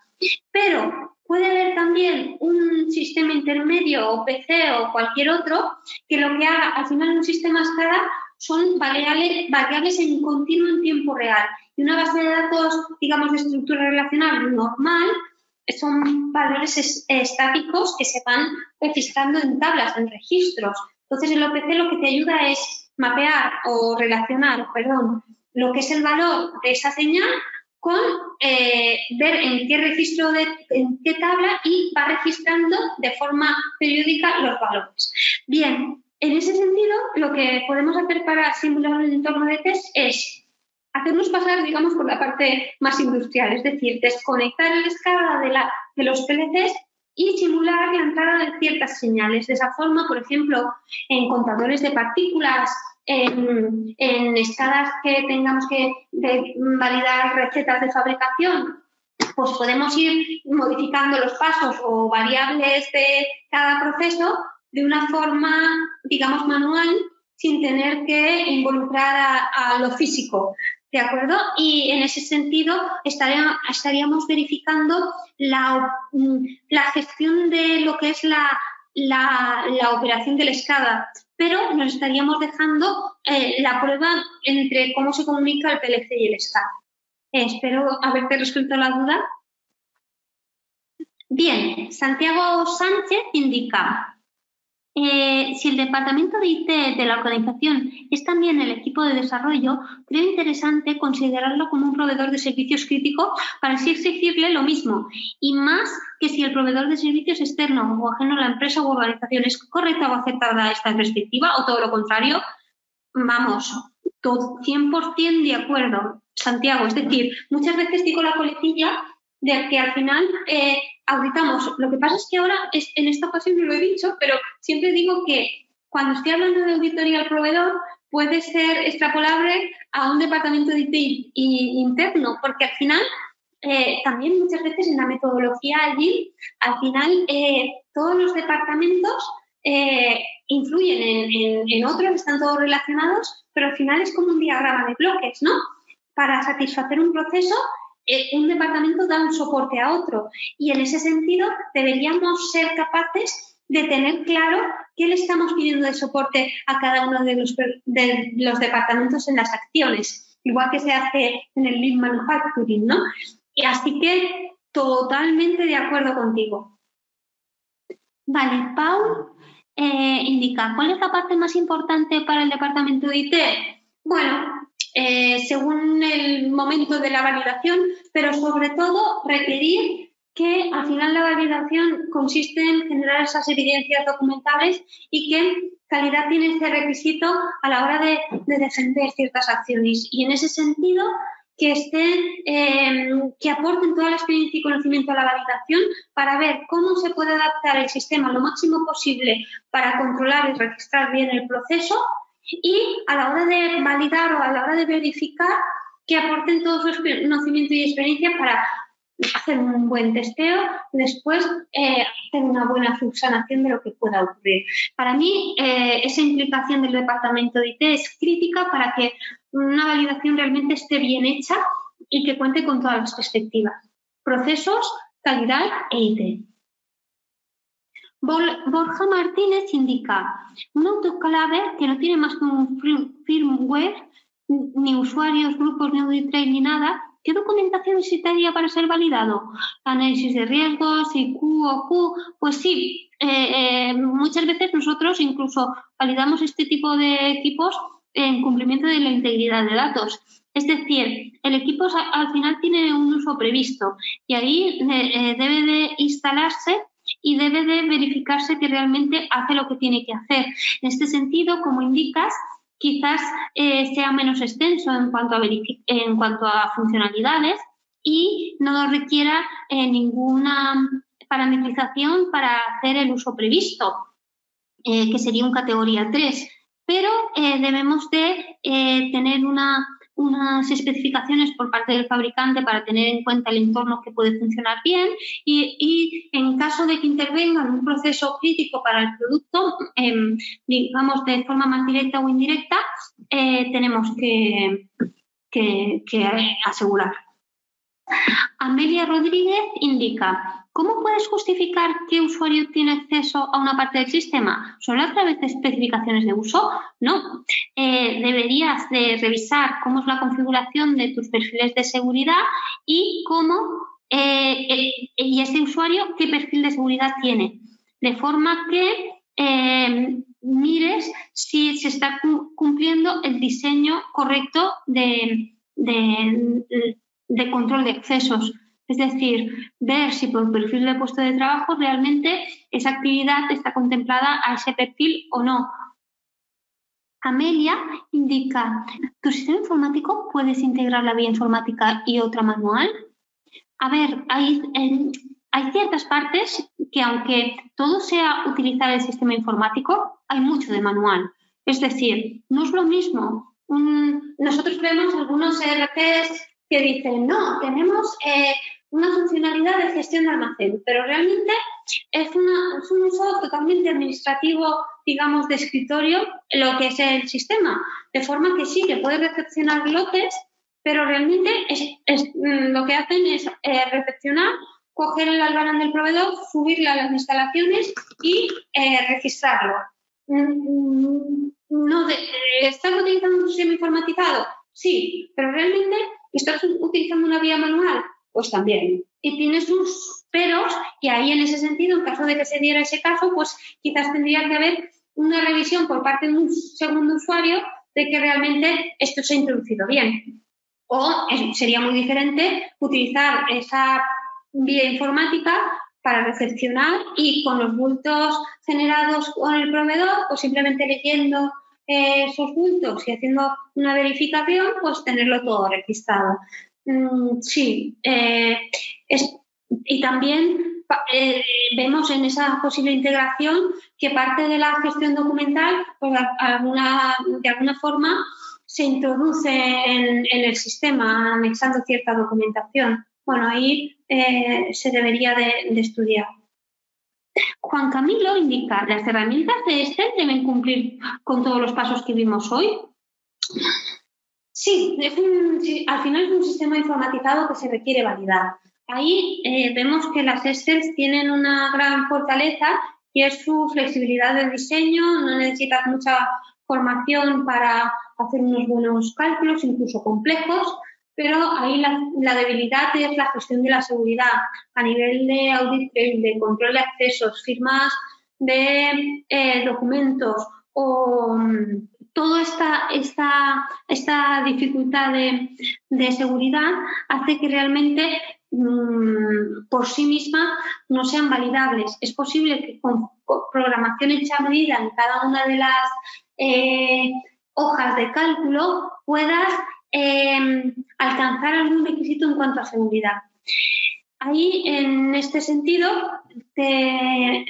Pero Puede haber también un sistema intermedio o PC o cualquier otro que lo que haga al final un sistema escala son variables, variables en continuo en tiempo real. Y una base de datos, digamos, de estructura relacional normal son valores estáticos que se van registrando en tablas, en registros. Entonces, el OPC lo que te ayuda es mapear o relacionar, perdón, lo que es el valor de esa señal con eh, ver en qué registro, de, en qué tabla y va registrando de forma periódica los valores. Bien, en ese sentido, lo que podemos hacer para simular un entorno de test es hacernos pasar, digamos, por la parte más industrial, es decir, desconectar el SCADA de, de los PLCs y simular la entrada de ciertas señales. De esa forma, por ejemplo, en contadores de partículas, en, en escalas que tengamos que validar recetas de fabricación, pues podemos ir modificando los pasos o variables de cada proceso de una forma, digamos, manual, sin tener que involucrar a lo físico. ¿De acuerdo? Y en ese sentido estaríamos verificando mm, la, gestión de lo que es la, operación de la escada, pero nos estaríamos dejando eh, la prueba entre cómo se comunica el PLC y el SCADA. espero haberte resuelto la duda. Bien, Santiago Sánchez indica, eh, si el departamento de IT de la organización es también el equipo de desarrollo, creo interesante considerarlo como un proveedor de servicios crítico para así exigirle lo mismo. Y más que si el proveedor de servicios externo o ajeno a la empresa u organización es correcta o aceptada esta perspectiva o todo lo contrario, vamos, todo 100% de acuerdo, Santiago. Es decir, muchas veces digo la coletilla de que al final eh, auditamos. Lo que pasa es que ahora, en esta ocasión no lo he dicho, pero siempre digo que cuando estoy hablando de auditoría al proveedor, puede ser extrapolable a un departamento de IT interno, porque al final, eh, también muchas veces en la metodología allí, al final eh, todos los departamentos eh, influyen en, en, otros, están todos relacionados, pero al final es como un diagrama de bloques, ¿no? Para satisfacer un proceso un departamento da un soporte a otro y en ese sentido deberíamos ser capaces de tener claro qué le estamos pidiendo de soporte a cada uno de los, de los departamentos en las acciones, igual que se hace en el Lean Manufacturing, ¿no? Y así que totalmente de acuerdo contigo. Vale, Paul eh, indica, ¿cuál es la parte más importante para el departamento de IT? Bueno, eh, según el momento de la validación, pero sobre todo requerir que al final la validación consiste en generar esas evidencias documentables y que calidad tiene ese requisito a la hora de, defender ciertas acciones. Y en ese sentido, que estén, em, que aporten toda la experiencia y conocimiento a la validación para ver cómo se puede adaptar el sistema lo máximo posible para controlar y registrar bien el proceso y a la hora de validar o a la hora de verificar que aporten todo su conocimiento y experiencia para hacer un buen testeo después eh, hacer una buena subsanación de lo que pueda ocurrir. Para mí, eh, esa implicación del departamento de IT es crítica para que una validación realmente esté bien hecha y que cuente con todas las perspectivas. Procesos, calidad e IT. Borja Martínez indica un autoclave que no tiene más que un firmware, ni usuarios, grupos, ni audit ni nada. ¿Qué documentación necesitaría para ser validado? Análisis de riesgos, IQ o Q. Pues sí, eh, eh, muchas veces nosotros incluso validamos este tipo de equipos en cumplimiento de la integridad de datos. Es decir, el equipo al final tiene un uso previsto y ahí eh, debe de instalarse y debe de verificarse que realmente hace lo que tiene que hacer. En este sentido, como indicas, quizás eh, sea menos extenso en cuanto a, en cuanto a funcionalidades y no requiera eh, ninguna parametrización para hacer el uso previsto, eh, que sería un categoría 3. Pero debemos de tener una unas especificaciones por parte del fabricante para tener en cuenta el entorno que puede funcionar bien y, en caso de que intervenga en un proceso crítico para el producto, em, digamos de forma más directa o indirecta, eh, tenemos que, que, que asegurar. Amelia Rodríguez indica, ¿Cómo puedes justificar qué usuario tiene acceso a una parte del sistema? ¿Solo a través de especificaciones de uso? No. Eh, deberías de revisar cómo es la configuración de tus perfiles de seguridad y cómo eh, eh, y ese usuario qué perfil de seguridad tiene. De forma que mires si se está cumpliendo el diseño correcto de, de control de accesos. Es decir, ver si por perfil de puesto de trabajo realmente esa actividad está contemplada a ese perfil o no. Amelia indica, ¿tu sistema informático puedes integrar la vía informática y otra manual? A ver, hay, hay ciertas partes que aunque todo sea utilizar el sistema informático, hay mucho de manual. Es decir, no es lo mismo. nosotros vemos algunos ERPs que dicen, no, tenemos eh, una funcionalidad de gestión de almacén, pero realmente es, un uso totalmente administrativo, digamos, de escritorio, lo que es el sistema. De forma que sí, que puede recepcionar lotes, pero realmente es, mm, lo que hacen es eh, recepcionar, coger el albarán del proveedor, subirlo a las instalaciones y eh, registrarlo. Mm, no ¿Estás utilizando un sistema informatizado? Sí, pero realmente estás utilizando una vía manual pues también. Y tiene sus peros y ahí en ese sentido, en caso de que se diera ese caso, pues quizás tendría que haber una revisión por parte de un segundo usuario de que realmente esto se ha introducido bien. O sería muy diferente utilizar esa vía informática para recepcionar y con los bultos generados con el proveedor o simplemente leyendo eh, esos bultos y haciendo una verificación, pues tenerlo todo registrado. Mm, sí, eh, y también eh, vemos en esa posible integración que parte de la gestión documental, pues, alguna, de alguna forma, se introduce en, el sistema anexando cierta documentación. Bueno, ahí eh, se debería de, estudiar. Juan Camilo indica, ¿las herramientas de Excel deben cumplir con todos los pasos que vimos hoy? Sí, al final es un sistema informatizado que se requiere validar. Ahí eh, vemos que las Excel tienen una gran fortaleza y es su flexibilidad de diseño, no necesitas mucha formación para hacer unos buenos cálculos, incluso complejos, pero ahí la, debilidad es la gestión de la seguridad a nivel de audit, de control de accesos, firmas de eh, documentos o toda esta, esta, esta dificultad de, seguridad hace que realmente mm, por sí misma no sean validables. Es posible que con programación hecha a medida en cada una de las eh, hojas de cálculo puedas em, alcanzar algún requisito en cuanto a seguridad. Ahí, en este sentido, te,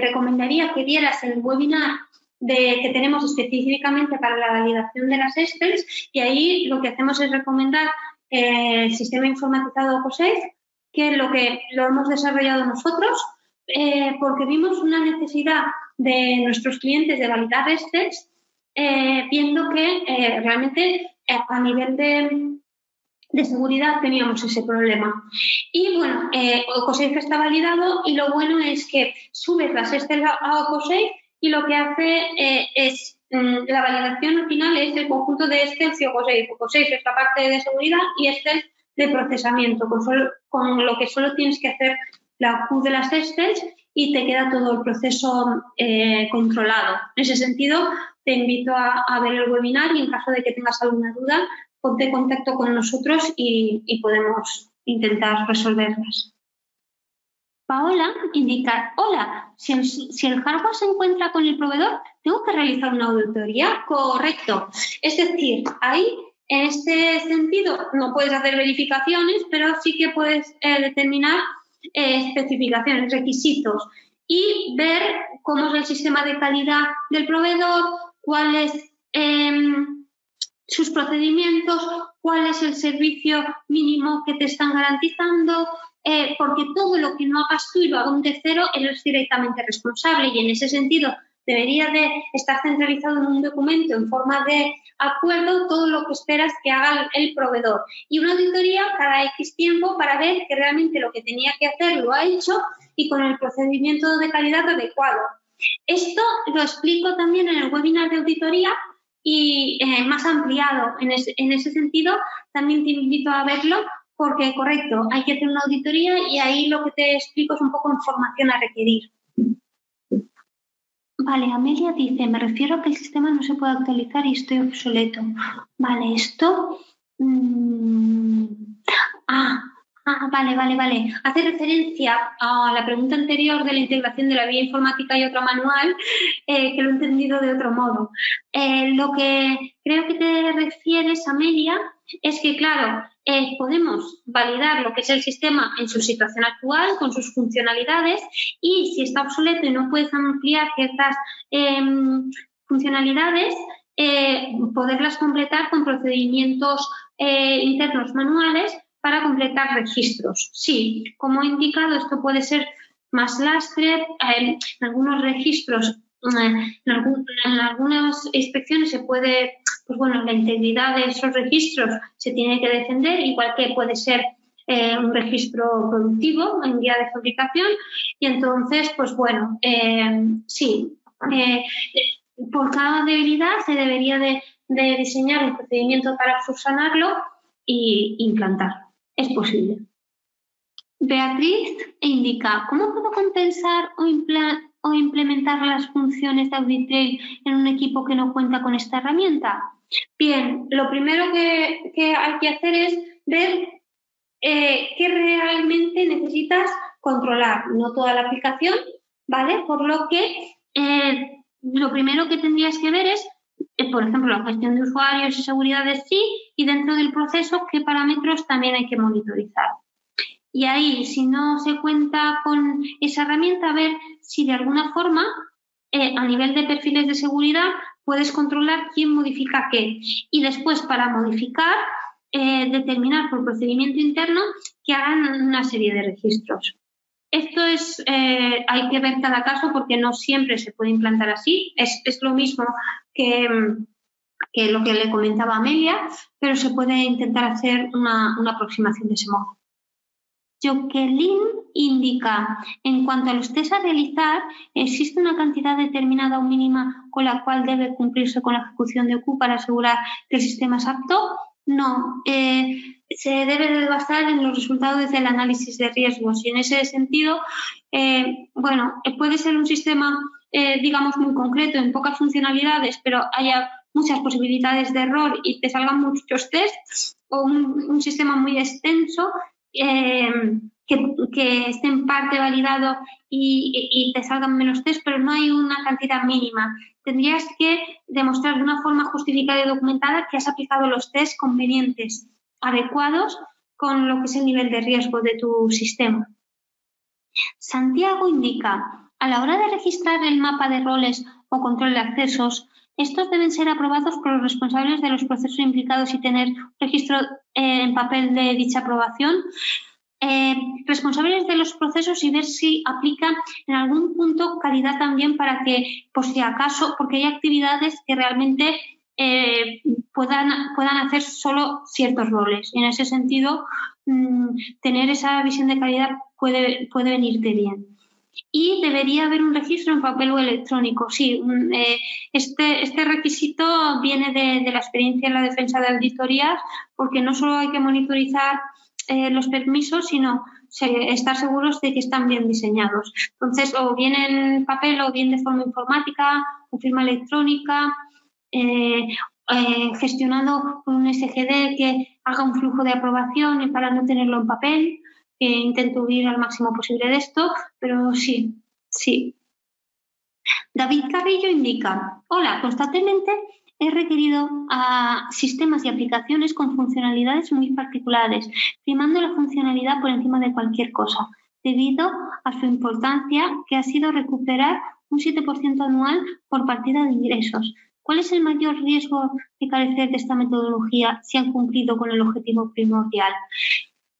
recomendaría que dieras el webinar de, que tenemos específicamente para la validación de las ESPELs y ahí lo que hacemos es recomendar eh, el sistema informatizado COSAFE, que lo que lo hemos desarrollado nosotros eh, porque vimos una necesidad de nuestros clientes de validar ESPELs eh, viendo que realmente a nivel de, de seguridad teníamos ese problema. Y bueno, eh, OcoSafe está validado y lo bueno es que subes las ESPELs a OcoSafe y lo que hace eh, es mm, la validación al final es el conjunto de Excel y OCO6. OCO6 es la parte de seguridad y Excel de procesamiento, con, con lo que solo tienes que hacer la Q de las Excel y te queda todo el proceso eh, controlado. En ese sentido, te invito a, ver el webinar y en caso de que tengas alguna duda, ponte contacto con nosotros y podemos intentar resolverlas. Paola indica, hola, si el, hardware se encuentra con el proveedor, ¿tengo que realizar una auditoría? Correcto. Es decir, ahí, en este sentido, no puedes hacer verificaciones, pero sí que puedes eh, determinar eh, especificaciones, requisitos y ver cómo es el sistema de calidad del proveedor, cuáles em, sus procedimientos, cuál es el servicio mínimo que te están garantizando, eh, porque todo lo que no hagas tú y lo haga un tercero, eres directamente responsable y en ese sentido debería de estar centralizado en un documento en forma de acuerdo todo lo que esperas que haga el proveedor. Y una auditoría cada X tiempo para ver que realmente lo que tenía que hacer lo ha hecho y con el procedimiento de calidad adecuado. Esto lo explico también en el webinar de auditoría y eh, más ampliado. En en ese sentido, también te invito a verlo porque, correcto, hay que hacer una auditoría y ahí lo que te explico es un poco información a requerir. Vale, Amelia dice, me refiero a que el sistema no se puede actualizar y estoy obsoleto. Vale, esto... Mm, ah, Ah, vale, vale, vale. Hace referencia a la pregunta anterior de la integración de la vía informática y otra manual, eh, que lo he entendido de otro modo. Eh, lo que creo que te refieres, Amelia, es que, claro, eh, podemos validar lo que es el sistema en su situación actual, con sus funcionalidades, y si está obsoleto y no puedes ampliar ciertas em, funcionalidades, poderlas completar con procedimientos internos manuales para completar registros. Sí, como he indicado, esto puede ser más lastre. En algunos registros, eh, en, algunas inspecciones se puede, pues bueno, la integridad de esos registros se tiene que defender, igual que puede ser eh, un registro productivo en día de fabricación. Y entonces, pues bueno, eh, sí, por cada debilidad se debería de, de diseñar un procedimiento para subsanarlo e implantarlo es posible. Beatriz indica, ¿cómo puedo compensar o, implementar las funciones de AuditTrail en un equipo que no cuenta con esta herramienta? Bien, lo primero que, hay que hacer es ver eh, qué realmente necesitas controlar, no toda la aplicación, ¿vale? Por lo que eh, lo primero que tendrías que ver es por ejemplo, la gestión de usuarios y seguridad de sí, y dentro del proceso, qué parámetros también hay que monitorizar. Y ahí, si no se cuenta con esa herramienta, a ver si de alguna forma, eh, a nivel de perfiles de seguridad, puedes controlar quién modifica qué. Y después, para modificar, eh, determinar por procedimiento interno que hagan una serie de registros. Esto es, eh, hay que ver cada caso porque no siempre se puede implantar así. Es, lo mismo que, que, lo que le comentaba Amelia, pero se puede intentar hacer una, aproximación de ese modo. Jacqueline indica, en cuanto a los test a realizar, existe una cantidad determinada o mínima con la cual debe cumplirse con la ejecución de Q para asegurar que el sistema es apto. No, eh, se debe de basar en los resultados del análisis de riesgos y en ese sentido, eh, bueno, eh, puede ser un sistema, eh, digamos, muy concreto, en pocas funcionalidades, pero haya muchas posibilidades de error y te salgan muchos tests, o un, sistema muy extenso que, esté en parte validado y, y, te salgan menos tests, pero no hay una cantidad mínima. Tendrías que demostrar de una forma justificada y documentada que has aplicado los tests convenientes adecuados con lo que es el nivel de riesgo de tu sistema. Santiago indica, a la hora de registrar el mapa de roles o control de accesos, estos deben ser aprobados por los responsables de los procesos implicados y tener registro eh, en papel de dicha aprobación. Eh, responsables de los procesos y ver si aplica en algún punto calidad también para que, por si acaso, porque hay actividades que realmente eh, puedan, puedan hacer solo ciertos roles. En ese sentido, mm, tener esa visión de calidad puede, puede venirte bien. Y debería haber un registro en papel o electrónico. Sí, eh, este, este requisito viene de, la experiencia en la defensa de auditorías, porque no solo hay que monitorizar eh, los permisos, sino estar seguros de que están bien diseñados. Entonces, o bien en papel o bien de forma informática o firma electrónica, eh, eh, gestionado por un SGD que haga un flujo de aprobación y para no tenerlo en papel. intento huir al máximo posible de esto, pero sí, sí. David Carrillo indica, hola, constantemente he requerido a sistemas y aplicaciones con funcionalidades muy particulares, primando la funcionalidad por encima de cualquier cosa, debido a su importancia que ha sido recuperar un 7% anual por partida de ingresos, ¿Cuál es el mayor riesgo de carecer de esta metodología si han cumplido con el objetivo primordial?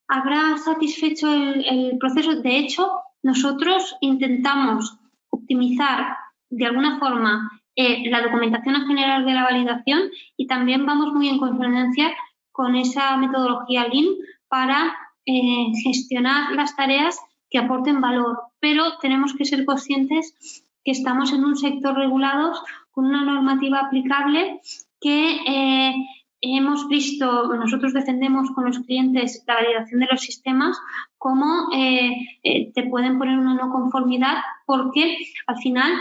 ¿Habrá satisfecho el, proceso? De hecho, nosotros intentamos optimizar de alguna forma eh, la documentación en general de la validación y también vamos muy en consonancia con esa metodología Lean para eh, gestionar las tareas que aporten valor. Pero tenemos que ser conscientes que estamos en un sector regulado con una normativa aplicable que eh, hemos visto, nosotros defendemos con los clientes la validación de los sistemas, como eh, eh, te pueden poner una no conformidad porque al final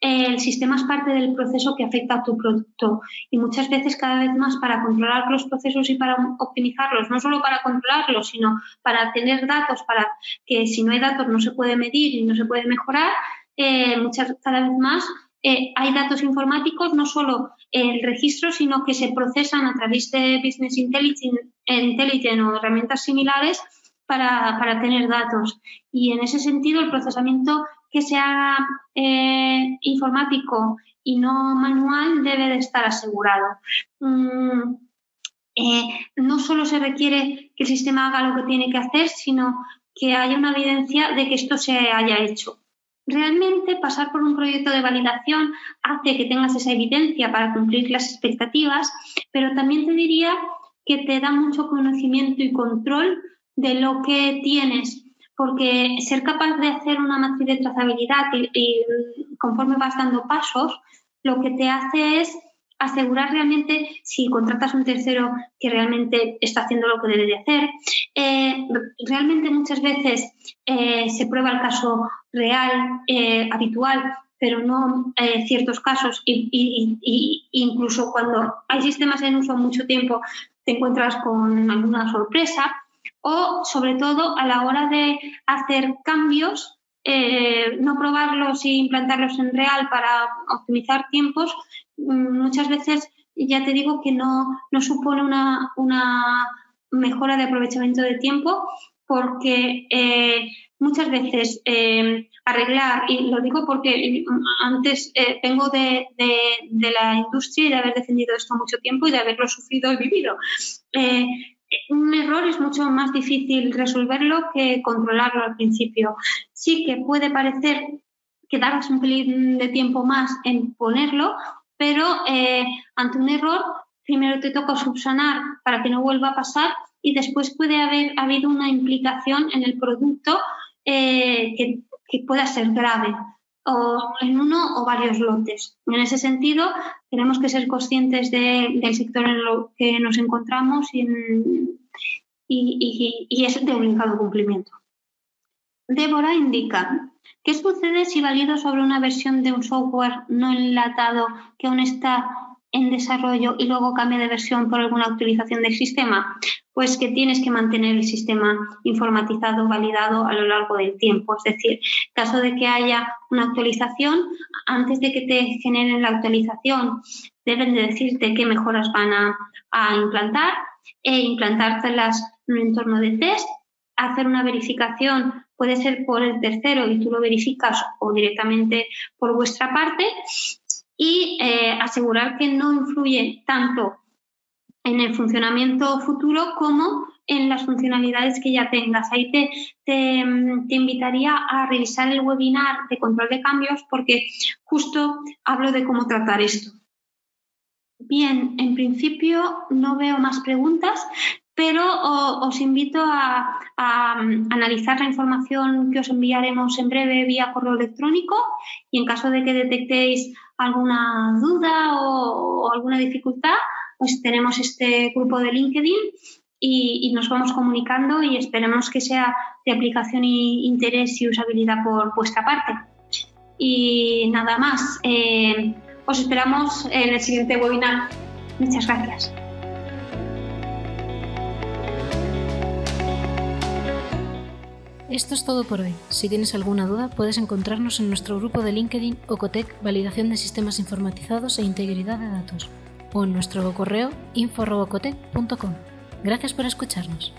el sistema es parte del proceso que afecta a tu producto. Y muchas veces cada vez más para controlar los procesos y para optimizarlos, no solo para controlarlos, sino para tener datos, para que si no hay datos no se puede medir y no se puede mejorar, eh, muchas cada vez más eh, hay datos informáticos, no solo el registro, sino que se procesan a través de Business Intelligence, o herramientas similares para, tener datos. Y en ese sentido, el procesamiento que sea eh, informático y no manual debe de estar asegurado. Mm, eh, no solo se requiere que el sistema haga lo que tiene que hacer, sino que haya una evidencia de que esto se haya hecho. Realmente pasar por un proyecto de validación hace que tengas esa evidencia para cumplir las expectativas, pero también te diría que te da mucho conocimiento y control de lo que tienes porque ser capaz de hacer una matriz de trazabilidad y, conforme vas dando pasos, lo que te hace es asegurar realmente si contratas un tercero que realmente está haciendo lo que debe de hacer. Eh, realmente muchas veces eh, se prueba el caso real, eh, habitual, pero no ciertos casos y, incluso cuando hay sistemas en uso mucho tiempo te encuentras con alguna sorpresa o sobre todo a la hora de hacer cambios, eh, no probarlos e implantarlos en real para optimizar tiempos, muchas veces ya te digo que no, supone una, mejora de aprovechamiento de tiempo porque eh, muchas veces eh, arreglar, y lo digo porque antes vengo de, de, la industria y de haber defendido esto mucho tiempo y de haberlo sufrido y vivido un error es mucho más difícil resolverlo que controlarlo al principio. Sí que puede parecer que darás un pelín de tiempo más en ponerlo, pero eh, ante un error primero te toca subsanar para que no vuelva a pasar y después puede haber habido una implicación en el producto eh, que, pueda ser grave o en uno o varios lotes. En ese sentido, tenemos que ser conscientes del sector en el que nos encontramos y, y, es de obligado cumplimiento. Débora indica, ¿qué sucede si valido sobre una versión de un software no enlatado que aún está en desarrollo y luego cambia de versión por alguna actualización del sistema? Pues que tienes que mantener el sistema informatizado, validado a lo largo del tiempo. Es decir, caso de que haya una actualización, antes de que te generen la actualización, deben de decirte qué mejoras van a, a implantar e implantártelas en un entorno de test, hacer una verificación puede ser por el tercero y tú lo verificas o directamente por vuestra parte y eh, asegurar que no influye tanto en el funcionamiento futuro como en las funcionalidades que ya tengas. Ahí te, te, invitaría a revisar el webinar de control de cambios porque justo hablo de cómo tratar esto. Bien, en principio no veo más preguntas, pero os invito a, analizar la información que os enviaremos en breve vía correo electrónico y en caso de que detectéis alguna duda o, alguna dificultad, pues tenemos este grupo de LinkedIn y, nos vamos comunicando y esperemos que sea de aplicación y interés y usabilidad por vuestra parte. Y nada más, eh, os esperamos en el siguiente webinar. Muchas gracias. Esto es todo por hoy. Si tienes alguna duda, puedes encontrarnos en nuestro grupo de LinkedIn Ocotec Validación de Sistemas Informatizados e Integridad de Datos o en nuestro correo info.ocotec.com. Gracias por escucharnos.